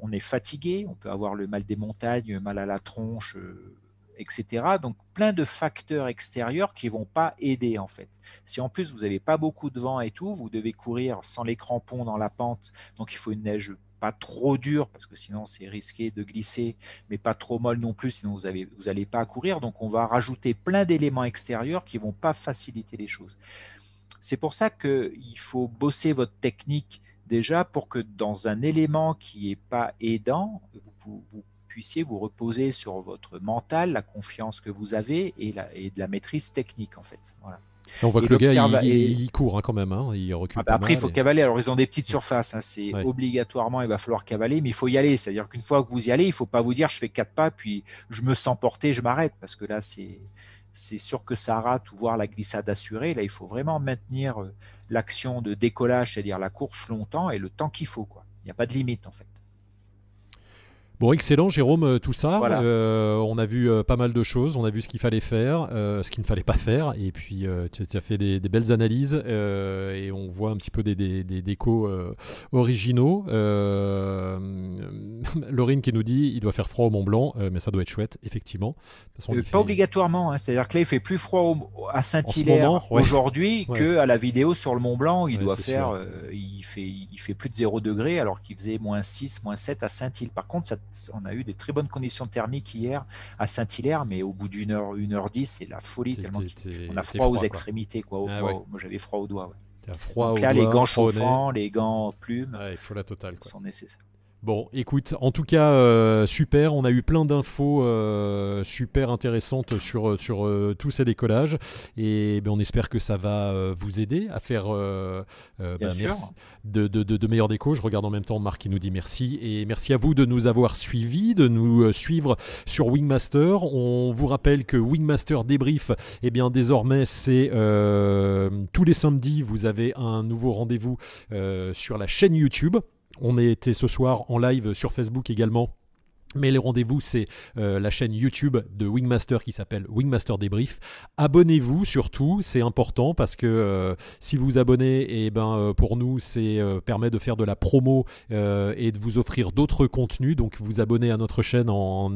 on est fatigué, on peut avoir le mal des montagnes, mal à la tronche, euh, etc. Donc plein de facteurs extérieurs qui vont pas aider en fait. Si en plus vous n'avez pas beaucoup de vent et tout, vous devez courir sans les crampons dans la pente, donc il faut une neige pas trop dur parce que sinon c'est risqué de glisser, mais pas trop molle non plus, sinon vous n'allez vous pas courir. Donc on va rajouter plein d'éléments extérieurs qui vont pas faciliter les choses. C'est pour ça qu'il faut bosser votre technique déjà pour que dans un élément qui n'est pas aidant, vous, puissiez vous reposer sur votre mental, la confiance que vous avez et, la, et de la maîtrise technique en fait. Voilà. On voit que le gars, il, court hein, quand même. Hein. Il recule ah bah après, il faut cavaler. Alors, ils ont des petites surfaces. Hein. C'est obligatoirement, il va falloir cavaler, mais il faut y aller. C'est-à-dire qu'une fois que vous y allez, il ne faut pas vous dire je fais quatre pas, puis je me sens porter, je m'arrête. Parce que là, c'est c'est sûr que ça rate ou voir la glissade assurée. Là, il faut vraiment maintenir euh, l'action de décollage, c'est-à-dire la course longtemps et le temps qu'il faut. Il n'y a pas de limite, en fait. Bon, excellent, Jérôme, euh, tout ça. Euh, on a vu euh, pas mal de choses, on a vu ce qu'il fallait faire, ce qu'il ne fallait pas faire, et puis tu, as fait des, belles analyses, et on voit un petit peu des, des, décos originaux. (laughs) Laurine qui nous dit il doit faire froid au Mont Blanc, mais ça doit être chouette, effectivement. pas obligatoirement, hein. c'est-à-dire que là, il fait plus froid à Saint-Hilaire aujourd'hui (laughs) qu'à la vidéo sur le Mont Blanc. Il doit faire, il, fait, il fait plus de 0 degré, alors qu'il faisait moins 6, moins 7 à Saint-Hilaire. Par contre, ça on a eu des très bonnes conditions thermiques hier à Saint-Hilaire, mais au bout d'une heure, une heure dix, c'est la folie tellement on a froid, aux extrémités. Quoi, ah Moi, j'avais froid aux doigts. Froid Donc là, les gants chauffants, les gants plumes il faut la totale, sont nécessaires. Bon, écoute, en tout cas, euh, super. On a eu plein d'infos euh, super intéressantes sur, euh, tous ces décollages. Et ben, on espère que ça va vous aider à faire ben, de, de, de, meilleurs décos. Je regarde en même temps Marc qui nous dit merci. Et merci à vous de nous avoir suivis, de nous suivre sur Wingmaster. On vous rappelle que Wingmaster débrief, eh bien désormais, c'est tous les samedis, vous avez un nouveau rendez-vous sur la chaîne YouTube. On est été ce soir en live sur Facebook également mais les rendez-vous, c'est euh, la chaîne YouTube de Wingmaster qui s'appelle Wingmaster Débrief. Abonnez-vous surtout, c'est important parce que euh, si vous abonnez, et eh ben, euh, pour nous, c'est permet de faire de la promo et de vous offrir d'autres contenus. Donc vous abonnez à notre chaîne en,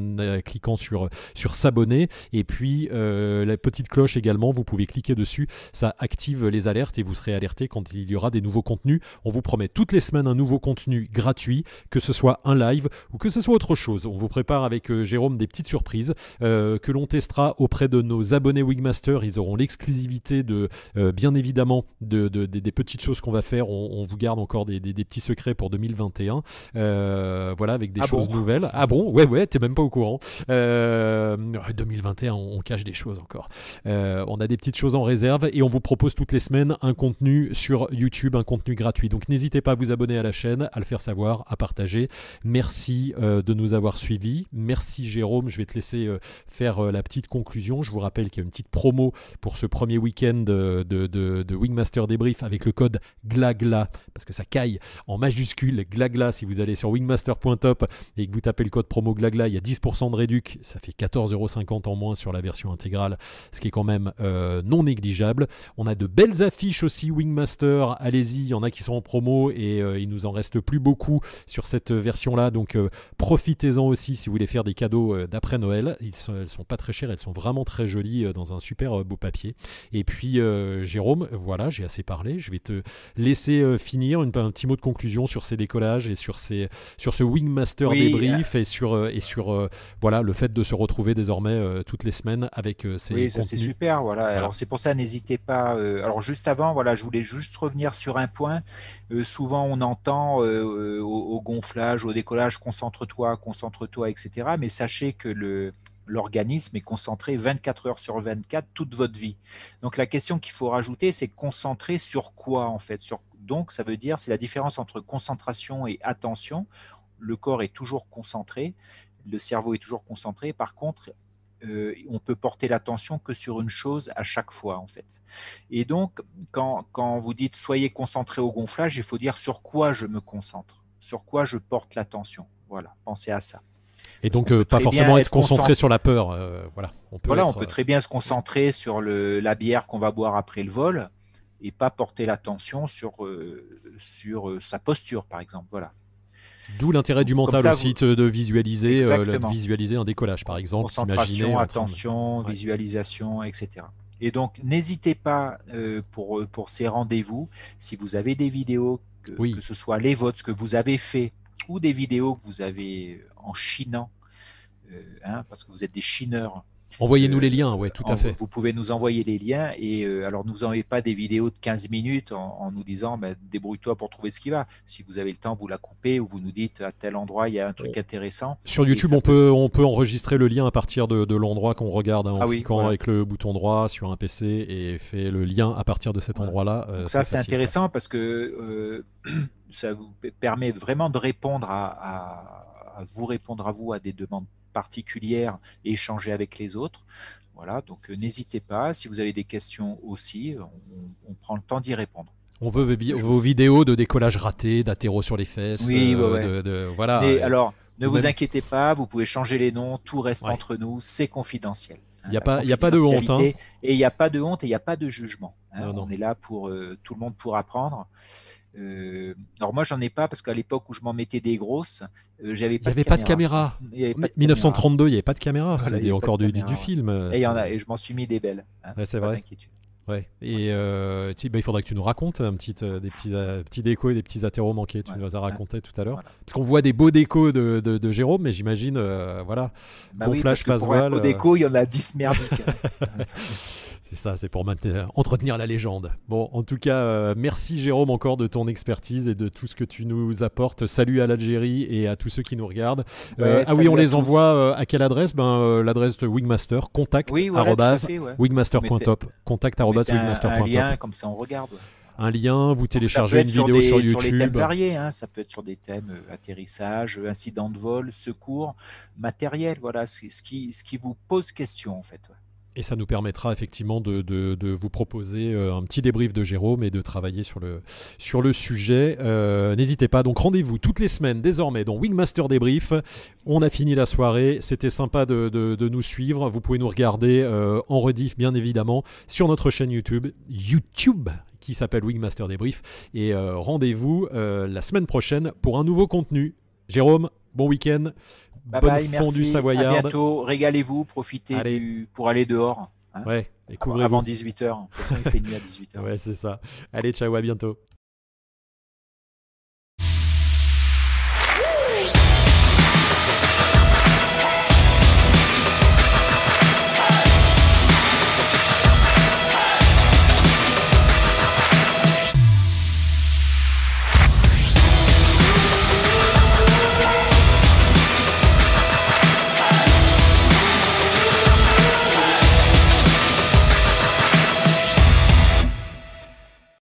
cliquant sur, sur s'abonner. Et puis la petite cloche également, vous pouvez cliquer dessus. Ça active les alertes et vous serez alerté quand il y aura des nouveaux contenus. On vous promet toutes les semaines un nouveau contenu gratuit, que ce soit un live ou que ce soit autre chose on vous prépare avec euh, Jérôme des petites surprises euh, que l'on testera auprès de nos abonnés Wigmaster. Ils auront l'exclusivité de, euh, bien évidemment, de, des petites choses qu'on va faire. On, vous garde encore des, petits secrets pour 2021. voilà, avec des ah choses nouvelles. Ah bon? Ouais, ouais, t'es même pas au courant. 2021, on, cache des choses encore. on a des petites choses en réserve et on vous propose toutes les semaines un contenu sur YouTube, un contenu gratuit. Donc n'hésitez pas à vous abonner à la chaîne, à le faire savoir, à partager. Merci de nous avoir suivi. Merci Jérôme, je vais te laisser euh, faire euh, la petite conclusion. Je vous rappelle qu'il y a une petite promo pour ce premier week-end de, de, Wingmaster Débrief avec le code GLAGLA, parce que ça caille en majuscule, GLAGLA, si vous allez sur wingmaster.top et que vous tapez le code promo GLAGLA, il y a 10% de réduc, ça fait 14,50€ en moins sur la version intégrale, ce qui est quand même euh, non négligeable. On a de belles affiches aussi Wingmaster, allez-y, il y en a qui sont en promo et il nous en reste plus beaucoup sur cette version-là, donc profitez-en aussi si vous voulez faire des cadeaux euh, d'après Noël. Ils sont, elles sont pas très chères, elles sont vraiment très jolies euh, dans un super euh, beau papier. Et puis Jérôme, voilà, j'ai assez parlé. Je vais te laisser finir une, un petit mot de conclusion sur ces décollages et sur, ces, sur ce Wingmaster débrief et sur, et sur voilà, le fait de se retrouver désormais toutes les semaines avec ces Oui, ça c'est super. Voilà. Alors c'est pour ça, n'hésitez pas. alors juste avant, voilà, je voulais juste revenir sur un point. souvent on entend au, au, gonflage, au décollage, concentre-toi, concentre toi etc. Mais sachez que l'organisme est concentré 24 heures sur 24 toute votre vie. Donc la question qu'il faut rajouter, c'est concentré sur quoi en fait? Donc ça veut dire, c'est la différence entre concentration et attention. Le corps est toujours concentré, le cerveau est toujours concentré. Par contre, euh, on peut porter l'attention que sur une chose à chaque fois en fait. Et donc, quand, quand vous dites soyez concentré au gonflage, il faut dire sur quoi je me concentre, sur quoi je porte l'attention. Voilà, pensez à ça. Et donc, euh, pas forcément être concentré sur la peur. Euh, voilà, on peut, voilà, on peut très bien se concentrer sur le, la bière qu'on va boire après le vol et pas porter l'attention sur, euh, sur sa posture, par exemple. Voilà. D'où l'intérêt du mental aussi de visualiser, visualiser un décollage, par exemple. Concentration, attention, visualisation, etc. Et donc, n'hésitez pas pour, pour ces rendez-vous, si vous avez des vidéos, que, que ce soit les vôtres, ce que vous avez fait, ou des vidéos que vous avez en chinant, euh, hein, parce que vous êtes des chineurs. Envoyez-nous euh, les liens, ouais, tout à fait. Vous pouvez nous envoyer les liens et euh, alors ne nous envoyez pas des vidéos de 15 minutes en, nous disant bah, débrouille-toi pour trouver ce qui va. Si vous avez le temps, vous la coupez ou vous nous dites à tel endroit il y a un truc intéressant. Sur YouTube, on peut, on peut enregistrer le lien à partir de, l'endroit qu'on regarde hein, en ah cliquant avec le bouton droit sur un PC et fait le lien à partir de cet endroit-là. ça c'est intéressant parce que (clears throat) ça vous permet vraiment de répondre à vous répondre à vous à des demandes particulières et échanger avec les autres. Voilà, donc euh, n'hésitez pas. Si vous avez des questions aussi, on, prend le temps d'y répondre. On veut vos vidéos de décollage raté, d'athéro sur les fesses. Oui, euh, voilà. alors, ne vous inquiétez pas, vous pouvez changer les noms, tout reste entre nous, c'est confidentiel. Il n'y a, pas, a pas de honte. Hein. Et il n'y a pas de honte et il n'y a pas de jugement. Hein. On est là pour euh, tout le monde pour apprendre. Euh, alors moi j'en ai pas parce qu'à l'époque où je m'en mettais des grosses, euh, j'avais pas, il n'y avait pas de caméra. 1932, il n'y avait pas de caméra. C'était encore du, film. Et, y en a, et je m'en suis mis des belles. Hein, c'est vrai. Ouais. Et euh, bah, il faudrait que tu nous racontes un petit, des petits, petits décos et des petits atéros manqués. Tu nous as raconté tout à l'heure. Parce qu'on voit des beaux décos de, de, Jérôme, mais j'imagine, voilà, bah bon flash, face voile. Beaux décos, il y en a 10 merdiques. (laughs) C'est ça, c'est pour entretenir la légende. Bon, en tout cas, euh, merci Jérôme encore de ton expertise et de tout ce que tu nous apportes. Salut à l'Algérie et à tous ceux qui nous regardent. Euh, ah oui, on les envoie euh, à quelle adresse? Ben, L'adresse de Wingmaster, contact oui, wingmaster.top. Contact wingmaster.top. Un lien, comme ça on regarde. Un lien, vous téléchargez une vidéo sur, YouTube. Sur les thèmes variés, hein. ça peut être sur des thèmes atterrissage, incident de vol, secours, matériel, voilà, ce qui, ce qui vous pose question en fait. Et ça nous permettra effectivement de, vous proposer euh, un petit débrief de Jérôme et de travailler sur le, sujet. Euh, n'hésitez pas, donc rendez-vous toutes les semaines désormais dans Wingmaster Débrief. On a fini la soirée, c'était sympa de, nous suivre. Vous pouvez nous regarder euh, en rediff bien évidemment sur notre chaîne YouTube, YouTube qui s'appelle Wingmaster Débrief. Et rendez-vous la semaine prochaine pour un nouveau contenu. Jérôme, bon week-end. Bye Bonne bye, fondue savoyarde. À bientôt. Régalez-vous. Profitez du... pour aller dehors. Hein ouais. Avant 18h. De toute façon, il fait nuit à 18h. (laughs) Ouais, c'est ça. Allez, ciao, à bientôt.